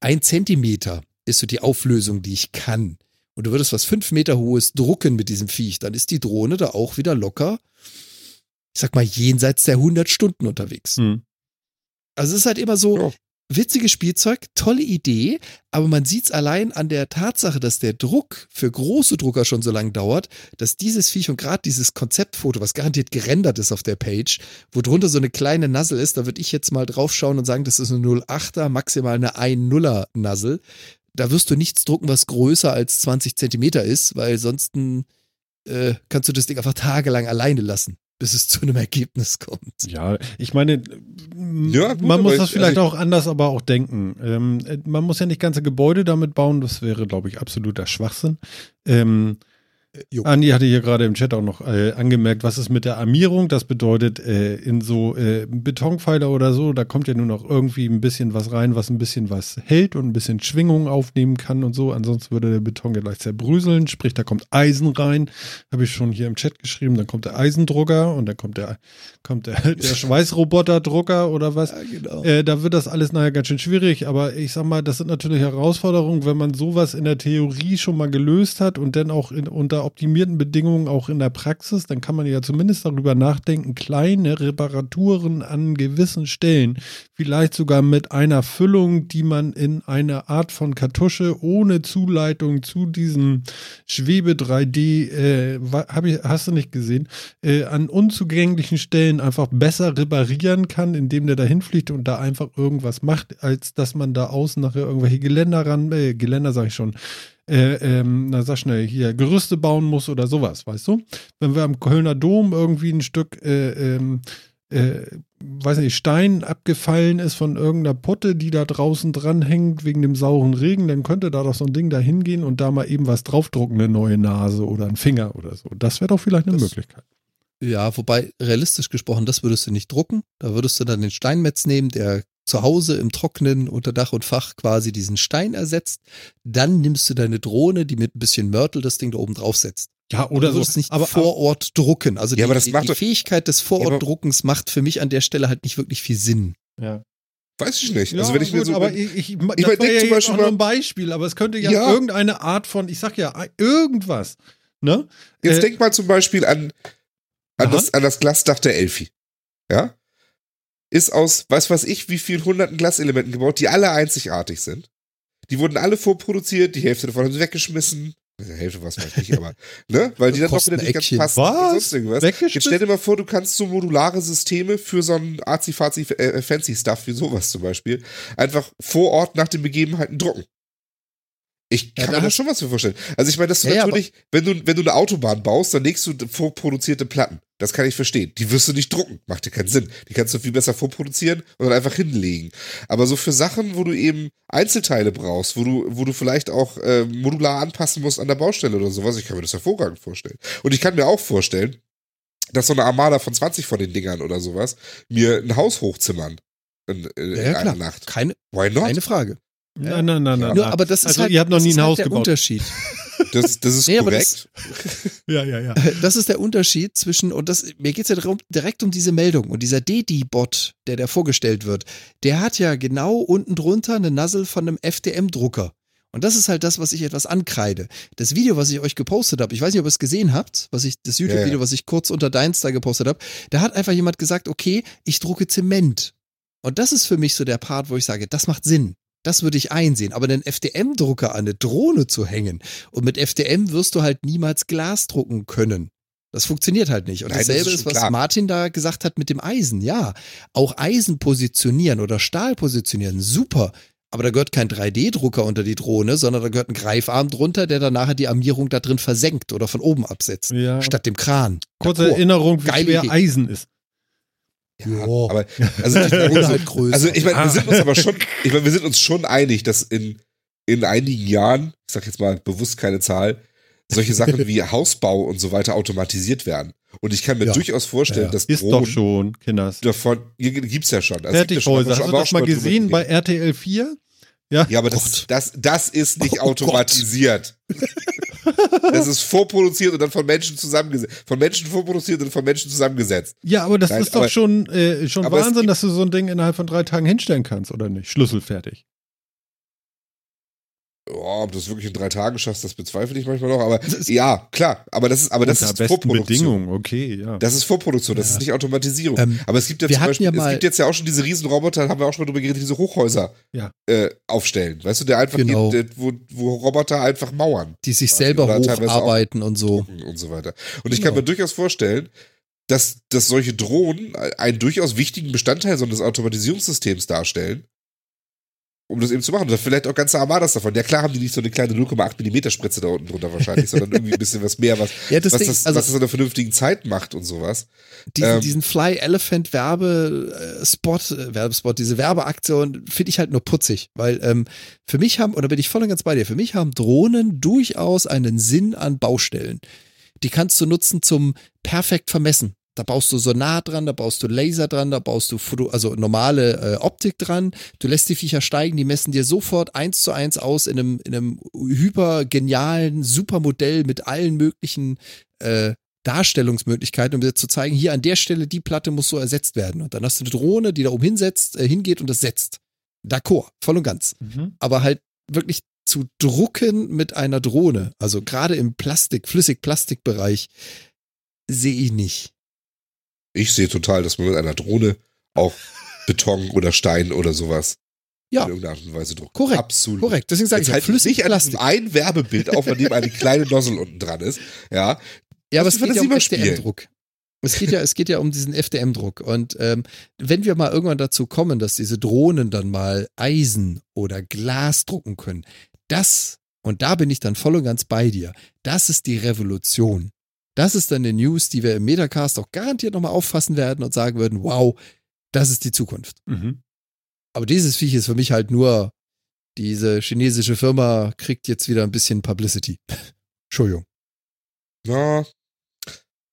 ein Zentimeter ist so die Auflösung, die ich kann. Und du würdest was fünf Meter hohes drucken mit diesem Viech, dann ist die Drohne da auch wieder locker, ich sag mal, jenseits der 100 Stunden unterwegs. Hm. Also es ist halt immer so, Ja. Witziges Spielzeug, tolle Idee, aber man sieht es allein an der Tatsache, dass der Druck für große Drucker schon so lange dauert, dass dieses Viech und gerade dieses Konzeptfoto, was garantiert gerendert ist auf der Page, wo drunter so eine kleine Nassel ist, da würde ich jetzt mal draufschauen und sagen, das ist eine 08er, maximal eine 1,0er Nassel. Da wirst du nichts drucken, was größer als 20 Zentimeter ist, weil sonst äh, kannst du das Ding einfach tagelang alleine lassen, bis es zu einem Ergebnis kommt. Ja, ich meine, Ja, gut, man muss das ich- vielleicht also auch anders aber auch denken. Ähm, äh, man muss ja nicht ganze Gebäude damit bauen, das wäre, glaube ich, absoluter Schwachsinn. Ähm, jo. Andi hatte hier gerade im Chat auch noch äh, angemerkt, was ist mit der Armierung? Das bedeutet, äh, in so äh, Betonpfeiler oder so, da kommt ja nur noch irgendwie ein bisschen was rein, was ein bisschen was hält und ein bisschen Schwingung aufnehmen kann und so. Ansonsten würde der Beton ja gleich zerbröseln. Sprich, da kommt Eisen rein. Habe ich schon hier im Chat geschrieben. Dann kommt der Eisendrucker und dann kommt der, kommt der, der Schweißroboterdrucker oder was. Ja, genau. Äh, da wird das alles nachher ganz schön schwierig, aber ich sag mal, das sind natürlich Herausforderungen, wenn man sowas in der Theorie schon mal gelöst hat und dann auch in, unter optimierten Bedingungen auch in der Praxis, dann kann man ja zumindest darüber nachdenken, kleine Reparaturen an gewissen Stellen, vielleicht sogar mit einer Füllung, die man in eine Art von Kartusche ohne Zuleitung zu diesem Schwebe 3D, äh, ich, hast du nicht gesehen, äh, an unzugänglichen Stellen einfach besser reparieren kann, indem der da hinfliegt und da einfach irgendwas macht, als dass man da außen nachher irgendwelche Geländer ran, äh, Geländer sag ich schon, äh, ähm, na sag schnell, hier Gerüste bauen muss oder sowas, weißt du? Wenn wir am Kölner Dom irgendwie ein Stück, äh, ähm, äh, weiß nicht, Stein abgefallen ist von irgendeiner Putte, die da draußen dranhängt wegen dem sauren Regen, dann könnte da doch so ein Ding da hingehen und da mal eben was draufdrucken, eine neue Nase oder ein Finger oder so. Das wäre doch vielleicht eine Das- Möglichkeit. Ja, wobei realistisch gesprochen, das würdest du nicht drucken. Da würdest du dann den Steinmetz nehmen, der zu Hause im Trocknen unter Dach und Fach quasi diesen Stein ersetzt. Dann nimmst du deine Drohne, die mit ein bisschen Mörtel das Ding da oben draufsetzt. Ja, Oder du so. würdest nicht aber, vor Ort drucken. Also Ja, die, aber das die, macht die doch- Fähigkeit des Ja, Vorortdruckens macht für mich an der Stelle halt nicht wirklich viel Sinn. ja. Weiß ich nicht. Ja, also wenn ich mir gut, so. aber ich, ich, das meine, war ja zum jetzt Beispiel auch nur ein Beispiel, aber es könnte ja, Ja. irgendeine Art von, ich sag ja, irgendwas, ne? Jetzt Äh, denk mal zum Beispiel an, an, Aha. das, an das Glasdach der Elfi. Ja? Ist aus, weiß was ich, wie viel hunderten Glaselementen gebaut, die alle einzigartig sind. Die wurden alle vorproduziert, die Hälfte davon haben sie weggeschmissen. Die Hälfte war es vielleicht nicht, aber, ne? Weil die dann doch wieder nicht ganz passen. Was? Sonst irgendwas. Jetzt stell dir mal vor, du kannst so modulare Systeme für so ein arzi-fazi äh, fancy Stuff wie sowas zum Beispiel einfach vor Ort nach den Begebenheiten drucken. Ich Ja, kann da mir da schon was für vorstellen. Also ich meine, das ist Ja, ja, natürlich, wenn du, wenn du eine Autobahn baust, dann legst du vorproduzierte Platten. Das kann ich verstehen. Die wirst du nicht drucken. Macht dir keinen Sinn. Die kannst du viel besser vorproduzieren und dann einfach hinlegen. Aber so für Sachen, wo du eben Einzelteile brauchst, wo du, wo du vielleicht auch äh, modular anpassen musst an der Baustelle oder sowas, ich kann mir das hervorragend vorstellen. Und ich kann mir auch vorstellen, dass so eine Armada von 20 von den Dingern oder sowas mir ein Haus hochzimmern. In, in, Ja, einer Nacht. Keine, Why not? keine Frage. Nein, nein, nein, nein. Nur, aber das ist also, halt, ihr habt noch nie ein halt Haus der gebaut. Unterschied. Das, das ist Nee, korrekt. Ja, ja, ja. Das ist der Unterschied zwischen, und das, mir geht es ja darum, direkt um diese Meldung. Und dieser DD-Bot, der da vorgestellt wird, der hat ja genau unten drunter eine Nuzzle von einem FDM-Drucker. Und das ist halt das, was ich etwas ankreide. Das Video, was ich euch gepostet habe, ich weiß nicht, ob ihr es gesehen habt, was ich, das YouTube-Video, Ja, ja. was ich kurz unter deins da gepostet habe, da hat einfach jemand gesagt, okay, ich drucke Zement. Und das ist für mich so der Part, wo ich sage, das macht Sinn. Das würde ich einsehen. Aber einen FDM-Drucker an eine Drohne zu hängen und mit FDM wirst du halt niemals Glas drucken können. Das funktioniert halt nicht. Und Nein, das dasselbe ist ist, schon was klar. Martin da gesagt hat mit dem Eisen. Ja, auch Eisen positionieren oder Stahl positionieren, super. Aber da gehört kein 3D-Drucker unter die Drohne, sondern da gehört ein Greifarm drunter, der dann nachher die Armierung da drin versenkt oder von oben absetzt. ja. Statt dem Kran. Kurze. Erinnerung, wie Geile schwer Idee. Ja, ist. Ja, Jo. aber also, ich, also ich meine, Ah. wir sind uns aber schon, ich meine, wir sind uns schon einig, dass in, in einigen Jahren, ich sag jetzt mal bewusst keine Zahl, solche Sachen wie Hausbau und so weiter automatisiert werden. Und ich kann mir Ja. durchaus vorstellen, Ja, ja. dass Ist doch Drohnen schon, Kinders. davon, hier gibt's ja schon. Also es gibt ja schon, Fertighäuser. Hast haben du wir auch das schon mal gesehen bei. RTL 4? Ja. Ja, aber das, Gott. das, das ist nicht Oh automatisiert. Das ist vorproduziert und dann von Menschen zusammengesetzt. Von Menschen vorproduziert und von Menschen zusammengesetzt. Ja, aber das Nein, ist doch aber- schon, äh, schon Wahnsinn, dass du so ein Ding innerhalb von drei Tagen hinstellen kannst, oder nicht? Schlüsselfertig. Ja, ob du es wirklich in drei Tagen schaffst, das bezweifle ich manchmal noch. Aber ja, klar. Aber das ist, aber das ist Vorproduktion. Bedingungen, okay, ja. Das ist Vorproduktion, das Ja. ist nicht Automatisierung. Ähm, aber es gibt ja zum Beispiel, ja es gibt jetzt ja auch schon diese Riesenroboter, haben wir auch schon mal drüber geredet, diese Hochhäuser Ja. äh, aufstellen. Weißt du, der einfach Genau. geht, der, wo, wo Roboter einfach mauern die sich quasi. selber hocharbeiten und so. und so weiter. Und ich Genau. kann mir durchaus vorstellen, dass, dass solche Drohnen einen durchaus wichtigen Bestandteil so eines Automatisierungssystems darstellen, um das eben zu machen. Oder vielleicht auch ganze Armadas davon. Ja klar haben die nicht so eine kleine 0,8 mm Spritze da unten drunter wahrscheinlich, sondern irgendwie ein bisschen was mehr, was, Ja, das was, Ding, das, also was das in einer vernünftigen Zeit macht und sowas. diesen, ähm, diesen Fly Elephant Werbespot, äh, Werbespot, diese Werbeaktion finde ich halt nur putzig, weil ähm, für mich haben, oder bin ich voll und ganz bei dir, für mich haben Drohnen durchaus einen Sinn an Baustellen. Die kannst du nutzen zum perfekt vermessen. Da baust du Sonar dran, da baust du Laser dran, da baust du Foto, also normale äh, Optik dran. Du lässt die Viecher steigen, die messen dir sofort eins zu eins aus in einem, in einem hypergenialen Supermodell mit allen möglichen äh, Darstellungsmöglichkeiten, um dir zu zeigen, hier an der Stelle die Platte muss so ersetzt werden. Und dann hast du eine Drohne, die da oben hinsetzt, äh, hingeht und das setzt. D'accord, voll und ganz. Mhm. Aber halt wirklich zu drucken mit einer Drohne, also gerade im Plastik, Flüssig-Plastikbereich, sehe ich nicht. Ich sehe total, dass man mit einer Drohne auch Beton oder Stein oder sowas Ja. in irgendeiner Art und Weise druckt. Korrekt, Absolut. Korrekt, deswegen sage ich Jetzt ja, halt nicht an Flüssig-Plastik. diesem ein Werbebild, auf an dem eine kleine Nozzle unten dran ist. Ja, Ja, aber es geht ja um. FDM-Druck. Es geht ja, es geht ja um diesen FDM-Druck. Und ähm, wenn wir mal irgendwann dazu kommen, dass diese Drohnen dann mal Eisen oder Glas drucken können, das, und da bin ich dann voll und ganz bei dir, das ist die Revolution. Das ist dann eine News, die wir im Metacast auch garantiert nochmal auffassen werden und sagen würden, wow, das ist die Zukunft. Mhm. Aber dieses Viech ist für mich halt nur, diese chinesische Firma kriegt jetzt wieder ein bisschen Publicity. Entschuldigung. na,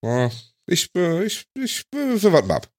na ich, ich, ich, äh, wir warten mal ab.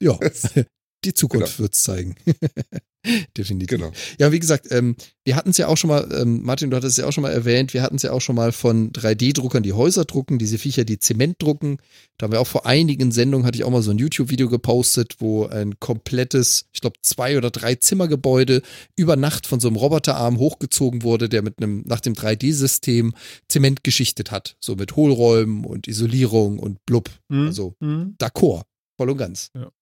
Ja, die Zukunft wird's zeigen. Definitiv. genau. Ja, wie gesagt, ähm, wir hatten es ja auch schon mal, ähm, Martin, du hattest es ja auch schon mal erwähnt, wir hatten es ja auch schon mal von 3D-Druckern, die Häuser drucken, diese Viecher, die Zement drucken. Da haben wir auch vor einigen Sendungen, hatte ich auch mal so ein YouTube-Video gepostet, wo ein komplettes, ich glaube, zwei oder drei Zimmergebäude über Nacht von so einem Roboterarm hochgezogen wurde, der mit einem, nach dem 3D-System Zement geschichtet hat. So mit Hohlräumen und Isolierung und blub. Mhm. Also, Mhm. d'accord. Voll und ganz. Ja.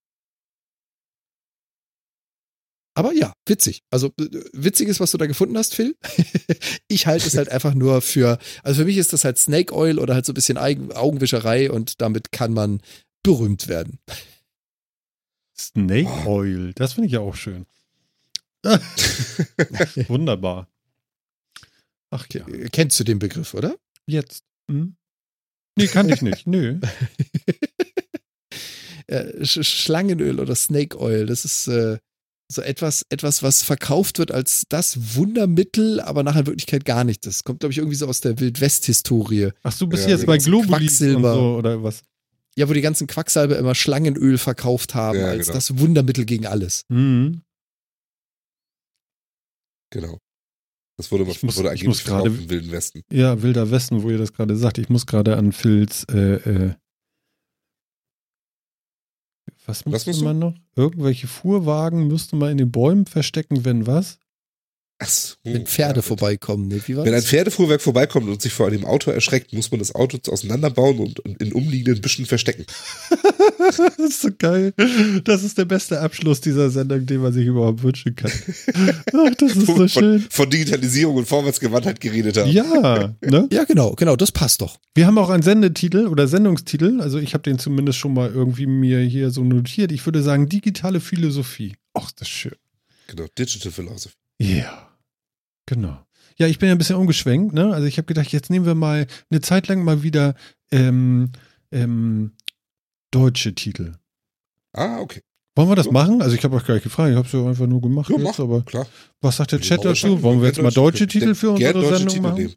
Aber ja, witzig. Also äh, witzig ist, was du da gefunden hast, Phil. ich halte es halt einfach nur für, also für mich ist das halt Snake Oil oder halt so ein bisschen Eigen, Augenwischerei und damit kann man berühmt werden. Snake Oil, das finde ich ja auch schön. Wunderbar. Ach ja, Äh, Kennst du den Begriff, oder? jetzt. Hm? Nee, kann ich nicht. Nö. äh, Sch Schlangenöl oder Snake Oil. Das ist äh, so etwas, etwas, was verkauft wird als das Wundermittel, aber nachher in Wirklichkeit gar nicht. Das kommt, glaube ich, irgendwie so aus der Wildwest-Historie. Ach, du bist Ja, jetzt bei Globulis und so, oder was? Ja, wo die ganzen Quacksalber immer Schlangenöl verkauft haben Ja, als genau. das Wundermittel gegen alles. Mhm. Genau. Das wurde, Ich muss- wurde ich angeblich muss gerade- verkauft im Wilden Westen. Ja, Wilder Westen, wo ihr das gerade sagt. Ich muss gerade an Phils, äh, äh, was Was musst du? man noch? Irgendwelche Fuhrwagen müsste man in den Bäumen verstecken, wenn was? Ach so, Wenn Pferde ja, vorbeikommen, ne? Wie war Wenn ein das? Pferdefuhrwerk vorbeikommt und sich vor einem Auto erschreckt, muss man das Auto auseinanderbauen und in umliegenden Büschen verstecken. das ist so geil. Das ist der beste Abschluss dieser Sendung, den man sich überhaupt wünschen kann. Ach, das ist so schön. von, von Digitalisierung und Vorwärtsgewandtheit geredet haben. Ja, ne? Ja, genau, genau, das passt doch. Wir haben auch einen Sendetitel oder Sendungstitel. Also ich habe den zumindest schon mal irgendwie mir hier so notiert. Ich würde sagen, digitale Philosophie. Ach, das ist schön. Genau, Digital Philosophy. Ja, genau. Ja, ich bin ja ein bisschen umgeschwenkt, ne? Also ich habe gedacht, jetzt nehmen wir mal eine Zeit lang mal wieder ähm, ähm, deutsche Titel. Ah, okay. Wollen wir das Ja. machen? Also ich habe euch gleich gefragt, ich habe es ja einfach nur gemacht Ja, jetzt, mach. aber Klar. was sagt der Chat dazu? Wollen wir jetzt mal deutsche- Titel für unsere Sendung Titel machen? nehmen.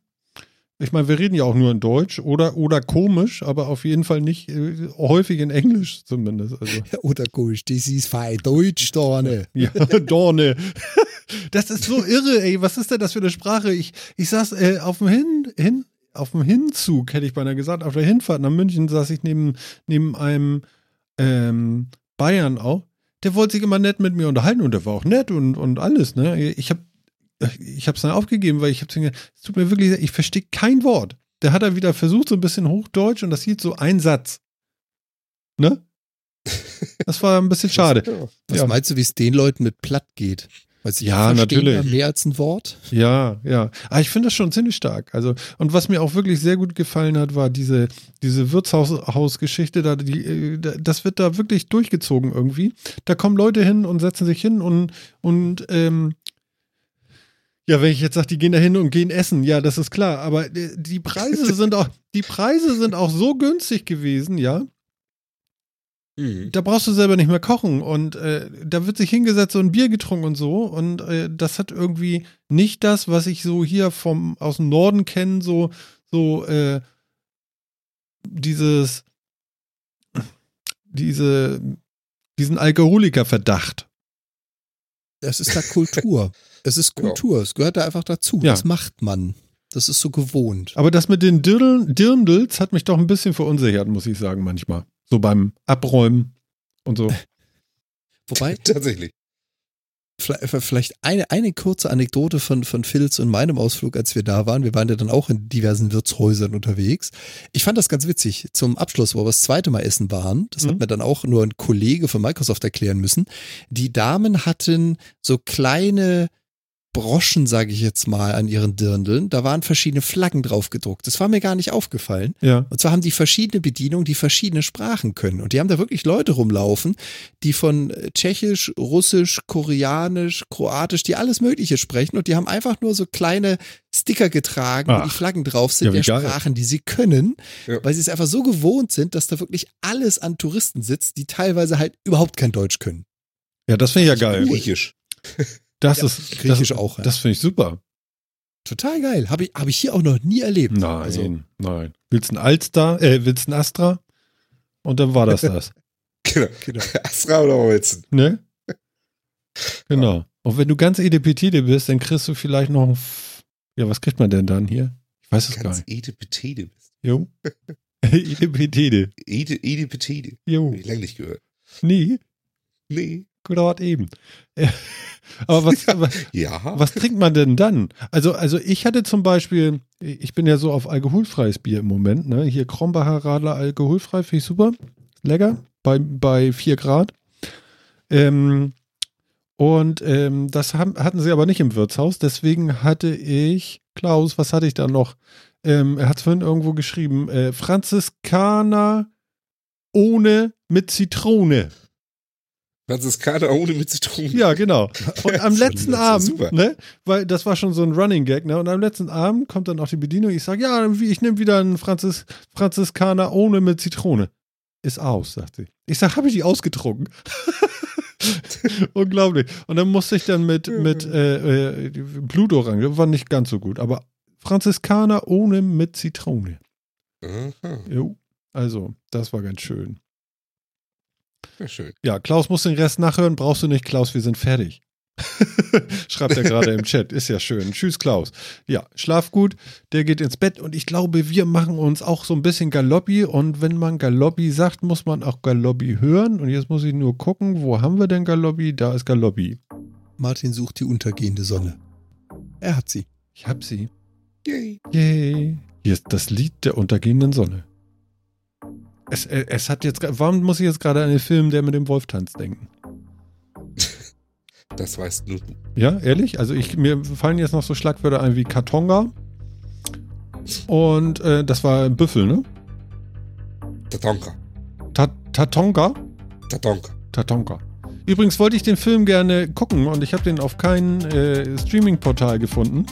Ich meine, wir reden ja auch nur in Deutsch oder, oder komisch, aber auf jeden Fall nicht äh, häufig in Englisch zumindest. Also. Oder komisch, das ist fein Deutsch, da, ne? Ja, Dorne. Das ist so irre, ey. Was ist denn das für eine Sprache? Ich, ich saß äh, auf dem Hin, Hin, auf dem Hinzug, hätte ich beinahe gesagt, auf der Hinfahrt nach München saß ich neben, neben einem ähm, Bayern auch. Der wollte sich immer nett mit mir unterhalten und der war auch nett und, und alles, ne? Ich habe ich hab's dann aufgegeben, weil ich habe gedacht, es tut mir wirklich, ich verstehe kein Wort. Der hat er wieder versucht, so ein bisschen Hochdeutsch und das hielt so ein Satz. Ne? Das war ein bisschen schade. Was Ja. meinst du, wie es den Leuten mit platt geht? Weil sie Ja, natürlich. ja mehr als ein Wort. Ja, ja. Aber ich finde das schon ziemlich stark. Also, und was mir auch wirklich sehr gut gefallen hat, war diese, diese Wirtshausgeschichte, da, die, äh, da- das wird da wirklich durchgezogen irgendwie. Da kommen Leute hin und setzen sich hin und, und ähm, ja, wenn ich jetzt sage, die gehen da hin und gehen essen, ja, das ist klar. Aber äh, die Preise sind auch, die Preise sind auch so günstig gewesen, ja. Mhm. Da brauchst du selber nicht mehr kochen und äh, da wird sich hingesetzt und ein Bier getrunken und so und äh, das hat irgendwie nicht das, was ich so hier vom aus dem Norden kenne, so so äh, dieses diese diesen Alkoholikerverdacht. Das ist da Kultur. Es ist Ja. Kultur. Es gehört da einfach dazu. Ja. Das macht man. Das ist so gewohnt. Aber das mit den Dirndl, Dirndls hat mich doch ein bisschen verunsichert, muss ich sagen manchmal. So beim Abräumen und so. Wobei, Tatsächlich. Vle- Vielleicht eine, eine kurze Anekdote von, von Phils und meinem Ausflug, als wir da waren. Wir waren ja dann auch in diversen Wirtshäusern unterwegs. Ich fand das ganz witzig. Zum Abschluss, wo wir das zweite Mal essen waren, das hat Mhm. mir dann auch nur ein Kollege von Microsoft erklären müssen. Die Damen hatten so kleine Broschen, sage ich jetzt mal, an ihren Dirndeln. Da waren verschiedene Flaggen drauf gedruckt. Das war mir gar nicht aufgefallen. Ja. Und zwar haben die verschiedene Bedienungen, die verschiedene Sprachen können. Und die haben da wirklich Leute rumlaufen, die von äh, Tschechisch, Russisch, Koreanisch, Kroatisch, die alles Mögliche sprechen. Und die haben einfach nur so kleine Sticker getragen, wo Ach. die Flaggen drauf sind, Ja, der geil. Sprachen, die sie können, Ja. weil sie es einfach so gewohnt sind, dass da wirklich alles an Touristen sitzt, die teilweise halt überhaupt kein Deutsch können. Ja, das finde ich ja geil. Griechisch. Das Ja, ist Griechisch das, auch, ja. Das finde ich super. Total geil. Habe ich, hab ich hier auch noch nie erlebt. Nein, Also, nein. Willst ein Alster, äh, willst ein Astra? Und dann war das das. Genau. genau. Astra oder Holzen. ne? Genau. Und wenn du ganz edepetite bist, dann kriegst du vielleicht noch ein F Ja, was kriegt man denn dann hier? Ich weiß es gar Ganz nicht. Edipetede bist. Jo. edepetite. Ede, Edipetede. Jo. Hab ich lange nicht gehört. Nee, Nee. Gerade eben. Äh, Aber was, was, Ja. was trinkt man denn dann? Also, also ich hatte zum Beispiel, ich bin ja so auf alkoholfreies Bier im Moment, ne? Hier Krombacher Radler alkoholfrei, finde ich super. Lecker. Bei, bei 4 Grad. Ähm, und ähm, das haben, hatten sie aber nicht im Wirtshaus. Deswegen hatte ich, Klaus, was hatte ich da noch? Ähm, er hat es vorhin irgendwo geschrieben, äh, Franziskaner ohne mit Zitrone. Franziskaner ohne mit Zitronen. Ja, genau. Und am letzten Abend, ne, weil das war schon so ein Running Gag, ne, und am letzten Abend kommt dann auch die Bedienung, ich sage, ja, ich nehme wieder einen Franzis, Franziskaner ohne mit Zitrone. ist aus, sagt sie. Ich sag, habe ich die ausgetrunken? Unglaublich. Und dann musste ich dann mit, mit äh, äh, Blutorange, war nicht ganz so gut, aber Franziskaner ohne mit Zitrone. Aha, Jo. Also, das war ganz schön. Ja, schön. Ja, Klaus muss den Rest nachhören. Brauchst du nicht, Klaus, wir sind fertig. Schreibt er gerade im Chat. Ist ja schön. Tschüss, Klaus. Ja, schlaf gut. Der geht ins Bett und ich glaube, wir machen uns auch so ein bisschen Galoppi. Und wenn man Galoppi sagt, muss man auch Galoppi hören. Und jetzt muss ich nur gucken, wo haben wir denn Galoppi? Da ist Galoppi. Martin sucht die untergehende Sonne. Er hat sie. Ich hab sie. Yay. Yay. Hier ist das Lied der untergehenden Sonne. Es, äh, es hat jetzt, warum muss ich jetzt gerade an den Film, der mit dem Wolf tanzt, denken? Das weißt du. Ja, ehrlich? Also ich, mir fallen jetzt noch so Schlagwörter ein wie Kartonga. Und äh, das war Büffel, ne? Tatonka. Ta Tatonga? Tatonka. Tatonka. Übrigens wollte ich den Film gerne gucken und ich habe den auf keinem äh, Streaming-Portal gefunden.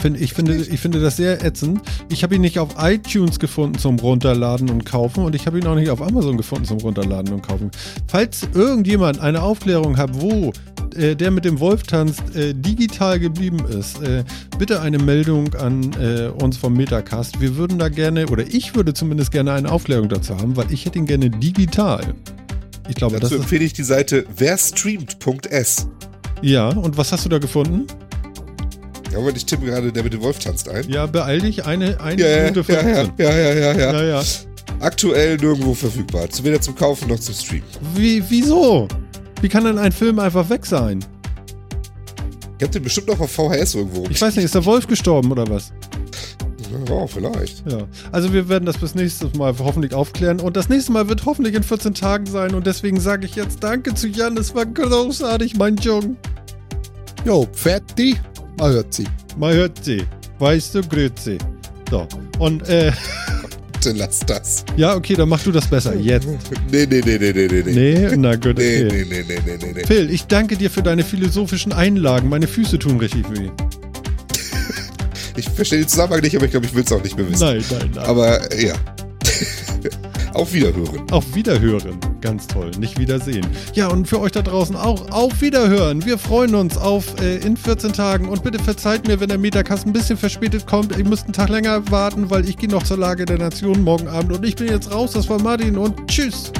Find, ich, finde, ich finde das sehr ätzend. Ich habe ihn nicht auf iTunes gefunden zum Runterladen und Kaufen und ich habe ihn auch nicht auf Amazon gefunden zum Runterladen und Kaufen. Falls irgendjemand eine Aufklärung hat, wo äh, der mit dem Wolf tanzt äh, digital geblieben ist, äh, bitte eine Meldung an äh, uns vom Metacast. Wir würden da gerne, oder ich würde zumindest gerne eine Aufklärung dazu haben, weil ich hätte ihn gerne digital. Ich glaube, Dazu empfehle ich die Seite werstreamt.s. Ja, und was hast du da gefunden? Moment, ich tippe gerade, der mit dem Wolf tanzt ein. Ja, beeil dich, eine, eine Ja, ja, Minute ja, ja, 15. ja, ja, ja, ja. Ja, ja. Aktuell nirgendwo verfügbar. Zu weder zum Kaufen noch zum Streamen. Wie, wieso? Wie kann denn ein Film einfach weg sein? Ich hab den bestimmt noch auf VHS irgendwo. Ich weiß nicht, ist der Wolf gestorben oder was? Ja, vielleicht. Ja. Also wir werden das bis nächstes Mal hoffentlich aufklären. Und das nächste Mal wird hoffentlich in 14 Tagen sein. Und deswegen sage ich jetzt Danke zu Jan. Es war großartig, mein Jung. Jo, fertig. Man hört sie. Mal hört sie. Weißt du, Grüezi. So. Und, äh, Bitte lass das. ja, okay, dann mach du das besser. Jetzt. Nee, nee, nee, nee, nee, nee. Nee, Nee, na gut, nee, okay. nee, nee, nee, nee, nee. Phil, ich danke dir für deine philosophischen Einlagen. Meine Füße tun richtig weh. Ich verstehe den Zusammenhang nicht, aber ich glaube, ich will es auch nicht mehr wissen. Nein, nein, nein. Aber äh, ja. Auf Wiederhören. Auf Wiederhören. Ganz toll. Nicht wiedersehen. Ja, und für euch da draußen auch auf Wiederhören. Wir freuen uns auf äh, in 14 Tagen. Und bitte verzeiht mir, wenn der Metacast ein bisschen verspätet kommt. Ihr müsst einen Tag länger warten, weil ich gehe noch zur Lage der Nation morgen Abend. Und ich bin jetzt raus. Das war Martin und tschüss.